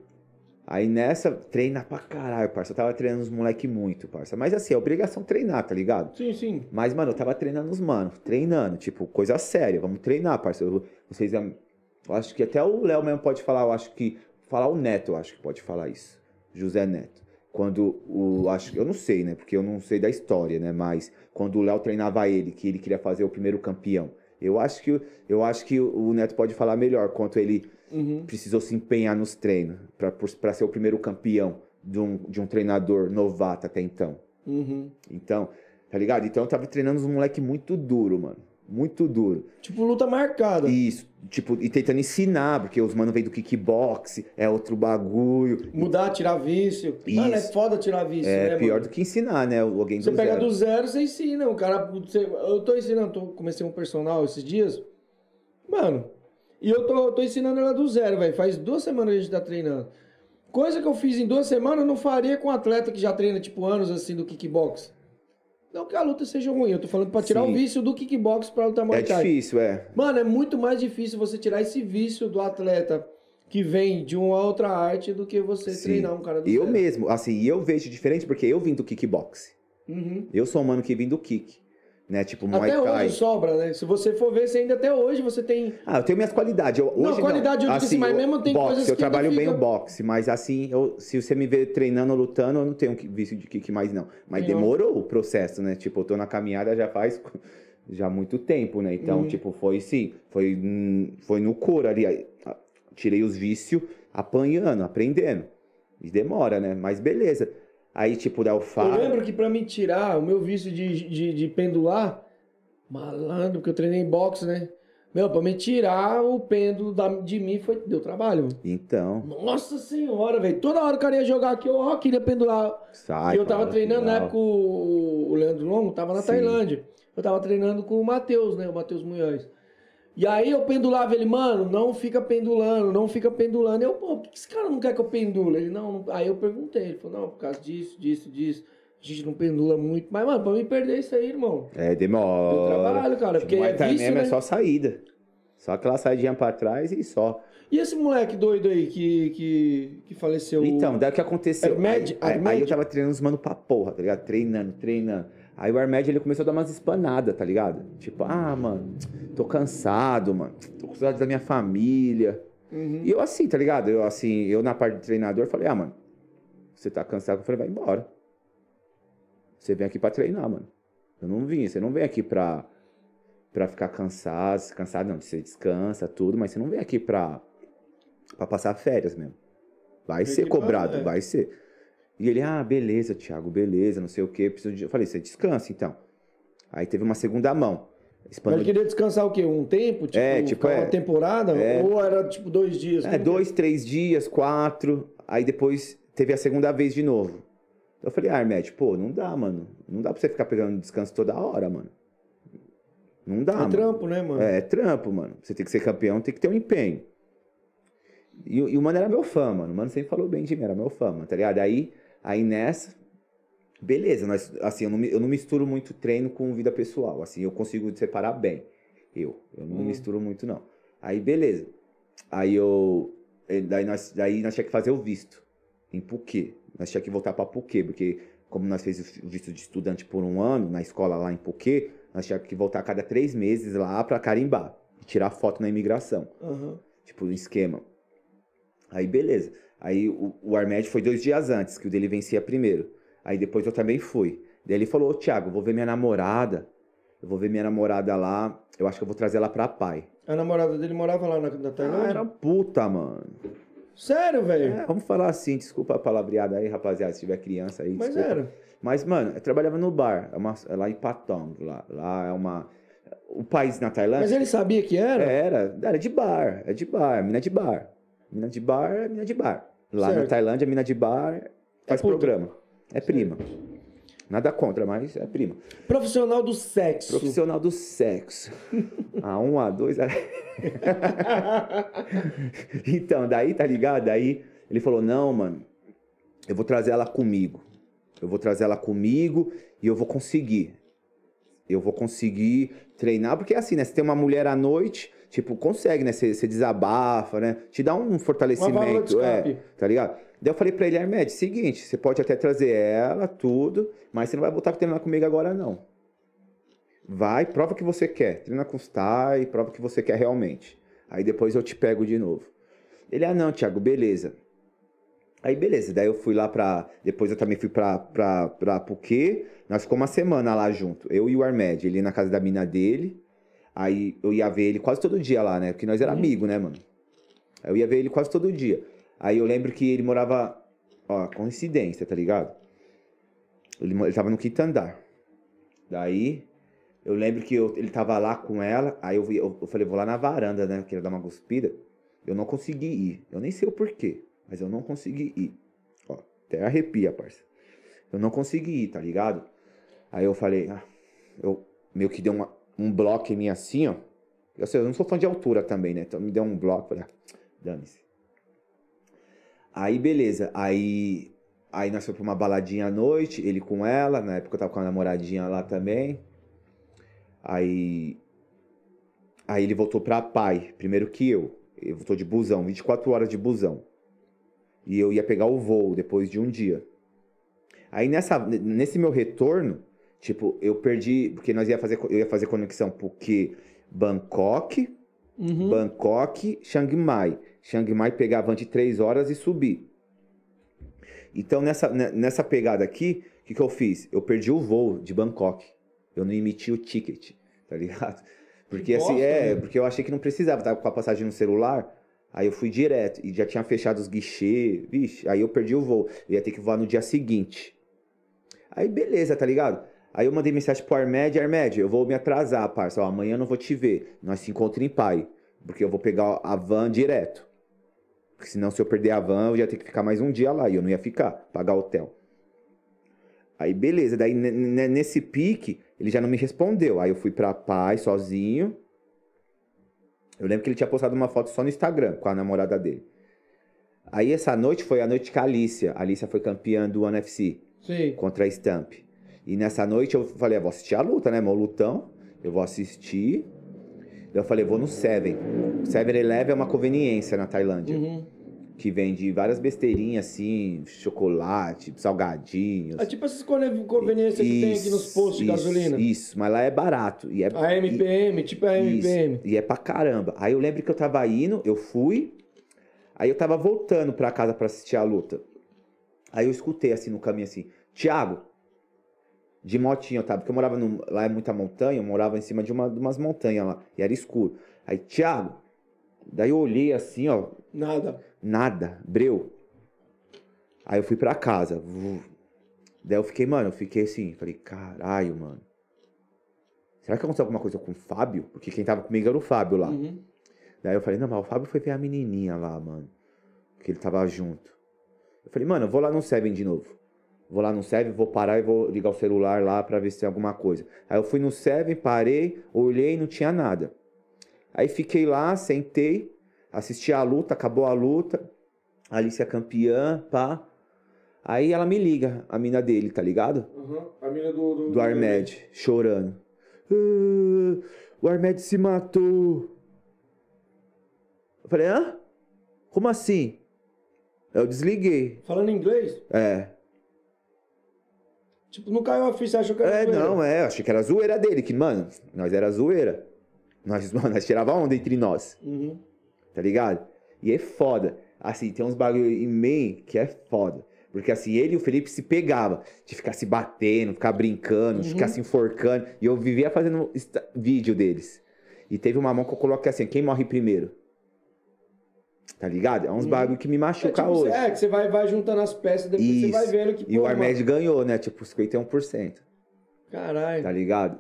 Aí nessa, treina pra caralho, parça. Eu tava treinando os moleque muito, parça. Mas assim, é obrigação treinar, tá ligado? Sim, sim. Mas, mano, eu tava treinando os mano, treinando, tipo, coisa séria, vamos treinar, parceiro. Vocês, eu acho que até o Léo mesmo pode falar, eu acho que, falar o Neto, eu acho que pode falar isso, José Neto. Quando o, acho, eu não sei, né, porque eu não sei da história, né, mas quando o Léo treinava ele, que ele queria fazer o primeiro campeão, eu acho que, eu acho que o Neto pode falar melhor quanto ele Uhum. precisou se empenhar nos treinos pra- pra ser o primeiro campeão de um, de um treinador novato até então. Uhum. Então, tá ligado? Então eu tava treinando uns moleque muito duro, mano. Muito duro. Tipo, luta marcada. Isso, tipo, e tentando ensinar, porque os mano vêm do kickbox, é outro bagulho. Mudar, tirar vício. Mano, é Isso. foda tirar vício, É né, pior mano? do que ensinar, né? Alguém Você do pega zero. do zero, você ensina. O cara. você- eu tô ensinando, tô, comecei um personal esses dias. Mano, e eu tô, tô ensinando ela do zero, velho. Faz duas semanas que a gente tá treinando. Coisa que eu fiz em duas semanas, eu não faria com um atleta que já treina, tipo, anos assim do kickbox. Não que a luta seja ruim, eu tô falando pra tirar Sim. o vício do kickbox pra lutar É Muay Thai. difícil, é. Mano, é muito mais difícil você tirar esse vício do atleta que vem de uma outra arte do que você Sim. treinar um cara do Eu zero. mesmo, assim, eu vejo diferente porque eu vim do kickbox. Uhum. Eu sou um mano que vim do kick. Né? Tipo, Muay Até hoje sobra, né? Se você for ver, você ainda até hoje você tem. Ah, eu tenho minhas qualidades. Eu, Não, hoje qualidade eu digo assim, mas eu- mesmo tem boxe, coisas eu que ainda trabalho bem o boxe, mas assim, eu- se você me vê treinando ou lutando, eu não tenho vício de kick mais, não. Mas Não. demorou o processo, né? Tipo, eu tô na caminhada já faz já muito tempo, né? Então, Uhum. tipo, foi sim, foi, foi no couro ali. Tirei os vícios apanhando, aprendendo. E demora, né? Mas beleza. Aí, tipo, dá o Eu lembro que pra me tirar o meu vício de, de, de pendular, malandro, porque eu treinei boxe, né? Meu, pra me tirar o pêndulo da, de mim foi, deu trabalho. Então, Nossa senhora, velho. Toda hora o cara ia jogar aqui, eu ó, queria pendular. sai. eu tava para, treinando na época o, o Leandro Longo, tava na Sim. Tailândia. Eu tava treinando com o Matheus, né? O Matheus Munhoz. E aí eu pendulava ele, mano, não fica pendulando, não fica pendulando. Eu, pô, por que esse cara não quer que eu pendule? Ele, não, não. Aí eu perguntei, ele falou, não, por causa disso, disso, disso. A gente não pendula muito. Mas, mano, pra me perder isso aí, irmão. É, demora. Deu trabalho, cara, porque Muay é vício, mesmo né? é só saída. Só aquela saidinha pra trás e só. E esse moleque doido aí que, que, que faleceu? Então, daí o que aconteceu? Armed? Aí, aí- eu tava treinando os mano pra porra, tá ligado? Treinando, treinando. Aí o Armed, ele começou a dar umas espanadas, tá ligado? Tipo, ah, mano, tô cansado, mano. Tô com saudade da minha família. E eu assim, tá ligado? Eu assim, eu na parte de treinador, falei, ah, mano, você tá cansado? Eu falei, vai embora. Você vem aqui pra treinar, mano. Eu não vim, você não vem aqui pra, pra ficar cansado, cansado não, você descansa, tudo, mas você não vem aqui pra, pra passar férias mesmo. Vai ser cobrado, vai ser. E ele, ah, beleza, Thiago, beleza, não sei o quê. Preciso de... Eu falei, você descansa então. Aí teve uma segunda mão. Mas Espanou ele queria descansar o quê? Um tempo? Tipo, É, tipo, ficar é. uma temporada? É. Ou era tipo dois dias? É, que- dois, três dias, quatro. Aí depois teve a segunda vez de novo. Eu falei, ah, Armed, pô, não dá, mano. Não dá pra você ficar pegando descanso toda hora, mano. Não dá, É mano. trampo, né, mano? É, é trampo, mano. Você tem que ser campeão, tem que ter um empenho. E, o- e o mano era meu fã, mano. O mano sempre falou bem de mim, era meu fã, mano, tá ligado? Aí, aí nessa, beleza, nós, assim, eu não, eu não misturo muito treino com vida pessoal. Assim, eu consigo separar bem. Eu, eu não Hum. misturo muito, não. Aí, beleza. Aí eu. eh, Daí nós, daí nós tinha que fazer o visto em Puquê. Nós tinha que voltar pra Puquê, porque como nós fez o visto de estudante por um ano na escola lá em Puquê, nós tinha que voltar a cada três meses lá pra carimbar e tirar foto na imigração. Aham. Tipo, um esquema. Aí, beleza. Aí o, o Armed foi dois dias antes, que o dele vencia primeiro. Aí depois eu também fui. Daí ele falou, ô Thiago, vou ver minha namorada. Eu vou ver minha namorada lá. Eu acho que eu vou trazer ela pra pai. A namorada dele morava lá na, na Ah, Tailândia? era puta, mano. Sério, velho? É, vamos falar assim, desculpa a palavreada aí, rapaziada, se tiver criança aí, Mas desculpa. era. Mas, mano, eu trabalhava no bar, é, uma, é lá em Patong, lá, lá é uma... O país na Tailândia... Mas ele sabia que era? Era, era de bar, é de bar, mina de bar. Mina de bar é mina de bar. Lá na Certo. Tailândia, mina de bar faz puta. programa. É prima. Nada contra, mas é prima. Profissional do sexo. Profissional do sexo. A1, A2, A... Então, daí, tá ligado? Daí ele falou, não, mano, eu vou trazer ela comigo. Eu vou trazer ela comigo e eu vou conseguir. Eu vou conseguir treinar, porque é assim, né? Você tem uma mulher à noite, tipo, consegue, né? Você, desabafa, né? Te dá um fortalecimento, é, tá ligado? Daí eu falei pra ele, Armed, seguinte, você pode até trazer ela, tudo, mas você não vai voltar a treinar comigo agora, não. Vai, prova que você quer. Treina com os Thai, prova que você quer realmente. Aí depois eu te pego de novo. Ele, ah, não, Thiago, beleza. Aí, beleza. Daí eu fui lá pra. Depois eu também fui pra, pra, pra Puquê. Nós ficamos uma semana lá junto. Eu e o Armed. Ele na casa da mina dele. Aí eu ia ver ele quase todo dia lá, né? Porque nós era amigo, né, mano? Aí eu ia ver ele quase todo dia. Aí eu lembro que ele morava. Ó, coincidência, tá ligado? Ele, ele tava no quinto andar. Daí. Eu lembro que eu- ele tava lá com ela, aí eu, eu, eu falei, vou lá na varanda, né? Queria dar uma cuspida. Eu não consegui ir. Eu nem sei o porquê, mas eu não consegui ir. Ó, até arrepia, parça. Eu não consegui ir, tá ligado? Aí eu falei, ah, eu meio que deu uma- um bloco em mim assim, ó. Eu, sei, eu não sou fã de altura também, né? Então me deu um bloco, falei, ah, dane-se. Aí, beleza. Aí, aí nós fomos pra uma baladinha à noite, ele com ela. Na época eu tava com a namoradinha lá também. Aí. Aí ele voltou pra pai, primeiro que eu. Ele voltou de busão, 24 horas de busão. E eu ia pegar o voo depois de um dia. Aí nessa, nesse meu retorno, tipo, eu perdi. Porque nós ia fazer, eu ia fazer conexão porque Bangkok, Uhum. Bangkok, Chiang Mai. Chiang Mai pegar a van de 3 horas e subir. Então, nessa, ne- nessa pegada aqui, o que, que eu fiz? Eu perdi o voo de Bangkok. Eu não emiti o ticket, tá ligado? Porque Que assim, bosta, é, né? porque eu achei que não precisava, tava com a passagem no celular. Aí eu fui direto e já tinha fechado os guichês, vixe, aí eu perdi o voo. Eu ia ter que voar no dia seguinte. Aí beleza, tá ligado? Aí eu mandei mensagem pro Armed, Armed, eu vou me atrasar, parça. Ó, amanhã eu não vou te ver. Nós se encontramos em pai. Porque eu vou pegar a van direto. Porque senão, se eu perder a van, eu ia ter que ficar mais um dia lá. E eu não ia ficar, pagar hotel. Aí, beleza. Daí, ne- ne- nesse pique, ele já não me respondeu. Aí eu fui pra pai, sozinho. Eu lembro que ele tinha postado uma foto só no Instagram, com a namorada dele. Aí, essa noite foi a noite com a Alicia. A Alicia foi campeã do One FC Sim. contra a Stamp. E nessa noite eu falei, ah, vou assistir a luta, né? Meu lutão. Eu vou assistir. Eu falei, vou no Seven. O Seven Eleven é uma conveniência na Tailândia. Uhum. Que vende várias besteirinhas assim, chocolate, salgadinhos. É tipo essas conven- conveniências que tem aqui nos postos de isso, gasolina. Isso, mas lá é barato. E é, A MPM, tipo a Isso, MPM. E é pra caramba. Aí eu lembro que eu tava indo, eu fui, aí eu tava voltando pra casa pra assistir a luta. Aí eu escutei assim no caminho assim, Thiago, de motinha, tá? Porque eu morava num, lá é muita montanha, eu morava em cima de, uma, de umas montanhas lá, e era escuro. Aí, Thiago, daí eu olhei assim, ó, Nada. Nada, breu. Aí eu fui pra casa. Daí eu fiquei, mano, eu fiquei assim, falei, caralho, mano. Será que aconteceu alguma coisa com o Fábio? Porque quem tava comigo era o Fábio lá. Uhum. Daí eu falei, não, mas o Fábio foi ver a menininha lá, mano. Que ele tava junto. Eu falei, mano, eu vou lá no Seven de novo. Vou lá no Seven, vou parar e vou ligar o celular lá pra ver se tem alguma coisa. Aí eu fui no Seven, parei, olhei não tinha nada. Aí fiquei lá, sentei, assisti a luta, acabou a luta. A Alice é campeã, pá. Aí ela me liga, a mina dele, tá ligado? Uhum. A mina do... Do, do Armed, chorando. "Ah, o Armed se matou. Eu falei, hã? Como assim? Eu desliguei. Falando inglês? É. Tipo, não caiu a ficha, achou que era É, zoeira. não, é. Achei que era zoeira dele, que, mano, nós era zoeira. Nós, mano, nós tirava onda entre nós, Uhum. Tá ligado? E é foda. Assim, tem uns bagulho em meio que é foda. Porque assim, ele e o Felipe se pegavam de ficar se batendo, ficar brincando, de ficar se enforcando. E eu vivia fazendo vídeo deles. E teve uma mão que eu coloquei assim, quem morre primeiro? Tá ligado? É uns bagulho que me É, machuca tipo, hoje. é, que você vai, vai juntando as peças, depois você Isso. vai vendo que, E o pô, Armed mano, ganhou, né? Tipo, 51%. Caralho. Tá ligado?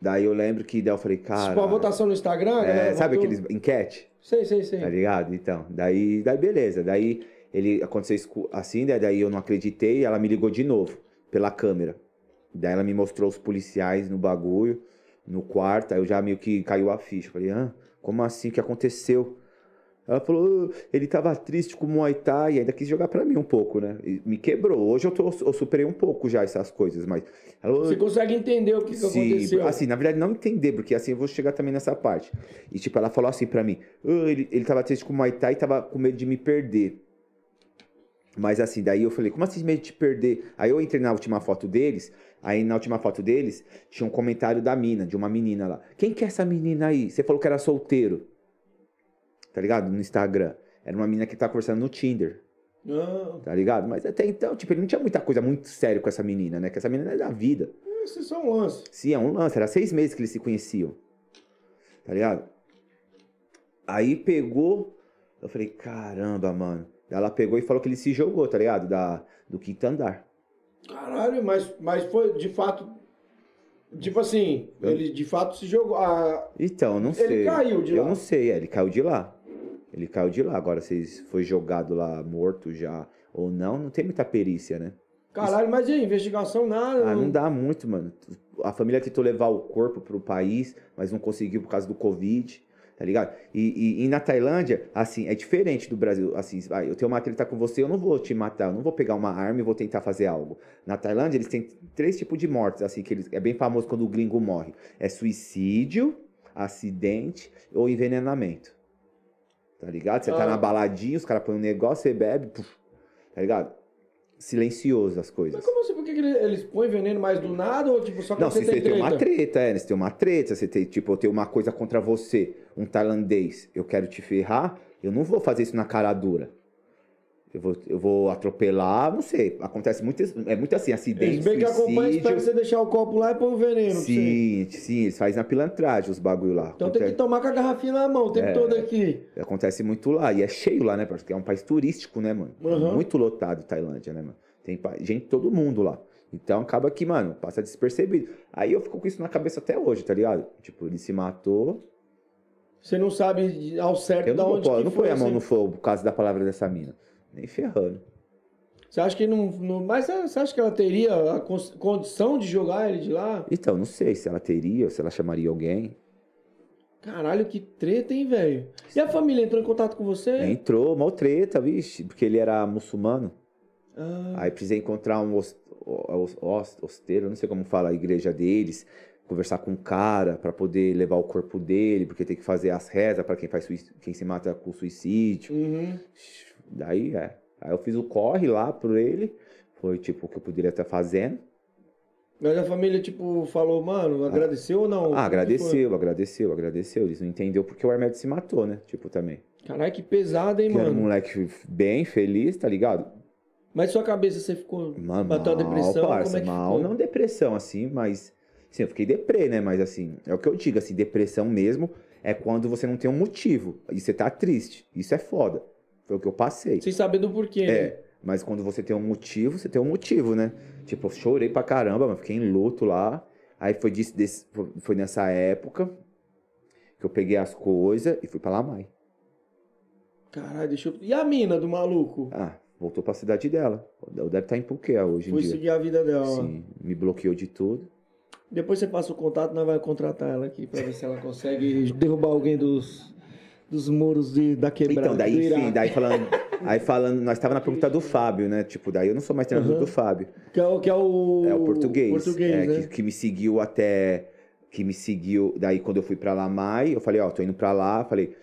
Daí eu lembro que daí eu falei, cara. Tipo, a votação no Instagram, É, sabe votou? aqueles enquete? Sei, sei, sei. Tá ligado? Então, daí, daí beleza. Daí ele aconteceu assim, né? daí eu não acreditei, ela me ligou de novo pela câmera. Daí ela me mostrou os policiais no bagulho, no quarto, aí eu já meio que caiu a ficha. Falei, ah, como assim? O que aconteceu? Ela falou, "Ah, ele tava triste com o Muay Thai e ainda quis jogar pra mim um pouco, né? E me quebrou. Hoje eu, tô, eu superei um pouco já essas coisas, mas. Ela, Você consegue entender o que, que Sim, aconteceu. assim, na verdade não entender, porque assim eu vou chegar também nessa parte. E tipo, ela falou assim pra mim, "Ah, ele, ele tava triste com o Muay Thai e tava com medo de me perder. Mas assim, daí eu falei, como assim medo de te perder? Aí eu entrei na última foto deles, aí na última foto deles tinha um comentário da mina, de uma menina lá. Quem que é essa menina aí? Você falou que era solteiro. Tá ligado? No Instagram. Era uma menina que tava conversando no Tinder. Não, Tá ligado? Mas até então, tipo, ele não tinha muita coisa muito séria com essa menina, né? Que essa menina é da vida. isso é só um lance. Sim, é um lance. Era seis meses que eles se conheciam. Tá ligado? Aí pegou. Eu falei, caramba, mano. Ela pegou e falou que ele se jogou, tá ligado? Da, do quinto andar. Caralho, mas, mas foi de fato. Tipo assim, ele de fato se jogou. Ah, Então, eu não Ele sei. caiu de eu lá. não sei, é, ele caiu de lá. Ele caiu de lá. Agora, se foi jogado lá morto já ou não, não tem muita perícia, né? caralho, mas e investigação nada. Ah, não dá muito, mano. A família tentou levar o corpo pro país, mas não conseguiu por causa do Covid, tá ligado? E, e- e na Tailândia, assim, é diferente do Brasil. Assim, vai, eu tenho uma treta com você, eu não vou te matar, eu não vou pegar uma arma e vou tentar fazer algo. Na Tailândia, eles têm três tipos de mortes, assim, que eles, é bem famoso quando o gringo morre. É suicídio, acidente ou envenenamento. Tá ligado? Você tá Ah. na baladinha, os caras põem um negócio, você bebe, puf, tá ligado? Silencioso as coisas. Mas como assim? Por que, que ele- eles põem veneno mais do nada ou tipo só quando Não, você se tem você tem treta? uma treta, é, se tem uma treta, você tem, tipo, eu tenho uma coisa contra você, um tailandês, eu quero te ferrar, eu não vou fazer isso na cara dura. Eu vou, eu vou atropelar, não sei, acontece muito, é muito assim, acidente, Eles bem que acompanham, espera você deixar o copo lá e põe o veneno. Sim, sim, eles fazem na pilantragem os bagulho lá. Então tem que Acontece, tomar com a garrafinha na mão o tempo É. todo aqui. acontece muito lá, e é cheio lá, né, porque é um país turístico, né, mano? Uhum. Muito lotado Tailândia, né, mano? Tem gente todo mundo lá. Então acaba que, mano, passa despercebido. Aí eu fico com isso na cabeça até hoje, tá ligado? Tipo, ele se matou, Você não sabe ao certo Eu da não, onde pôr- que não foi. põe a mão assim. no fogo por causa da palavra dessa mina. Nem ferrando. Você acha que não, não- Mas você acha que ela teria a condição de jogar ele de lá? Então, não sei se ela teria, ou se ela chamaria alguém. Caralho, que treta, hein, velho? E a família entrou em contato com você? Entrou, mal treta, vixe, porque ele era muçulmano. Ah, Aí precisei encontrar um os- os- os- osteiro, não sei como fala a igreja deles, conversar com um cara pra poder levar o corpo dele, porque tem que fazer as rezas pra quem faz quem se mata com suicídio. uhum. Daí, é. Aí eu fiz o corre lá por ele. Foi, tipo, o que eu poderia estar fazendo. Mas a família, tipo, falou, mano, agradeceu ou não? Ah, agradeceu, agradeceu, agradeceu. Eles não entenderam porque o Hermeto se matou, né? Tipo, também. Caralho, que pesado, hein, Que era um mano? moleque bem feliz, tá ligado? Mas sua cabeça, você ficou. Mano, bateu a mal, depressão? parça, como é que mal, ficou? não depressão, assim, mas... Sim, eu fiquei deprê, né? Mas, assim, é o que eu digo, assim, depressão mesmo é quando você não tem um motivo e você tá triste. Isso é foda. Foi o que eu passei. Sem saber do porquê, né? É, mas quando você tem um motivo, você tem um motivo, né? Tipo, eu chorei pra caramba, mas fiquei em luto lá. Aí foi, disso, desse- foi nessa época que eu peguei as coisas e fui pra Lamai. Caralho, deixa eu. E a mina do maluco? Ah, voltou pra cidade dela. Deve estar em Puquê hoje em Foi dia. seguir a vida dela. Sim, me bloqueou de tudo. Depois você passa o contato, nós vamos contratar ela aqui pra ver se ela consegue derrubar alguém dos, dos muros de, da quebrada. Então, daí, enfim, daí falando, aí falando, nós tava na pergunta do Fábio, né? Tipo, daí eu não sou mais treinador Uhum. do Fábio. Que é o, que é o... É o português. português, é, né? que, que me seguiu até. Que me seguiu. Daí, quando eu fui pra Lamai, eu falei, ó, tô indo pra lá. Falei,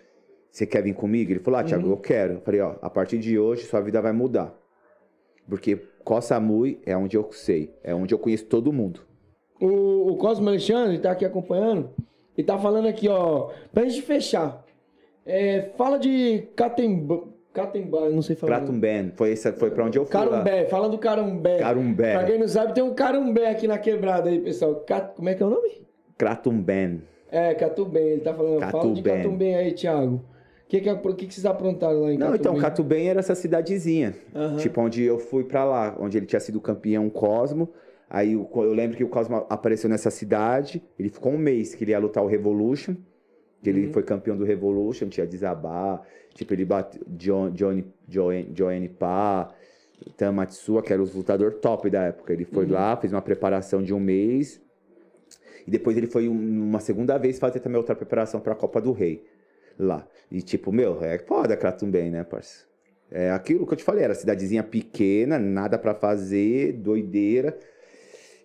você quer vir comigo? Ele falou, ah, Thiago, Uhum. eu quero. Eu falei, ó, a partir de hoje sua vida vai mudar. Porque Costa Mui é onde eu sei. É onde eu conheço todo mundo. O, o Cosmo Alexandre tá aqui acompanhando e tá falando aqui, ó, pra gente fechar. É, fala de Catemba, Catembá, eu não sei falar. Kratumben, foi, foi pra onde eu fui. lá. Carumbé, fala do Carumbé. Carumbé. Pra quem não sabe, tem um Carumbé aqui na quebrada aí, pessoal. Ca- Como é que é o nome? Kratumben. É, Catumbem, ele tá falando. Fala de. Catumbem aí, Thiago. O que, que, é- que, que vocês aprontaram lá em Não, então? Catubem era essa cidadezinha. Aham. Tipo, onde eu fui pra lá, onde ele tinha sido campeão Cosmo. Aí o- eu lembro que o Cosmo apareceu nessa cidade. Ele ficou um mês que ele ia lutar o Revolution. Que ele Uhum. foi campeão do Revolution, tinha Desabá. Tipo, ele bateu John, Johnny, Joanne, Joanne Pá, Tamatsua, que era os lutador top da época. Ele Uhum. foi lá, fez uma preparação de um mês. E depois ele foi um- uma segunda vez fazer também outra preparação pra Copa do Rei. Lá. E tipo, meu, é foda Kratumben, né, parça? É aquilo que eu te falei, era cidadezinha pequena, nada pra fazer, doideira.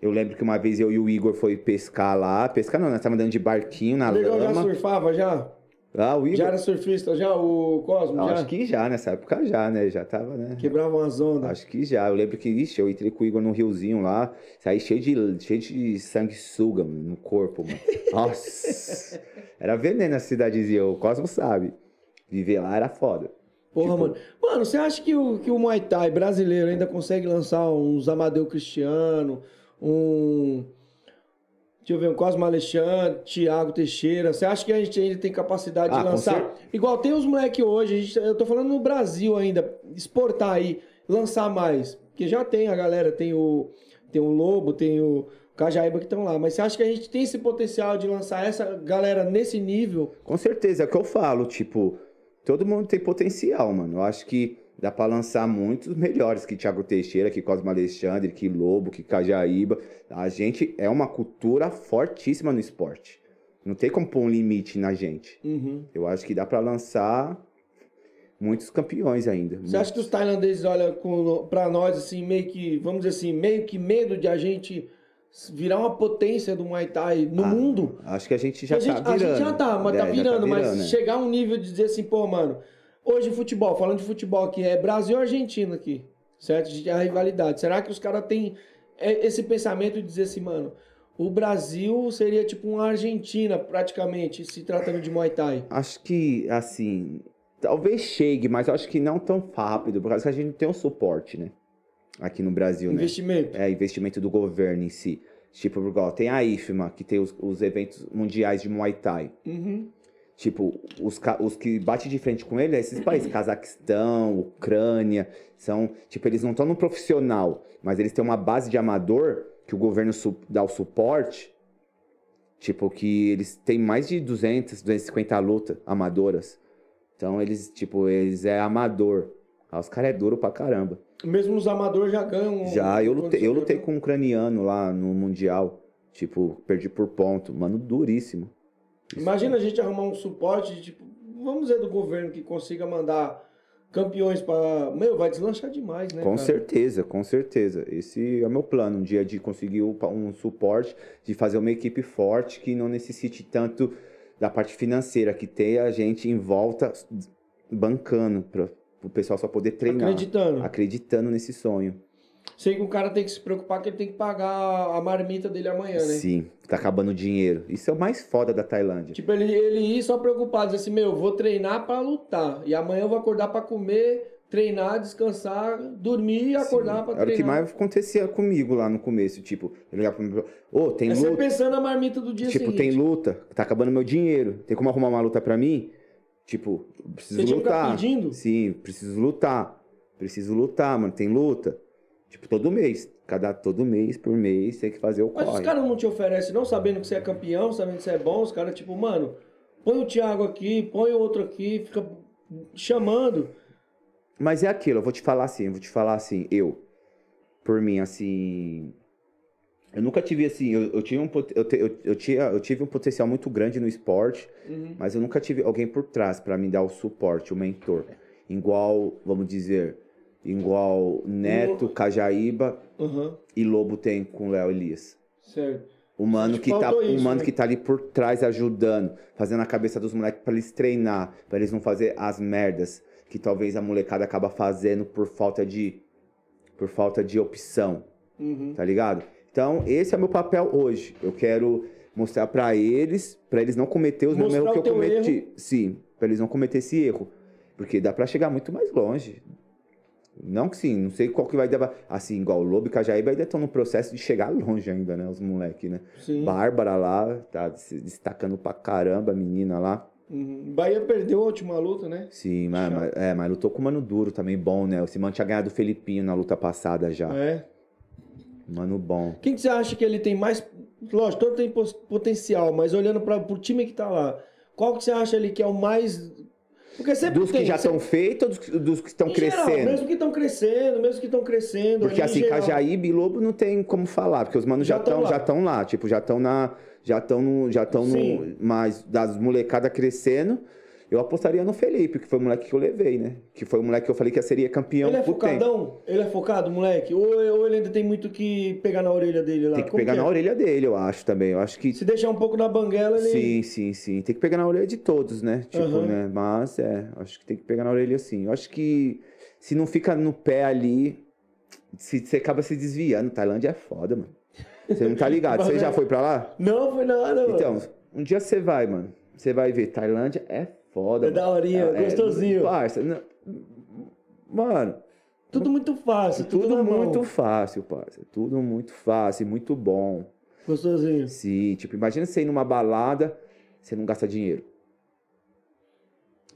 Eu lembro que uma vez eu e o Igor foi pescar lá. Pescar não, nós tava andando de barquinho na O Negão já lama. surfava já? Ah, o Igor. Já era surfista já, o Cosmo? Já? acho que já, nessa época já, né? Já tava, né? Quebrava umas ondas. Acho que já. Eu lembro que, ixi, eu entrei com o Igor no riozinho lá, saí cheio de, cheio de sanguessuga no corpo, mano. Nossa! Era veneno a cidadezinha, o Cosmo sabe. Viver lá era foda. Porra, Tipo- mano. Mano, você acha que o, que o Muay Thai brasileiro ainda consegue lançar uns Amadeu Cristiano, um. Deixa eu ver, um Cosmo Alexandre, Thiago Teixeira. Você acha que a gente ainda tem capacidade Ah, de lançar? Igual tem os moleques hoje, gente- eu tô falando no Brasil ainda, exportar aí, lançar mais. Porque já tem a galera, tem o, tem o Lobo, tem o Cajaíba que estão lá. Mas você acha que a gente tem esse potencial de lançar essa galera nesse nível? Com certeza, é o que eu falo, tipo, todo mundo tem potencial, mano. Eu acho que dá pra lançar muitos melhores que Thiago Teixeira, que Cosmo Alexandre, que Lobo, que Cajaíba. A gente é uma cultura fortíssima no esporte. Não tem como pôr um limite na gente. Uhum. Eu acho que dá pra lançar muitos campeões ainda. Você acha que os tailandeses olham pra nós, assim, meio que, vamos dizer assim, meio que medo de a gente virar uma potência do Muay Thai no Ah, mundo? Acho que a gente já a, gente, tá a virando. gente já tá, mas É, tá virando, mas virando, né? chegar a um nível de dizer assim, pô, mano, hoje futebol, falando de futebol aqui, é Brasil e Argentina aqui, certo? A rivalidade. Será que os caras têm é, esse pensamento de dizer assim, mano, o Brasil seria tipo uma Argentina, praticamente, se tratando de Muay Thai? Acho que, assim, talvez chegue, mas acho que não tão rápido, por causa que a gente não tem um suporte, né? Aqui no Brasil, né? Investimento. É, investimento do governo em si. Tipo, igual, tem a IFMA, que tem os, os eventos mundiais de Muay Thai. Uhum. Tipo, os, os que bate de frente com ele é esses países, Cazaquistão, Ucrânia, são, tipo, eles não estão no profissional, mas eles têm uma base de amador que o governo dá o suporte, tipo, que eles têm mais de 200, 250 lutas amadoras. Então, eles, tipo, eles é amador. Ah, os caras é duro pra caramba. Mesmo os amadores já ganham. Já, eu lutei, eu lutei com um ucraniano lá no Mundial, tipo, perdi por ponto, mano, duríssimo. Imagina a gente arrumar um suporte, tipo, vamos dizer, do governo que consiga mandar campeões para. Meu, vai deslanchar demais, né? Com cara? certeza, com certeza. Esse é o meu plano, um dia de conseguir um suporte, de fazer uma equipe forte que não necessite tanto da parte financeira, que tenha a gente em volta bancando para o pessoal só poder treinar. Acreditando. Acreditando nesse sonho. Sei que o cara tem que se preocupar que ele tem que pagar a marmita dele amanhã, né? Sim, tá acabando o dinheiro. Isso é o mais foda da Tailândia. Tipo, ele, ele ir só preocupado, dizer assim, meu, eu vou treinar pra lutar. E amanhã eu vou acordar pra comer, treinar, descansar, dormir e acordar pra Era o que treinar. mais acontecia comigo lá no começo. Tipo, eu ligava pro meu. Ô, tem É você luta. pensando na marmita do dia Tipo, seguinte. tem luta, tá acabando meu dinheiro. Tem como arrumar uma luta pra mim? Tipo, preciso Você tinha que lutar. pedindo? Sim, preciso lutar. Preciso lutar, mano. Tem luta. Tipo, todo mês. Cada todo mês por mês tem que fazer o Mas os corre. caras não te oferecem, não sabendo que você é campeão, sabendo que você é bom, os caras, tipo, mano, põe o Thiago aqui, põe o outro aqui, fica chamando. Mas é aquilo, eu vou te falar assim, eu vou te falar assim, eu, por mim, assim. Eu nunca tive assim, eu, eu, tinha um, pot- eu, te- eu, eu tinha, eu tive um potencial muito grande no esporte, mas eu nunca tive alguém por trás pra me dar o suporte, o mentor. Igual, vamos dizer, igual Neto, Cajaíba Aham, e Lobo tem com o Léo Elias. certo. O mano, que tá, isso, mano né? que tá ali por trás ajudando, fazendo a cabeça dos moleques pra eles treinar, pra eles não fazer as merdas que talvez a molecada acaba fazendo por falta de por falta de opção, Uhum. tá ligado? Então, esse é o meu papel hoje. Eu quero mostrar pra eles, pra eles não cometer os mesmos erros que eu cometi. Sim, pra eles não cometer esse erro, porque dá pra chegar muito mais longe. Não que sim, não sei qual que vai dar. Assim, igual o Lobo e Cajaíba ainda estão no processo de chegar longe ainda, né? Os moleques, né? Sim. Bárbara lá, tá se destacando pra caramba, a menina lá. Uhum. Bahia perdeu a última luta, né? Sim, mas, mas- é, mas lutou com o Mano Duro também, bom, né? O Simão tinha ganhado o Felipinho na luta passada já. É. Mano bom. Quem que você acha que ele tem mais. Lógico, todo tem potencial, mas olhando para o time que tá lá, qual que você acha ali que é o mais. Porque sempre Dos tem. que já sempre- estão feitos ou dos, dos que estão Em geral, crescendo? mesmo que estão crescendo, mesmo que estão crescendo. Porque assim, geral. Cajaíba e Lobo não tem como falar, porque os manos Já já tão estão lá. já estão lá, tipo, já estão na já estão no já estão mas das molecadas crescendo, eu apostaria no Felipe, que foi o moleque que eu levei, né? Que foi o moleque que eu falei que seria campeão Ele é por tempo. focadão? Ele é focado, moleque? Ou, ou ele ainda tem muito que pegar na orelha dele lá? Tem que Como pegar é? na orelha dele, eu acho também. Eu acho que Se deixar um pouco na banguela, ele. Sim, sim, sim. Tem que pegar na orelha de todos, né? Tipo, Aham. né? Mas é, acho que tem que pegar na orelha sim. Eu acho que se não fica no pé ali, se, você acaba se desviando. Tailândia é foda, mano. Você não tá ligado? Você já foi pra lá? Não foi nada, mano. Então, um dia você vai, mano. Você vai ver. Tailândia é foda. É daorinha, É- gostosinho. Parça, não- mano, Tudo muito fácil, tudo, tudo na mão. muito fácil, parça. Tudo muito fácil, muito bom. Gostosinho. Sim, tipo, imagina você ir numa balada, você não gasta dinheiro.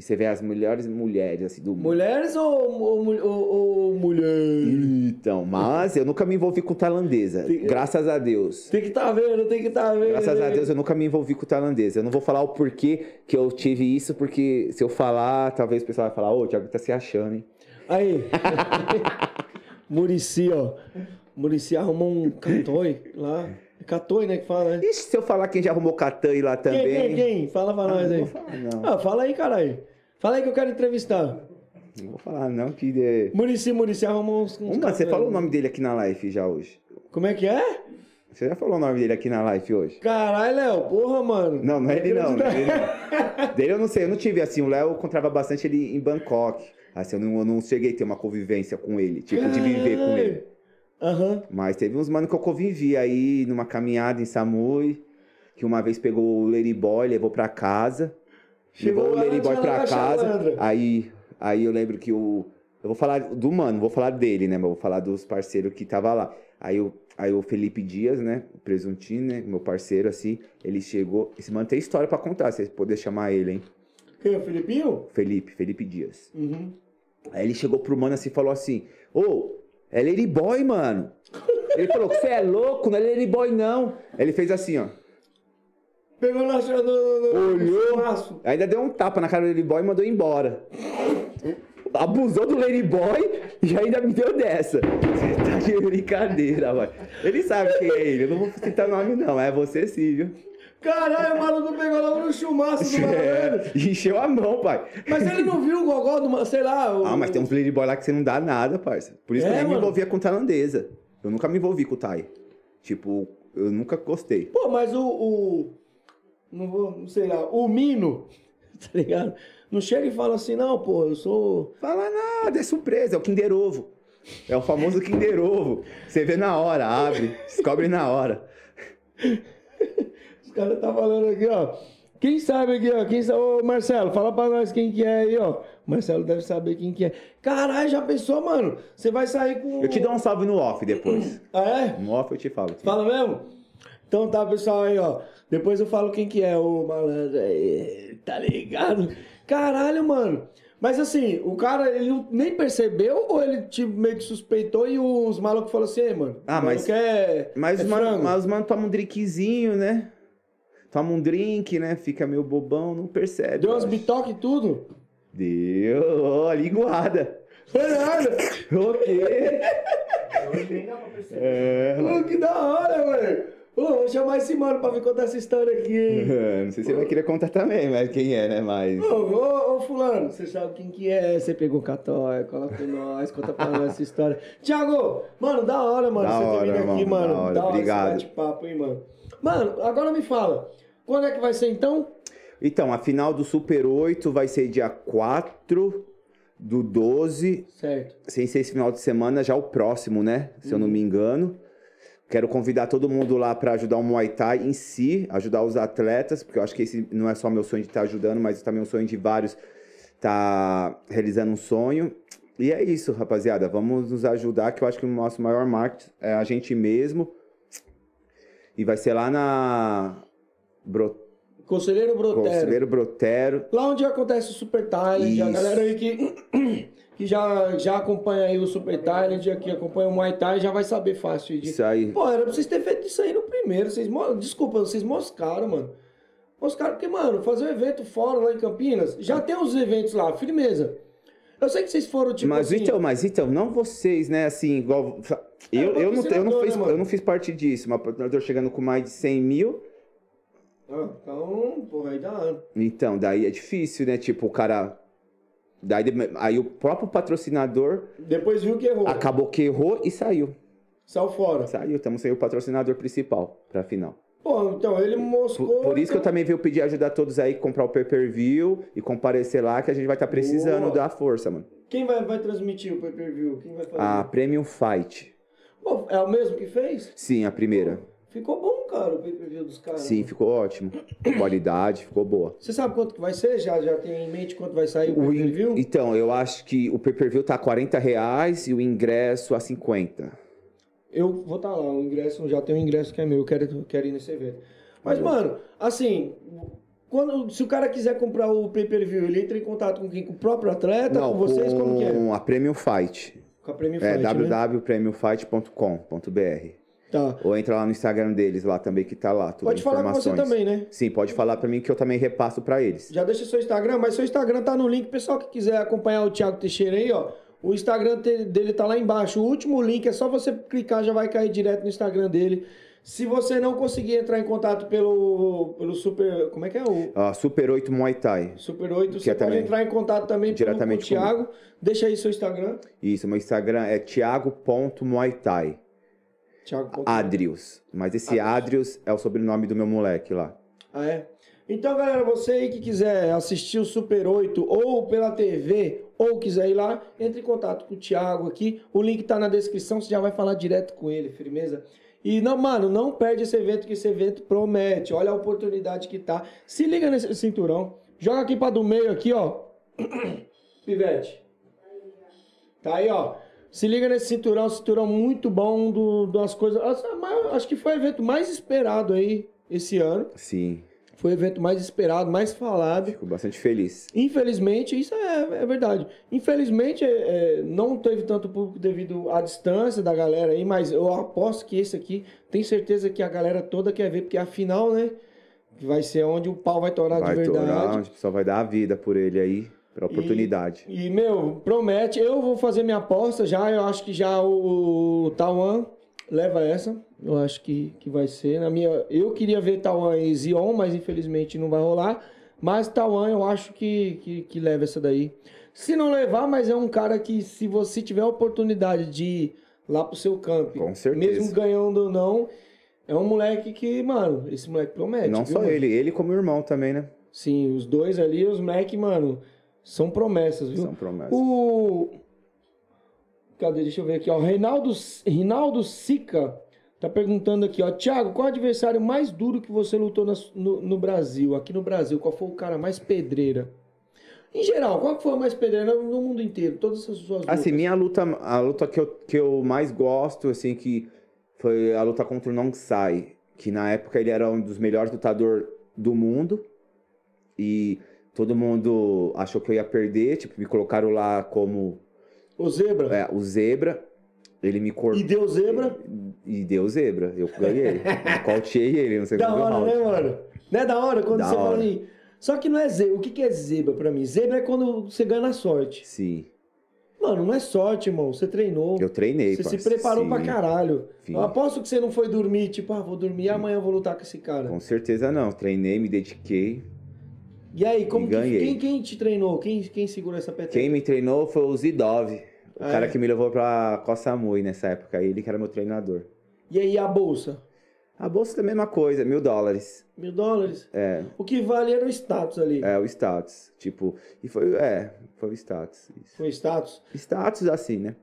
E você vê as melhores mulheres assim do mundo. Mulheres ou, ou, ou, ou mulheres? Então, mas eu nunca me envolvi com tailandesa. Tem- Graças a Deus. Tem que tá vendo, tem que tá vendo. Graças a Deus eu nunca me envolvi com tailandesa. Eu não vou falar o porquê que eu tive isso, porque se eu falar, talvez o pessoal vai falar, ô, o Thiago tá se achando, hein? Aí. Murici, ó. Murici arrumou um catoi lá. É catoi, né, que fala, né? Ixi, se eu falar quem já arrumou Catan lá Quem, também. quem, quem? Fala pra Ah, nós aí. falar. Ah, fala aí, caralho. Fala aí que eu quero entrevistar. Não vou falar, não, que. É... Murici, Murici arrumou uns. uns Uma, você falou o nome dele aqui na live já hoje. Como é que é? Você já falou o nome dele aqui na live hoje? Caralho, Léo, porra, mano. Não, não é ele não. não é ele não. dele eu não sei, eu não tive assim. O Léo eu encontrava bastante ele em Bangkok. Assim, eu não, eu não cheguei a ter uma convivência com ele, tipo, de viver com ele. Aham. Mas teve uns mano que eu convivi aí numa caminhada em Samui, que uma vez pegou o Lady Boy, levou pra casa. Chegou o lá, Lady Boy tinha pra casa. Aí, aí eu lembro que o. Eu vou falar do mano, vou falar dele, né? Mas eu vou falar dos parceiros que tava lá. Aí, o aí o Felipe Dias, né? O presuntinho, né? Meu parceiro, assim, ele chegou. Esse mano tem história pra contar, se vocês poder chamar ele, hein? Quem, o Filipinho? Felipe, Felipe Dias. Uhum. Aí ele chegou pro mano assim e falou assim: Ô, é Lady Boy, mano. Ele falou: Você é louco, não é Lady Boy, não. Aí ele fez assim, ó. Pegou na no, no, no, Olhou. Ainda deu um tapa na cara do Lady Boy e mandou embora. Abusou do Lady Boy e ainda me deu dessa. Você tá de brincadeira, mano. Ele sabe quem é ele. Eu não vou citar nome, não. É você sim, viu? Caralho, o maluco pegou logo no chumaço do malandro. É, encheu a mão, pai. Mas ele não viu o gogó do, sei lá... O... Ah, mas tem uns Lady Boy lá que você não dá nada, parça. Por isso que É, eu nem me mano. envolvia com tailandesa. Eu nunca me envolvi com o Thai. Tipo, eu nunca gostei. Pô, mas o, o... Não vou... Não sei lá. O Mino, tá ligado? Não chega e fala assim, não, pô, eu sou. Fala nada, é surpresa, é o Kinder Ovo. É o famoso Kinder Ovo. Você vê na hora, abre, descobre na hora. Os caras tá falando aqui, ó. Quem sabe aqui, ó? Quem sabe? Ô, Marcelo, fala pra nós quem que é aí, ó. Marcelo deve saber quem que é. Caralho, já pensou, mano? Você vai sair com. Eu te dou um salve no off depois. Ah, é? No off eu te falo. Fala mesmo? Então tá, pessoal, aí, ó. Depois eu falo quem que é o malandro aí, tá ligado? Caralho, mano. Mas assim, o cara, ele nem percebeu ou ele tipo, meio que suspeitou e os malucos falaram assim, "Ei, mano, Ah, mas- é, Mas, é mano, frango." mas os mano tomam um drinkzinho, né? Toma um drink, né? Fica meio bobão, não percebe. Deu umas acho. bitoques e tudo. Deu, ó, linguada. Foi nada. O quê? É, Pô, que da hora, mano. Vou chamar esse mano pra vir contar essa história aqui, hein? não sei se ele vai querer contar também, mas quem é, né? Mas. Ô, ô, ô, fulano, você sabe quem que é? Você pegou catóia, cola com nós, conta pra nós essa história. Tiago, mano, da hora, mano, Da você hora, ter vindo aqui, mano. da hora, esse obrigado. bate-papo, hein, mano. Mano, agora me fala, quando é que vai ser então? Então, a final do Super 8 vai ser dia 4 do 12. Certo. Sem ser esse final de semana, já o próximo, né? Se eu não me engano. Quero convidar todo mundo lá para ajudar o Muay Thai em si, ajudar os atletas, porque eu acho que esse não é só meu sonho de estar ajudando, mas também é um sonho de vários estar realizando um sonho. E é isso, rapaziada. Vamos nos ajudar, que eu acho que o nosso maior marketing é a gente mesmo. E vai ser lá na Bro... Conselheiro Brotero. Conselheiro Brotero. Lá onde acontece o Super Talent, a galera aí que, que já, já acompanha aí o Super Talent, aqui acompanha o Muay Thai, já vai saber fácil. De... Isso aí. Pô, era pra vocês terem feito isso aí no primeiro. Vocês, desculpa, vocês moscaram, mano. Moscaram porque, mano, fazer um evento fora lá em Campinas, já tem os eventos lá, firmeza. Eu sei que vocês foram, tipo mas assim... então, mas então, não vocês, né, assim, igual. Eu, É, eu, não, eu, não fiz, né, eu não fiz parte disso, mas patrocinador chegando com mais de 100 mil. Ah, então, porra, aí dá. Então, daí é difícil, né? Tipo, o cara. Daí, aí o próprio patrocinador Depois viu que errou. acabou que errou e saiu. Saiu fora. Saiu, estamos sem o patrocinador principal pra final. Pô, então, ele Por, moscou... por isso que eu então- também venho pedir ajuda a todos aí, comprar o pay-per-view e comparecer lá, que a gente vai estar precisando Boa. da força, mano. Quem vai, vai transmitir o pay-per-view? Quem vai fazer? A Premium Fight. Pô, é o mesmo que fez? Sim, a primeira. Ficou bom, cara, o pay-per-view dos caras. Sim, ficou ótimo. Qualidade, ficou boa. Você sabe quanto que vai ser? Já, já tem em mente quanto vai sair o O pay-per-view? Então, eu acho que o pay-per-view tá a 40 reais e o ingresso a 50. Eu vou estar lá, o ingresso, já tem um ingresso que é meu, eu quero, quero ir nesse evento. Mas, mano, assim, quando, se o cara quiser comprar o pay-per-view, ele entra em contato com quem? Com o próprio atleta, com vocês, como que é? com a Premium Fight. Com a Premium É Fight, né? www.premiumfight.com.br Tá. Ou entra lá no Instagram deles lá também que tá lá, Pode falar com você também, né? Sim, pode falar pra mim que eu também repasso pra eles. Já deixa seu Instagram, mas seu Instagram tá no link. Pessoal que quiser acompanhar o Thiago Teixeira aí, ó. O Instagram dele tá lá embaixo. O último link é só você clicar, já vai cair direto no Instagram dele. Se você não conseguir entrar em contato pelo, pelo Super. Como é que é o Ó, Super 8 Muay Thai. Super 8? Você é pode também entrar em contato também pelo, com o diretamente Thiago. Deixa aí seu Instagram. Isso, meu Instagram é thiago.muaythai. Thiago. Adrius. Mas esse Adrius é o sobrenome do meu moleque lá. Ah, é? Então, galera, você aí que quiser assistir o Super 8 ou pela TV ou quiser ir lá, entre em contato com o Thiago aqui. O link tá na descrição, você já vai falar direto com ele, firmeza? E não, mano, não perde esse evento, que esse evento promete. Olha a oportunidade que tá. Se liga nesse cinturão. Joga aqui pra do meio aqui, ó. Pivete. Tá aí, ó. Se liga nesse cinturão, cinturão muito bom do, das coisas. Acho- Acho que foi o evento mais esperado aí esse ano. Sim, Foi o evento mais esperado, mais falado. fico bastante feliz. Infelizmente, isso é, é verdade. Infelizmente, é, é, não teve tanto público devido à distância da galera aí, mas eu aposto que esse aqui, tenho certeza que a galera toda quer ver, porque afinal, né? Vai ser onde o pau vai torar Vai de verdade. torar, o pessoal vai dar a vida por ele aí, pra oportunidade. E, meu, promete. Eu vou fazer minha aposta já. Eu acho que já o, Taiwan leva essa. Eu acho que, que vai ser. Na minha, eu queria ver Taiwan e Zion, mas infelizmente não vai rolar. Mas Taiwan eu acho que, que, que leva essa daí. Se não levar, mas é um cara que, se você tiver a oportunidade de ir lá pro seu campo, Com certeza. mesmo ganhando ou não, é um moleque que, mano, esse moleque promete. Não viu, só mano? ele, ele como irmão também, né? Sim, os dois ali, os moleque, mano, São promessas, viu? São promessas. O. Cadê? Deixa eu ver aqui, ó. Reinaldo, Rinaldo Sica tá perguntando aqui, ó. Thiago, qual o adversário mais duro que você lutou no, no Brasil? Aqui no Brasil, qual foi o cara mais pedreira? Em geral, qual foi o mais pedreira no no mundo inteiro? Todas as suas lutas. Assim, minha luta, a luta que eu, que eu mais gosto, assim, que foi a luta contra o Nong Sai, que na época ele era um dos melhores lutadores do mundo e todo mundo achou que eu ia perder, tipo, me colocaram lá como O Zebra. é, o zebra, ele me cortou E deu Zebra. e deu zebra, eu ganhei, eu colteei ele, não sei Da como hora, round. né, mano? Não é da hora quando Da você fala hora. assim. Só que não é zebra. O que, que é zebra pra mim? Zebra é quando você ganha na sorte. Sim, Mano, não é sorte, irmão. Você treinou. eu treinei, Você se preparou pra sim. caralho. Sim. Eu aposto que você não foi dormir, tipo, ah, vou dormir e amanhã eu vou lutar com esse cara. Com certeza não, treinei, me dediquei. E aí, como E que, quem, quem te treinou? Quem, quem segurou essa peteca? Quem me treinou foi o Zidov, o É. cara que me levou pra Koh Samui nessa época, ele que era meu treinador. E aí, a bolsa? A bolsa é a mesma coisa, mil dólares. Mil dólares? É, O que vale era o status ali. é o status. Tipo, e foi, é, foi o status. Isso. Foi status. Status assim, né?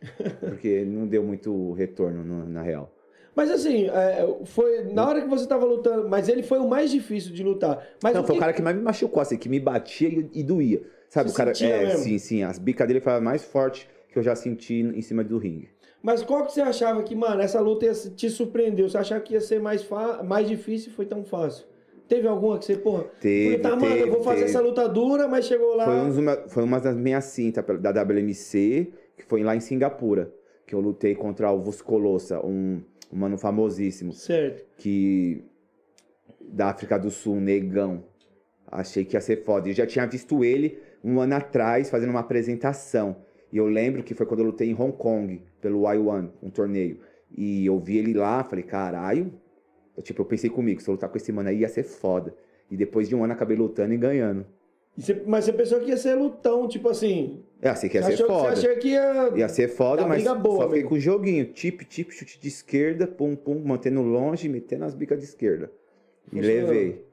Porque não deu muito retorno no- na real. Mas assim, é, foi na hora que você tava lutando, mas ele foi o mais difícil de lutar. Mas não, o foi que- o cara que mais me machucou, assim, que me batia e, e doía. Sabe, Você o cara. É, mesmo? sim, sim. As bicas dele foi a mais forte que eu já senti em cima do ringue. Mas qual que você achava que, mano, essa luta ia te surpreendeu? Você achava que ia ser mais, fa... mais difícil e foi tão fácil? Teve alguma que você, porra, Teve, tá, mano, eu vou teve, fazer teve. essa luta dura, mas chegou lá. Foi, um me- foi uma das minhas cintas da WMC, que foi lá em Singapura, que eu lutei contra o Vuscolossa, um, um mano famosíssimo, Certo. que da África do Sul, um negão. Achei que ia ser foda. Eu já tinha visto ele um ano atrás fazendo uma apresentação. E eu lembro que foi quando eu lutei em Hong Kong, pelo Y1, um torneio. E eu vi ele lá, falei, caralho. Eu, tipo, eu pensei comigo, se eu lutar com esse mano aí ia ser foda. E depois de um ano acabei lutando e ganhando. E você- mas você pensou que ia ser lutão, tipo assim. É, assim que ia você, ser achou, foda. você achou que ia. Ia ser foda, mas boa, só fiquei com o joguinho. Tip, tip, chute de esquerda, pum, pum, mantendo longe, metendo as bicas de esquerda. E Funcionou. levei.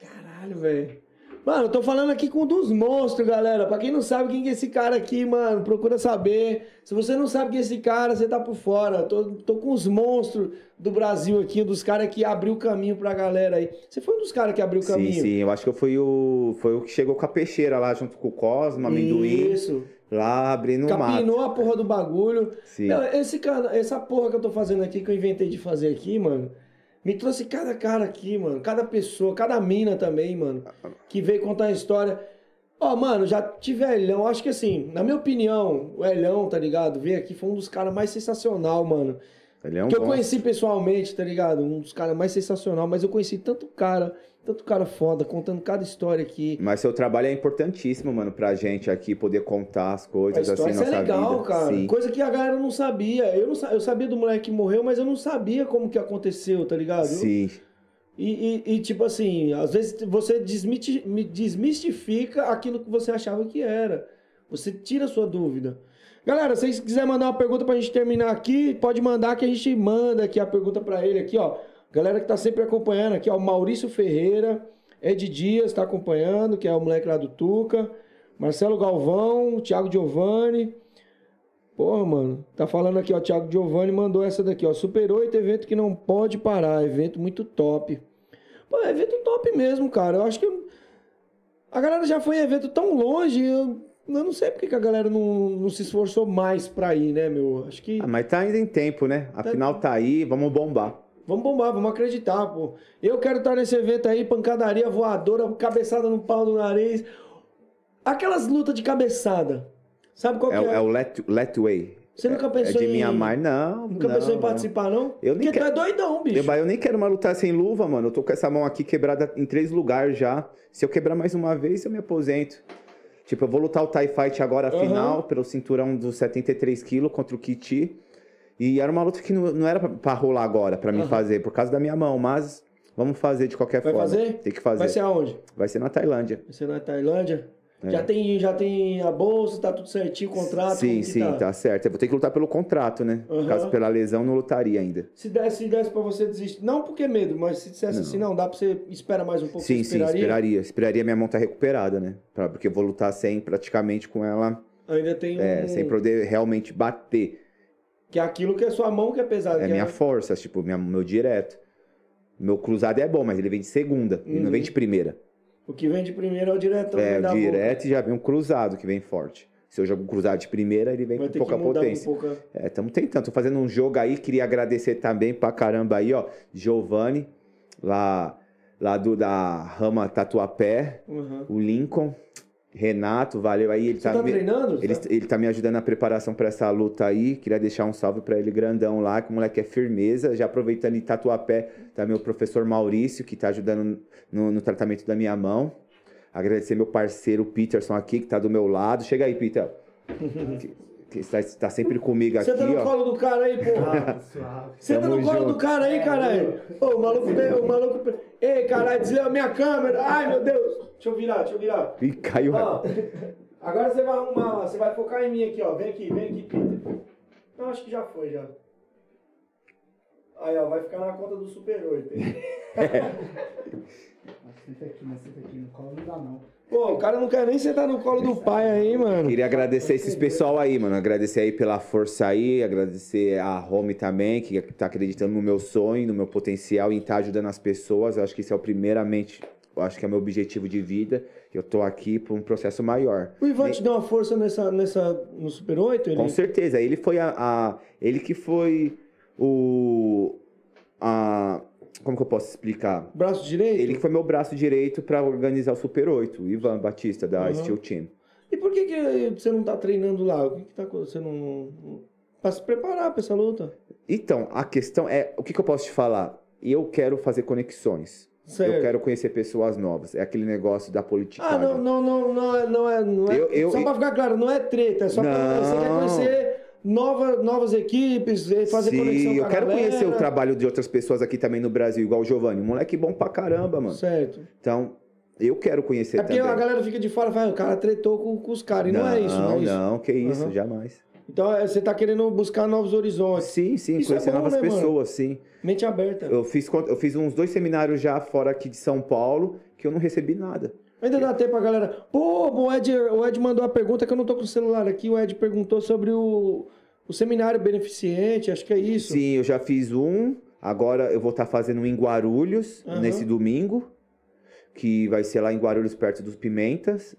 Caralho, velho. Mano, eu tô falando aqui com um dos monstros, galera. Pra quem não sabe quem que é esse cara aqui, mano, procura saber. Se você não sabe quem é esse cara, você tá por fora. Tô, tô com os monstros do Brasil aqui, um dos caras que abriu o caminho pra galera aí. Você foi um dos caras que abriu o Sim, caminho. sim, eu acho que eu fui o. Foi o que chegou com a peixeira lá junto com o Cosmo, amendoim. Isso. Lá abrindo o mato. Capinou a porra do bagulho. Sim. Meu, esse cara, essa porra que eu tô fazendo aqui, que eu inventei de fazer aqui, mano, me trouxe cada cara aqui, mano. Cada pessoa, cada mina também, mano, que veio contar a história. Ó, mano, já tive Elhão, acho que assim, na minha opinião, o Elhão, tá ligado? Veio aqui, foi um dos caras mais sensacional, mano. Um que eu conheci pessoalmente, tá ligado? Um dos caras mais sensacional, mas eu conheci tanto cara, tanto cara foda, contando cada história aqui. Mas seu trabalho é importantíssimo, mano, pra gente aqui poder contar as A coisas história assim, isso é nossa legal, vida. cara. Sim. Coisa que a galera não sabia. Eu, não, eu sabia do moleque que morreu, mas eu não sabia como que aconteceu, tá ligado? Sim. E, e- e, tipo assim, às vezes você desmiti- desmistifica aquilo que você achava que era. Você tira a sua dúvida. Galera, se vocês quiserem mandar uma pergunta pra gente terminar aqui, pode mandar que a gente manda aqui a pergunta pra ele aqui, ó. Galera que tá sempre acompanhando aqui, ó, Maurício Ferreira, Ed Dias tá acompanhando, que é o moleque lá do Tuca, Marcelo Galvão, Thiago Giovanni. Porra, mano, tá falando aqui, ó, Thiago Giovanni mandou essa daqui, ó, Super 8, evento que não pode parar, evento muito top. Pô, é evento top mesmo, cara. Eu acho que eu- a galera já foi em evento tão longe, eu, eu não sei porque que a galera não, não se esforçou mais pra ir, né, meu? Acho que Ah, mas tá ainda em tempo, né? Afinal tá aí, vamos bombar. Vamos bombar, vamos acreditar, pô. Eu quero estar nesse evento aí, pancadaria voadora, cabeçada no pau do nariz. Aquelas lutas de cabeçada. Sabe qual É, é? é o let, let Way. Você nunca É pensou de em- Mianmar, não. Nunca não, pensou em não. participar, não? Eu nem Porque tu quero- é doidão, bicho. Eu, eu nem quero mais lutar sem luva, mano. Eu tô com essa mão aqui quebrada em três lugares já. Se eu quebrar mais uma vez, eu me aposento. Tipo, eu vou lutar o TIE Fight agora, Aham. final, pelo cinturão dos 73 quilos contra o Kiti. E era uma luta que não, não era pra, pra rolar agora, pra mim fazer, por causa da minha mão. Mas vamos fazer de qualquer Vai forma. fazer? Tem que fazer. Vai ser aonde? Vai ser na Tailândia. Vai ser na Tailândia? Já, tem, já tem a bolsa, tá tudo certinho, o contrato? sim, sim, tá? tá certo. Eu vou ter que lutar pelo contrato, né? Aham. Caso pela lesão, não lutaria ainda. Se desse, se desse pra você desistir, não porque medo, mas se dissesse assim, não, dá pra você, espera mais um pouco, Sim, sim, esperaria? esperaria. Minha mão estar recuperada, né? Pra- porque eu vou lutar sem, praticamente com ela, Ainda tem é, um... sem poder realmente bater. Que é aquilo que é sua mão que é pesado. É que minha força, tipo, minha, meu direto. Meu cruzado é bom, mas ele vem de segunda, ele não vem de primeira. O que vem de primeiro é o. É, vem da o direto e já vem um cruzado que vem forte. Se eu jogo um cruzado de primeira, ele vem Vai com pouca potência. um pouco. É, estamos tentando. Tô fazendo um jogo aí, queria agradecer também pra caramba aí, ó. Giovanni, lá, lá do, da Rama Tatuapé, Uhum. o Lincoln, Renato, valeu aí. Ele Você tá me, treinando? ele, Tá? ele tá me ajudando na preparação pra essa luta aí. Queria deixar um salve pra ele grandão lá, que o moleque é firmeza. Já aproveitando em Tatuapé, tá meu professor Maurício, que tá ajudando no, no tratamento da minha mão. Agradecer meu parceiro Peterson aqui, que tá do meu lado. Chega aí, Peter. que, está, está sempre comigo aqui, Senta no ó. colo do cara aí, porra. Senta Tamo no colo junto. do cara aí, caralho. Ô, o maluco, o maluco. Ei, caralho, desliga a minha câmera. Ai, meu Deus. Deixa eu virar, deixa eu virar. E caiu. Ó, agora você vai arrumar, você vai focar em mim aqui, ó. Vem aqui, vem aqui, Peter. Não, acho que já foi, já. Aí, ó, vai ficar na conta do Super 8. hein? Senta aqui, mas senta aqui, no colo não dá não. Pô, o cara não quer nem sentar no colo do pai aí, mano. Queria agradecer esses pessoal aí, mano. Agradecer aí pela força aí, agradecer a Home também, que tá acreditando no meu sonho, no meu potencial e tá ajudando as pessoas. Eu acho que isso é o primeiramente, eu acho que é o meu objetivo de vida. Eu tô aqui por um processo maior. O Ivan te deu uma força nessa, nessa, no Super 8? Ele... Com certeza, ele foi a, a- ele que foi o a como que eu posso explicar? Braço direito? Ele que foi meu braço direito pra organizar o Super 8, o Ivan Batista da Uhum. Steel Team. E por que, que você não tá treinando lá? O que, que tá acontecendo? Não... Pra se preparar pra essa luta. Então, a questão é, o que, que eu posso te falar? Eu quero fazer conexões. Certo. Eu quero conhecer pessoas novas. É aquele negócio da politicagem. Ah, não, não, não, não é. Não é, não é Eu- eu- só pra ficar claro, não é treta, é só pra Não. você quer conhecer nova, novas equipes, e fazer conexão Sim, com eu quero galera. conhecer o trabalho de outras pessoas aqui também no Brasil, igual o Giovanni. Moleque bom pra caramba, mano. Certo. Então, eu quero conhecer É porque também. a galera fica de fora e fala, "Ah, o cara tretou com, com os caras. E não, é isso, não é isso. Não, que isso, Uhum. jamais. Então é, você tá querendo buscar novos horizontes. Sim, sim, Isso é conhecer bom, novas né, pessoas, sim. Mente aberta. Eu fiz, eu fiz uns dois seminários já fora aqui de São Paulo que eu não recebi nada. Ainda dá tempo pra galera. Pô, o Ed, o Ed mandou a pergunta que eu não tô com o celular aqui. O Ed perguntou sobre o, o seminário beneficente, acho que é isso. Sim, eu já fiz um. Agora eu vou estar fazendo um em Guarulhos Aham. nesse domingo, que vai ser lá em Guarulhos, perto dos Pimentas.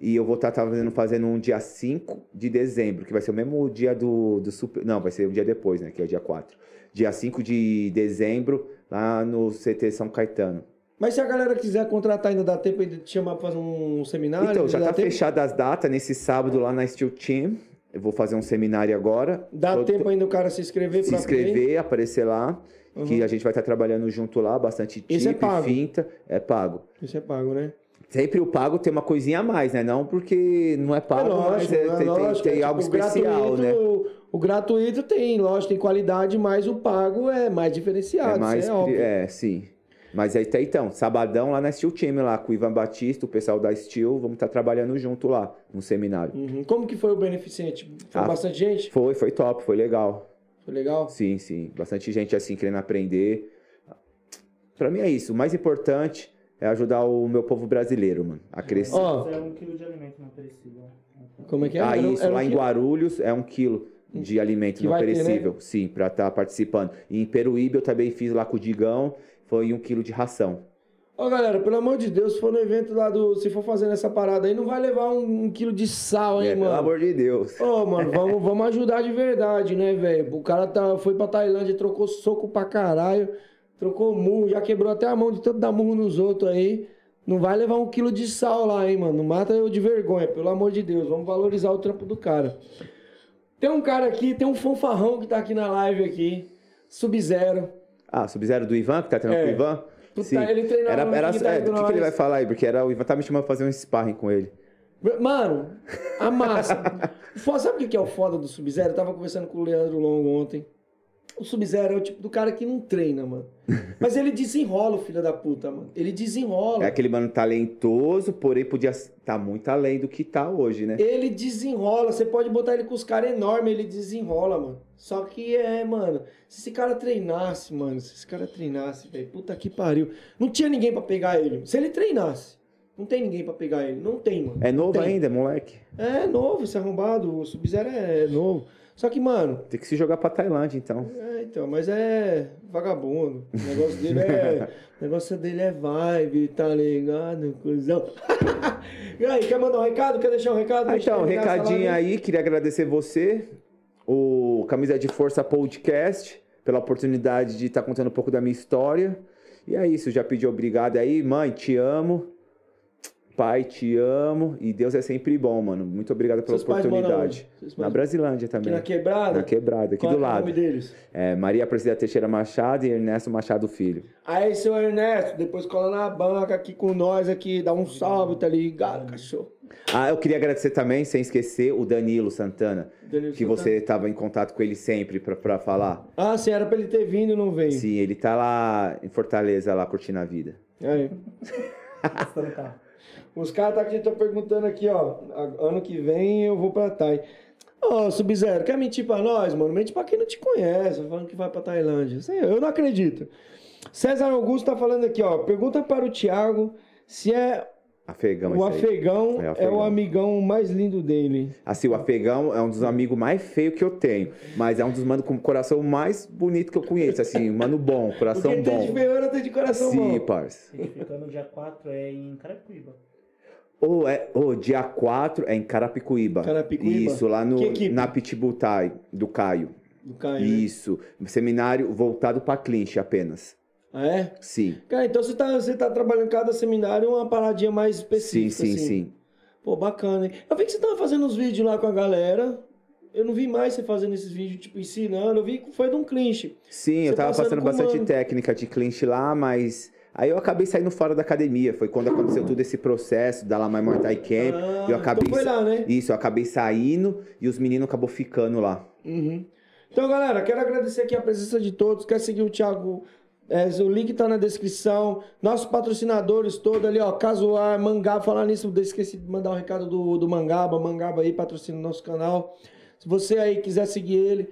E eu vou estar fazendo, fazendo um dia 5 de dezembro, que vai ser o mesmo dia do, do Super. Não, vai ser um dia depois, né? Que é o dia 4. Dia 5 de dezembro, lá no CT São Caetano. Mas se a galera quiser contratar, ainda dá tempo de te chamar pra fazer um seminário? então, já tá tempo? fechada as datas nesse sábado lá na Steel Team. Eu vou fazer um seminário agora. Dá Tô- tempo ainda o cara se inscrever se inscrever, aparecer lá. Que a gente vai estar trabalhando junto lá, bastante Esse é tipo e pago. finta. É pago. Isso é pago, né? Sempre o pago tem uma coisinha a mais, né? Não porque não é pago, mas é- é tem, tem- lógico, tem é algo tipo, especial, gratuito- né? O, o gratuito tem, lógico, tem qualidade, mas o pago é mais diferenciado. É mais. isso é óbvio. É, sim. Mas aí tá então, sabadão lá na Steel Team, lá com o Ivan Batista, o pessoal da Steel, vamos estar trabalhando junto lá, no seminário. Uhum. Como que foi o beneficente? Foi Ah, bastante gente? Foi, foi top, foi legal. Foi legal? Sim, sim. Bastante gente assim querendo aprender. Pra mim é isso. O mais importante é ajudar o meu povo brasileiro, mano, a crescer. Ó, é um quilo de alimento não perecível. como é que é? Ah, Era um- isso, era um lá em? Guarulhos é um quilo de alimento Que não vai ter, né? perecível. Sim, pra estar participando. E em Peruíbe eu também fiz lá com o Digão, foi um quilo de ração. Ó, galera, pelo amor de Deus, se for no evento lá do. Se for fazendo essa parada aí, não vai levar um, um quilo de sal, hein, É, mano? pelo amor de Deus. Ô, mano, vamos, vamos ajudar de verdade, né, velho? O cara tá, foi pra Tailândia, trocou soco pra caralho, trocou murro, já quebrou até a mão de tanto dar murro nos outros aí. Não vai levar um quilo de sal lá, hein, mano? Não mata eu de vergonha, pelo amor de Deus. Vamos valorizar o trampo do cara. Tem um cara aqui, tem um fanfarrão que tá aqui na live aqui, Sub-Zero. Ah, Sub-Zero do Ivan, que tá treinando É. com o Ivan? Puta, ele treinava Era, era, da é, do que, que ele vai falar aí? Porque era, o Ivan tá me chamando pra fazer um sparring com ele. Mano, a massa. Sabe o que que é o foda do Sub-Zero? Eu tava conversando com o Leandro Longo ontem. O Sub-Zero é o tipo do cara que não treina, mano. Mas ele desenrola o filho da puta, mano. Ele desenrola. É aquele mano talentoso, porém podia estar muito além do que tá hoje, né? Ele desenrola. Você pode botar ele com os caras enormes, ele desenrola, mano. Só que é, mano. Se esse cara treinasse, mano. Se esse cara treinasse, velho. Puta que pariu. Não tinha ninguém pra pegar ele. Se ele treinasse. Não tem ninguém pra pegar ele. Não tem, mano. É novo ainda, moleque. É novo esse arrombado. O Sub-Zero é novo. Só que, mano. Tem que se jogar pra Tailândia, então. É, então, mas é vagabundo. O negócio dele é. negócio dele é vibe, tá ligado? Cusão. e aí, quer mandar um recado? Quer deixar um recado? Ah, então, recadinho aí, queria agradecer você, o Camisa de Força Podcast, pela oportunidade de estar contando um pouco da minha história. E é isso, já pedi obrigado aí, mãe, te amo. Pai, te amo. E Deus é sempre bom, mano. Muito obrigado pela Seus pais moram oportunidade. Na Brasilândia Aqui também. na quebrada? Na quebrada, aqui Qual do é o lado. nome deles? É, Maria Aparecida Teixeira Machado e Ernesto Machado Filho. Aí, seu Ernesto, depois cola na banca aqui com nós aqui, dá um salve, tá ligado, cachorro? Ah, eu queria agradecer também, sem esquecer, o Danilo Santana. Danilo que Santana. você estava em contato com ele sempre pra, pra falar. Ah, sim, era pra ele ter vindo e não veio. Sim, ele tá lá em Fortaleza, lá curtindo a vida. Aí. Os caras tá aqui, tô perguntando aqui, ó. Ano que vem eu vou pra Thai. Ô, Sub-Zero, quer mentir pra nós, mano? Mente pra quem não te conhece, falando que vai pra Tailândia. Eu não acredito. César Augusto tá falando aqui, ó. Pergunta para o Thiago se é Afegão, o afegão, É o é o afegão. amigão mais lindo dele. Assim, o afegão é um dos amigos mais feios que eu tenho. Mas é um dos manos com o coração mais bonito que eu conheço. Assim, mano bom, coração Porque tem de bom. feioura, tem de coração Sim, bom. parça. Ele fica no dia 4 é em Carapicuíba. Ou é, ou dia 4 é em Carapicuíba. Carapicuíba? Isso, lá no, na Pitbull do Caio. Do Caio, né? Isso. Seminário voltado pra clinch apenas. Ah, é? Sim. Cara, então você tá, você tá trabalhando cada seminário uma paradinha mais Sim, específica. sim, assim. sim. Pô, bacana, hein? Eu vi que você tava fazendo uns vídeos lá com a galera. Eu não vi mais você fazendo esses vídeos, tipo, ensinando. Eu vi que foi de um clinch. Sim, Você eu tava passando passando bastante mano. técnica de clinch lá, mas aí eu acabei saindo fora da academia. Foi quando aconteceu todo esse processo da Lama Muay Thai Camp. Ah, eu acabei então foi lá, né? Isso, eu acabei saindo e os meninos acabou ficando lá. Uhum. Então, galera, quero agradecer aqui a presença de todos. Quer seguir o Thiago? É, o link tá na descrição. Nossos patrocinadores todos ali, ó. Casuar, Mangá. Falar nisso, esqueci de mandar um recado do, do Mangaba. Mangaba aí patrocina o nosso canal. Se você aí quiser seguir ele,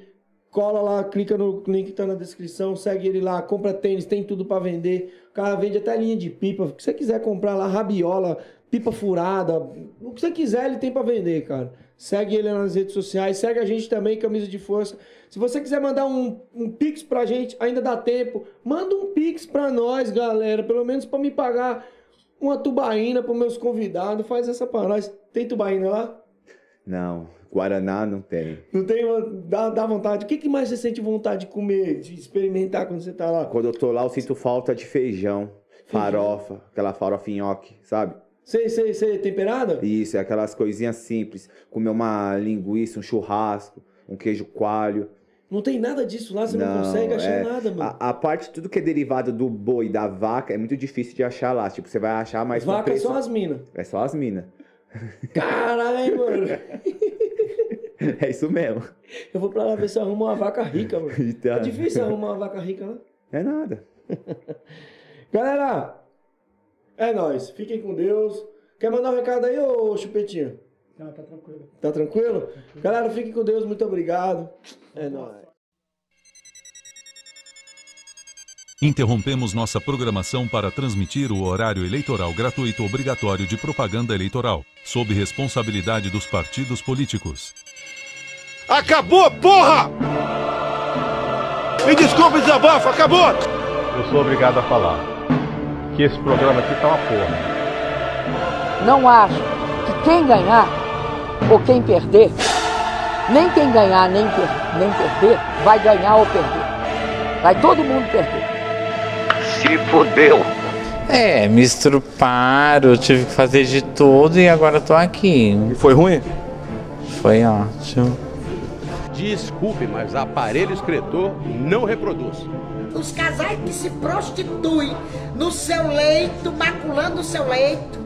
cola lá, clica no link que tá na descrição, segue ele lá, compra tênis, tem tudo pra vender. O cara vende até linha de pipa. O que você quiser comprar lá, rabiola, pipa furada, o que você quiser ele tem pra vender, cara. Segue ele nas redes sociais, segue a gente também, Camisa de Força. Se você quiser mandar um, um pix pra gente, ainda dá tempo. Manda um pix pra nós, galera, pelo menos pra me pagar uma tubaína pros meus convidados. Faz essa pra nós. Tem tubaína lá? Não, Guaraná não tem. Não tem, dá, dá vontade. O que, que mais você sente vontade de comer, de experimentar quando você tá lá? Quando eu tô lá, eu sinto falta de feijão, farofa, aquela farofa nhoque, sabe? Sei, sei, sei, temperada? Isso, é aquelas coisinhas simples. Comer uma linguiça, um churrasco, um queijo coalho. Não tem nada disso lá, você não, consegue achar é, nada, mano. A, a parte, tudo que é derivado do boi, da vaca, é muito difícil de achar lá. Tipo, você vai achar mais com vacas preço- são as minas. É só as minas. Caralho, mano. É isso mesmo. Eu vou pra lá ver se eu arrumo uma vaca rica, mano. Então, É difícil arrumar uma vaca rica, né? É nada. Galera, é nóis. Fiquem com Deus. Quer mandar um recado aí, ô Chupetinha? Não, tá tranquilo. Tá tranquilo? Galera, fiquem com Deus. Muito obrigado. É nóis. Interrompemos nossa programação para transmitir o horário eleitoral gratuito obrigatório de propaganda eleitoral, sob responsabilidade dos partidos políticos. Acabou, porra! Me desculpe, desabafo, acabou! eu sou obrigado a falar que esse programa aqui tá uma porra. Não acho que quem ganhar ou quem perder, nem quem ganhar nem, per- nem perder, vai ganhar ou perder. Vai todo mundo perder. É, me estruparam, tive que fazer de tudo e agora tô aqui. E foi ruim? Foi ótimo. Desculpe, mas aparelho excretor não reproduz. Os casais que se prostituem no seu leito, maculando o seu leito,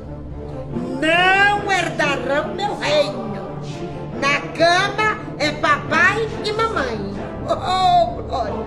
não herdarão meu reino. Na cama é papai e mamãe. Oh, glória!